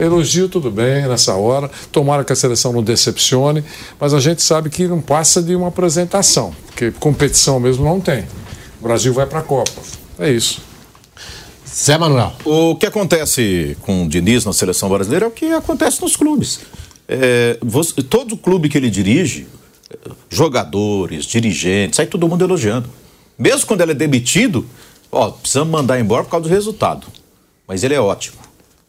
É, elogio tudo bem nessa hora. Tomara que a seleção não decepcione, mas a gente sabe que não passa de uma apresentação, porque competição mesmo não tem. O Brasil vai para a Copa. É isso. Zé Manuel. O que acontece com o Diniz na seleção brasileira é o que acontece nos clubes. É, você, todo clube que ele dirige, jogadores, dirigentes, sai todo mundo elogiando. Mesmo quando ele é demitido, ó, precisamos mandar embora por causa do resultado. Mas ele é ótimo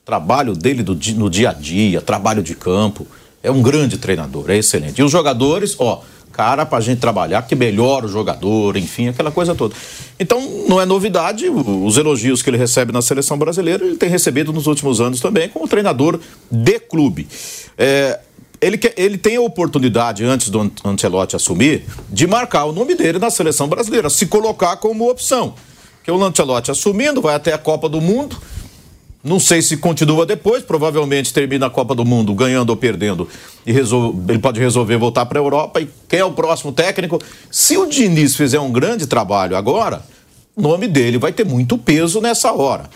trabalho dele do, no dia a dia, trabalho de campo. É um grande treinador, é excelente. E os jogadores, ó, cara pra gente trabalhar, que melhora o jogador, enfim, aquela coisa toda. Então, não é novidade os elogios que ele recebe na seleção brasileira, ele tem recebido nos últimos anos também como treinador de clube. É, ele, ele tem a oportunidade, antes do Ancelotti assumir, de marcar o nome dele na seleção brasileira, se colocar como opção. Que o Ancelotti assumindo, vai até a Copa do Mundo, não sei se continua depois, provavelmente termina a Copa do Mundo ganhando ou perdendo e resolve, ele pode resolver voltar para a Europa. E quem é o próximo técnico? Se o Diniz fizer um grande trabalho agora, o nome dele vai ter muito peso nessa hora.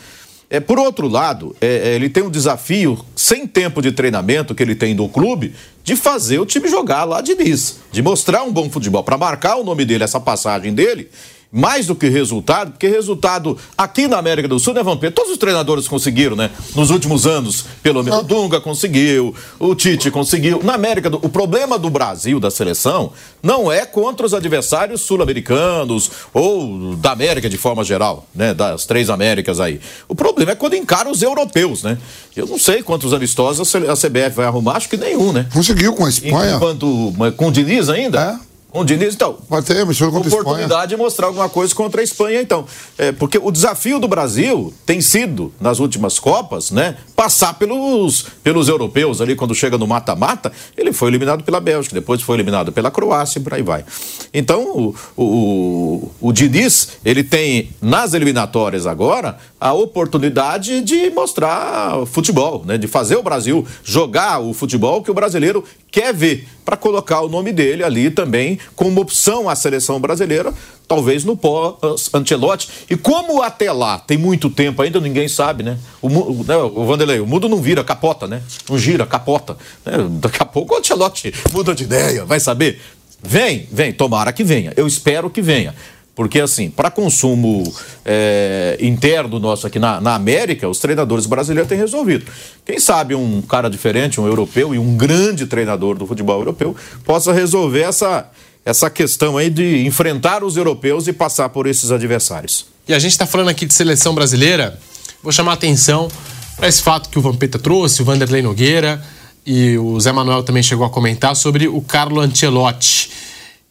É, por outro lado, é, é, ele tem um desafio, sem tempo de treinamento que ele tem do clube, de fazer o time jogar lá de Diniz, de mostrar um bom futebol. Para marcar o nome dele, essa passagem dele, mais do que resultado, porque resultado aqui na América do Sul, né, Vampiro? Todos os treinadores conseguiram, né? Nos últimos anos, pelo menos. O Dunga conseguiu, o Tite conseguiu. Na América do... O problema do Brasil, da seleção, não é contra os adversários sul-americanos ou da América de forma geral, né? Das três Américas aí. O problema é quando encara os europeus, né? Eu não sei quantos amistosos a CBF vai arrumar, acho que nenhum, né? Conseguiu com a Espanha. Enquanto, com o Diniz ainda? É. Com o Diniz, então. Vai ter, mistura contra oportunidade de mostrar alguma coisa contra a Espanha, então. É, porque o desafio do Brasil tem sido, nas últimas Copas, né, passar pelos, pelos europeus ali, quando chega no mata-mata, ele foi eliminado pela Bélgica, depois foi eliminado pela Croácia e por aí vai. Então, o, o, o Diniz, ele tem, nas eliminatórias agora, a oportunidade de mostrar futebol, né, de fazer o Brasil jogar o futebol que o brasileiro quer ver, para colocar o nome dele ali também como opção à seleção brasileira, talvez no pós-Antelote. E como até lá tem muito tempo ainda, ninguém sabe, né? O, o, né, o Vanderlei, o mundo não vira, capota, né? Não gira, capota. Né? Daqui a pouco o Antelote muda de ideia, vai saber? Vem, vem, tomara que venha. Eu espero que venha. Porque, assim, para consumo é, interno nosso aqui na, na América, os treinadores brasileiros têm resolvido. Quem sabe um cara diferente, um europeu e um grande treinador do futebol europeu possa resolver essa, essa questão aí de enfrentar os europeus e passar por esses adversários. E a gente está falando aqui de seleção brasileira, vou chamar a atenção para esse fato que o Vampeta trouxe, o Vanderlei Nogueira e o Zé Manuel também chegou a comentar sobre o Carlo Ancelotti.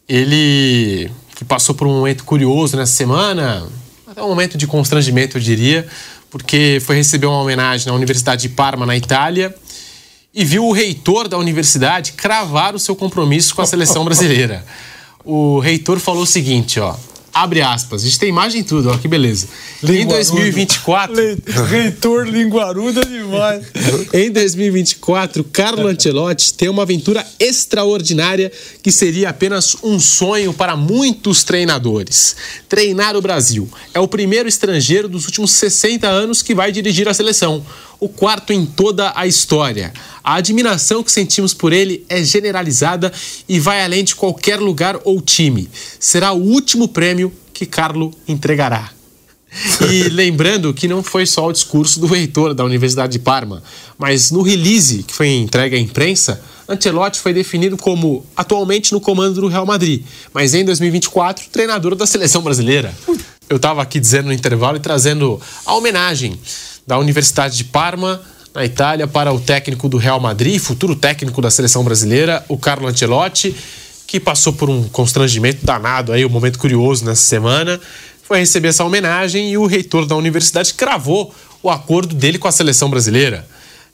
Ele que passou por um momento curioso nessa semana, até um momento de constrangimento, eu diria, porque foi receber uma homenagem na Universidade de Parma, na Itália, e viu o reitor da universidade cravar o seu compromisso com a seleção brasileira. (laughs) O reitor falou o seguinte, ó: abre aspas. A gente tem imagem e tudo, ó, que beleza. Linguarudo. Em 2024. Reitor linguaruda demais. em 2024, Carlo Ancelotti tem uma aventura extraordinária que seria apenas um sonho para muitos treinadores. Treinar o Brasil. É o primeiro estrangeiro dos últimos 60 anos que vai dirigir a seleção o quarto em toda a história. A admiração que sentimos por ele é generalizada e vai além de qualquer lugar ou time. Será o último prêmio que Carlo entregará. E (laughs) lembrando que não foi só o discurso do reitor da Universidade de Parma, mas no release que foi entregue à imprensa, Ancelotti foi definido como atualmente no comando do Real Madrid, mas em 2024 treinador da seleção brasileira. Eu estava aqui dizendo no intervalo e trazendo a homenagem da Universidade de Parma, na Itália, para o técnico do Real Madrid, futuro técnico da seleção brasileira, o Carlo Ancelotti, que passou por um constrangimento danado aí, um momento curioso nessa semana. Foi receber essa homenagem e o reitor da universidade cravou o acordo dele com a seleção brasileira.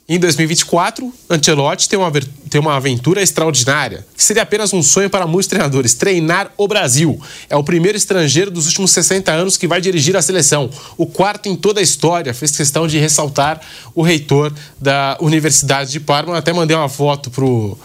Em 2024, Ancelotti tem uma, tem uma aventura extraordinária, que seria apenas um sonho para muitos treinadores: treinar o Brasil. É o primeiro estrangeiro dos últimos 60 anos que vai dirigir a seleção. O quarto em toda a história. Fez questão de ressaltar o reitor da Universidade de Parma. Até mandei uma foto pro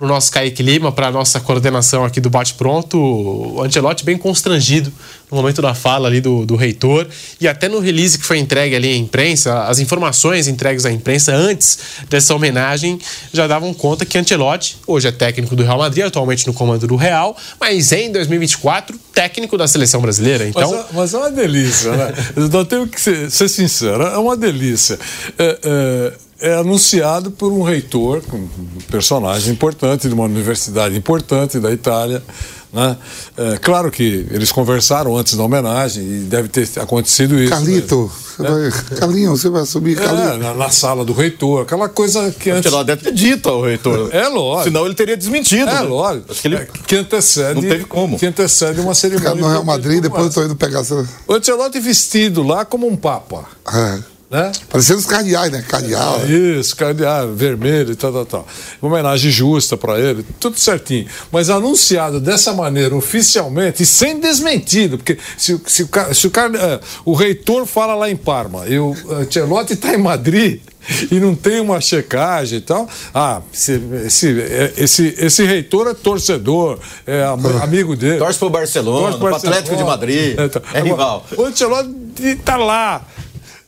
para o nosso Kaique Lima, para a nossa coordenação aqui do Bate Pronto, o Ancelotti bem constrangido no momento da fala ali do, do reitor e até no release que foi entregue ali à imprensa, as informações entregues à imprensa antes dessa homenagem já davam conta que Ancelotti, hoje é técnico do Real Madrid, atualmente no comando do Real, mas em 2024 técnico da seleção brasileira. Então, mas, é, mas é uma delícia, né? (laughs) Eu tenho que ser, ser sincero, é uma delícia. É, é é anunciado por um reitor, um personagem importante de uma universidade importante da Itália. Né? É, claro que eles conversaram antes da homenagem e deve ter acontecido isso. Calito, você é. vai, Calinho, você vai subir, É, na, na, sala do reitor, aquela coisa que antes. Ela deve ter dito ao reitor. É lógico. Senão ele teria desmentido. É né? lógico. Acho que, ele... É, que antecede. Não teve como. Que antecede uma cerimônia. no Real Madrid, depois eu tô indo pegar. O Ancelotti vestido lá como um papa. É. Né? Parecendo os cardeais, né? Cardeal. Isso, cardeal, vermelho e tal, tal, tal. Uma homenagem justa para ele, tudo certinho. Mas anunciado dessa maneira, oficialmente, e sem desmentido, porque se, se, se o, cara, é, o reitor fala lá em Parma e o Ancelotti está em Madrid, e não tem uma checagem e tal. Ah, esse, esse, é, esse, esse reitor é torcedor, é amigo dele. Torce pro Barcelona, pro Atlético de Madrid, é, tá. é rival. O Ancelotti está lá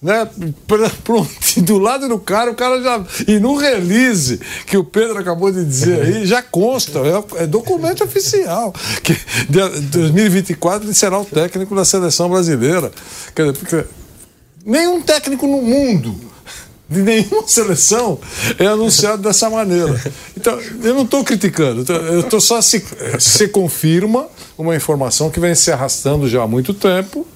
né? (laughs) Do lado do cara, o cara já. E no release que o Pedro acabou de dizer aí, já consta, é, é documento oficial. Que de 2024 ele será o técnico da seleção brasileira. Quer dizer, nenhum técnico no mundo de nenhuma seleção é anunciado dessa maneira. Então, eu não estou criticando, eu estou só se, se confirma uma informação que vem se arrastando já há muito tempo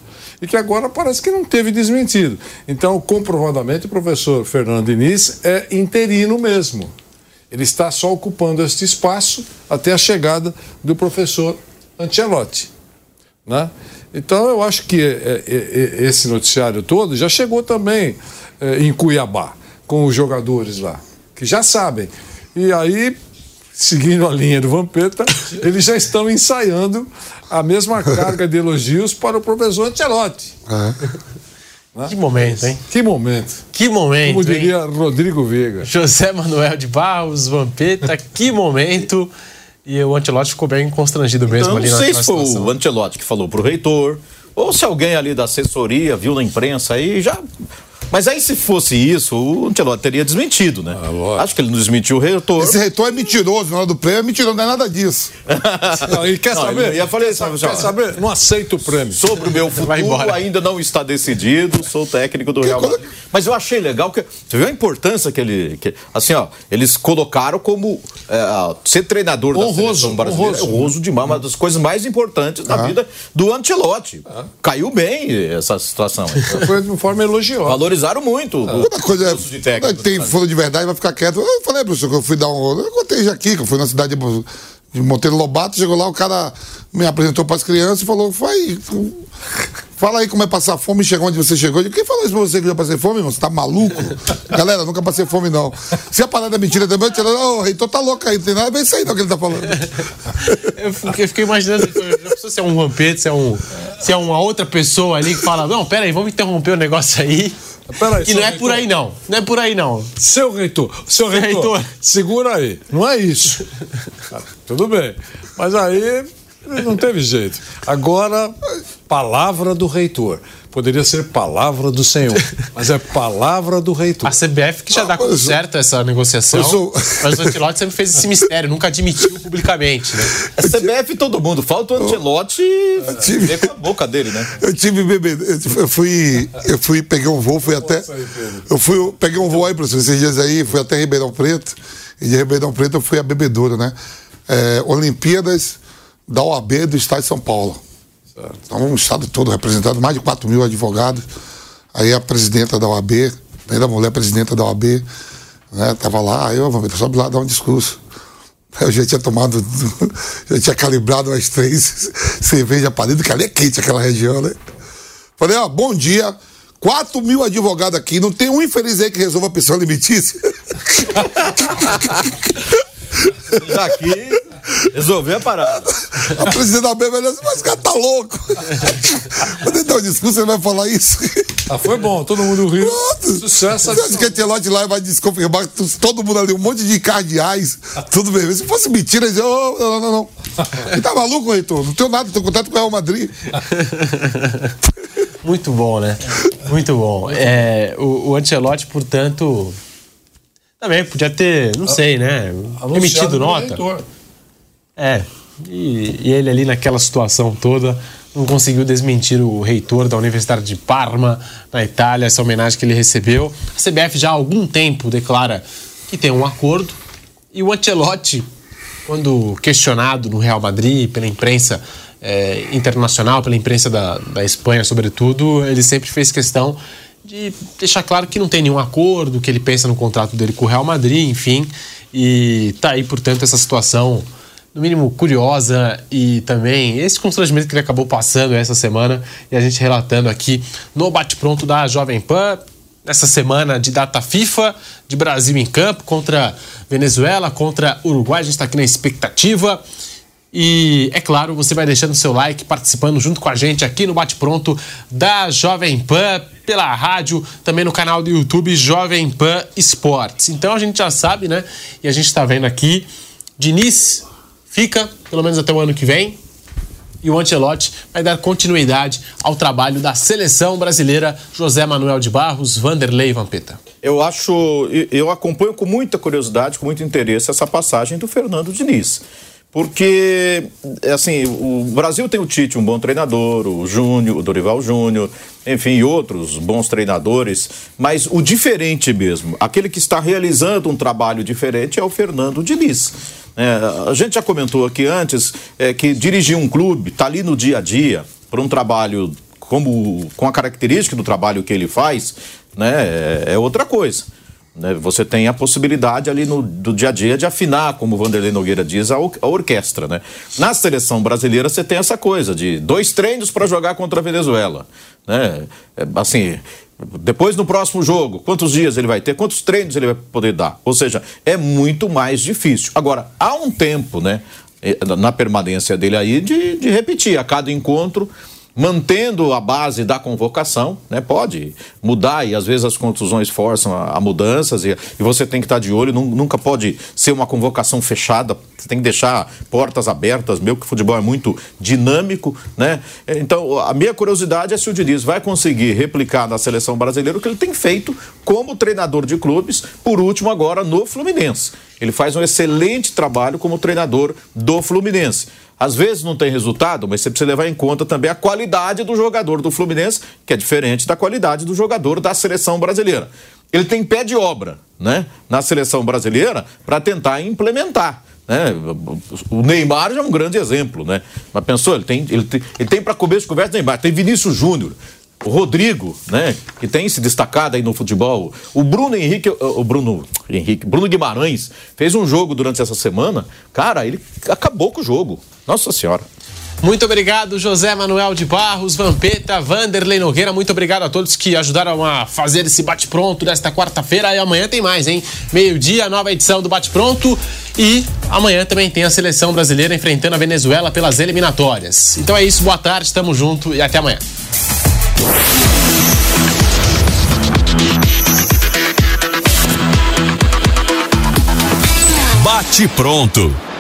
e que agora parece que não teve desmentido. Então, comprovadamente, o professor Fernando Diniz é interino mesmo. Ele está só ocupando este espaço até a chegada do professor Ancelotti. Né? Então, eu acho que é, é, é, esse noticiário todo já chegou também em Cuiabá, com os jogadores lá, que já sabem. E aí, seguindo a linha do Vampeta, eles já estão ensaiando a mesma carga de elogios para o professor Ancelotti. É. Que momento, hein? Que momento. Que momento. Como diria hein? Rodrigo Veiga. José Manuel de Barros, Vampeta, que momento. E o Ancelotti ficou bem constrangido mesmo então, ali na Não sei se foi o Ancelotti que falou para o reitor, ou se alguém ali da assessoria viu na imprensa aí já Mas aí, se fosse isso, o Ancelotti teria desmentido, né? lógico. Acho que ele não desmentiu o reitor. Esse reitor é mentiroso, na hora do prêmio é mentiroso, não é nada disso. (laughs) Não, e quer Não, saber? eu ia falar isso, quer, saber? Não aceito o prêmio. Sobre o meu (laughs) futuro ainda não está decidido, sou técnico do Real Madrid. Mas eu achei legal que você viu a importância que ele, que, assim, ó, eles colocaram como é, ser treinador da Honroso, seleção brasileira, honroso. honroso demais, uma das coisas mais importantes da vida do Ancelotti. Caiu bem essa situação. Foi de forma elogiosa. Valorizaram muito. Outra coisa curso de técnico. é, tem fundo de verdade, vai ficar quieto. Eu falei, professor, que eu fui dar um. Eu contei já aqui, que eu fui na cidade de, Monteiro Lobato, chegou lá, o cara me apresentou para as crianças e falou: vai. Fala aí como é passar fome e chegou onde você chegou. Eu digo, Quem falou isso pra você que já passei fome, irmão? Você tá maluco? (laughs) Galera, nunca passei fome, não. Se a parada é mentira também, eu tiro, ô, o reitor tá louco aí, não tem nada a ver isso aí, não, que ele tá falando. (laughs) Eu fiquei, fiquei imaginando pensou se é um Vampeta, se é, um, se é uma outra pessoa ali que fala: Não, pera aí, vamos interromper o negócio aí. Pera aí, que seu não é reitor. por aí, não. Não é por aí, não. Seu reitor, seu reitor, reitor. segura aí. Não é isso. (laughs) Tudo bem. Mas aí não teve jeito. Agora, palavra do reitor. Poderia ser palavra do Senhor, mas é palavra do reitor. A CBF que já dá como eu sou- certo essa negociação. eu sou- Mas o Ancelotti sempre fez esse mistério, nunca admitiu publicamente, né? A CBF e todo mundo. Falta o Ancelotti tive- ver com a boca dele, né? Eu tive bebê. Eu fui. Eu fui, peguei um voo, fui até. Eu fui, eu peguei um voo aí, professor, esses dias aí, fui até Ribeirão Preto. E de Ribeirão Preto eu fui a bebedouro, né? É, Olimpíadas da OAB do Estado de São Paulo. Então, um estado todo representado, mais de 4 mil advogados. Aí a presidenta da OAB, ainda a mulher presidenta da OAB, né? Tava lá, aí eu, vamos sobe lá dar um discurso. (laughs) Eu já tinha tomado, (laughs) já tinha calibrado umas três (laughs) cervejas palidas, que ali é quente aquela região, né? Falei, ó, bom dia. 4 mil advogados aqui, não tem um infeliz aí que resolva a pensão alimentícia. Daqui, resolveu a parada. A presidente da falou assim, mas esse cara tá louco. Quando ele dá um discurso, ele vai falar isso. Ah, foi bom, todo mundo riu. Pronto. Sucesso. Você acha que a Ancelotti lá vai desconfirmar todo mundo ali, um monte de cardeais, tudo bem. Se fosse mentira, diziam, oh, não, não, não. Ele tá maluco, Reitor? Não tenho nada, tenho contato com o Real Madrid. Muito bom, né? Muito bom. É, o, o Ancelotti, portanto, também podia ter, não sei, né? Anunciado Emitido nota. reitor. É. E, e ele ali naquela situação toda não conseguiu desmentir o reitor da Universidade de Parma, na Itália, essa homenagem que ele recebeu. A CBF já há algum tempo declara que tem um acordo e o Ancelotti, quando questionado no Real Madrid pela imprensa eh, internacional, pela imprensa da, da Espanha, sobretudo, ele sempre fez questão de deixar claro que não tem nenhum acordo, que ele pensa no contrato dele com o Real Madrid, enfim. E tá aí, portanto, essa situação no mínimo curiosa e também esse constrangimento que ele acabou passando essa semana e a gente relatando aqui no bate-pronto da Jovem Pan. Nessa semana de data FIFA, de Brasil em campo contra Venezuela, contra Uruguai, a gente está aqui na expectativa. E é claro, você vai deixando seu like, participando junto com a gente aqui no Bate Pronto da Jovem Pan, pela rádio, também no canal do YouTube Jovem Pan Esportes. Então a gente já sabe, né? E a gente está vendo aqui, Diniz fica, pelo menos até o ano que vem, e o Ancelotti vai dar continuidade ao trabalho da seleção brasileira José Manuel de Barros, Vanderlei Vampeta. Eu acho, eu acompanho com muita curiosidade, com muito interesse essa passagem do Fernando Diniz. Porque, assim, o Brasil tem o Tite, um bom treinador, o Júnior, o Dorival Júnior, enfim, outros bons treinadores, mas o diferente mesmo, aquele que está realizando um trabalho diferente é o Fernando Diniz. É, a gente já comentou aqui antes é, que dirigir um clube, está ali no dia a dia, para um trabalho como com a característica do trabalho que ele faz, né, é, é outra coisa. Né? Você tem a possibilidade ali no, do dia a dia de afinar, como o Vanderlei Nogueira diz, a, a orquestra. Né? Na seleção brasileira você tem essa coisa de dois treinos para jogar contra a Venezuela. Né? É, assim, depois no próximo jogo, quantos dias ele vai ter, quantos treinos ele vai poder dar? Ou seja, é muito mais difícil. Agora, há um tempo, né, eh, na permanência dele aí, de, de repetir a cada encontro mantendo a base da convocação, né? Pode mudar e às vezes as contusões forçam a, a mudanças e, e, você tem que estar de olho, nunca pode ser uma convocação fechada, você tem que deixar portas abertas, meu que o futebol é muito dinâmico, né? Então, a minha curiosidade é se o Diniz vai conseguir replicar na seleção brasileira o que ele tem feito como treinador de clubes, por último agora no Fluminense. Ele faz um excelente trabalho como treinador do Fluminense. Às vezes não tem resultado, mas você precisa levar em conta também a qualidade do jogador do Fluminense, que é diferente da qualidade do jogador da seleção brasileira. Ele tem pé de obra né, na seleção brasileira para tentar implementar. Né? O Neymar já é um grande exemplo, né? Mas pensou, ele tem, ele tem, ele tem para comer de conversa Neymar, tem Vinícius Júnior, o Rodrigo, né, que tem se destacado aí no futebol, o Bruno Henrique, o Bruno Henrique, Bruno Guimarães fez um jogo durante essa semana, cara, ele acabou com o jogo. Nossa Senhora. Muito obrigado, José Manuel de Barros, Vampeta, Vanderlei Nogueira. Muito obrigado a todos que ajudaram a fazer esse bate-pronto desta quarta-feira. E amanhã tem mais, hein? Meio-dia, nova edição do Bate-Pronto. E amanhã também tem a seleção brasileira enfrentando a Venezuela pelas eliminatórias. Então é isso, boa tarde, tamo junto e até amanhã. Bate-Pronto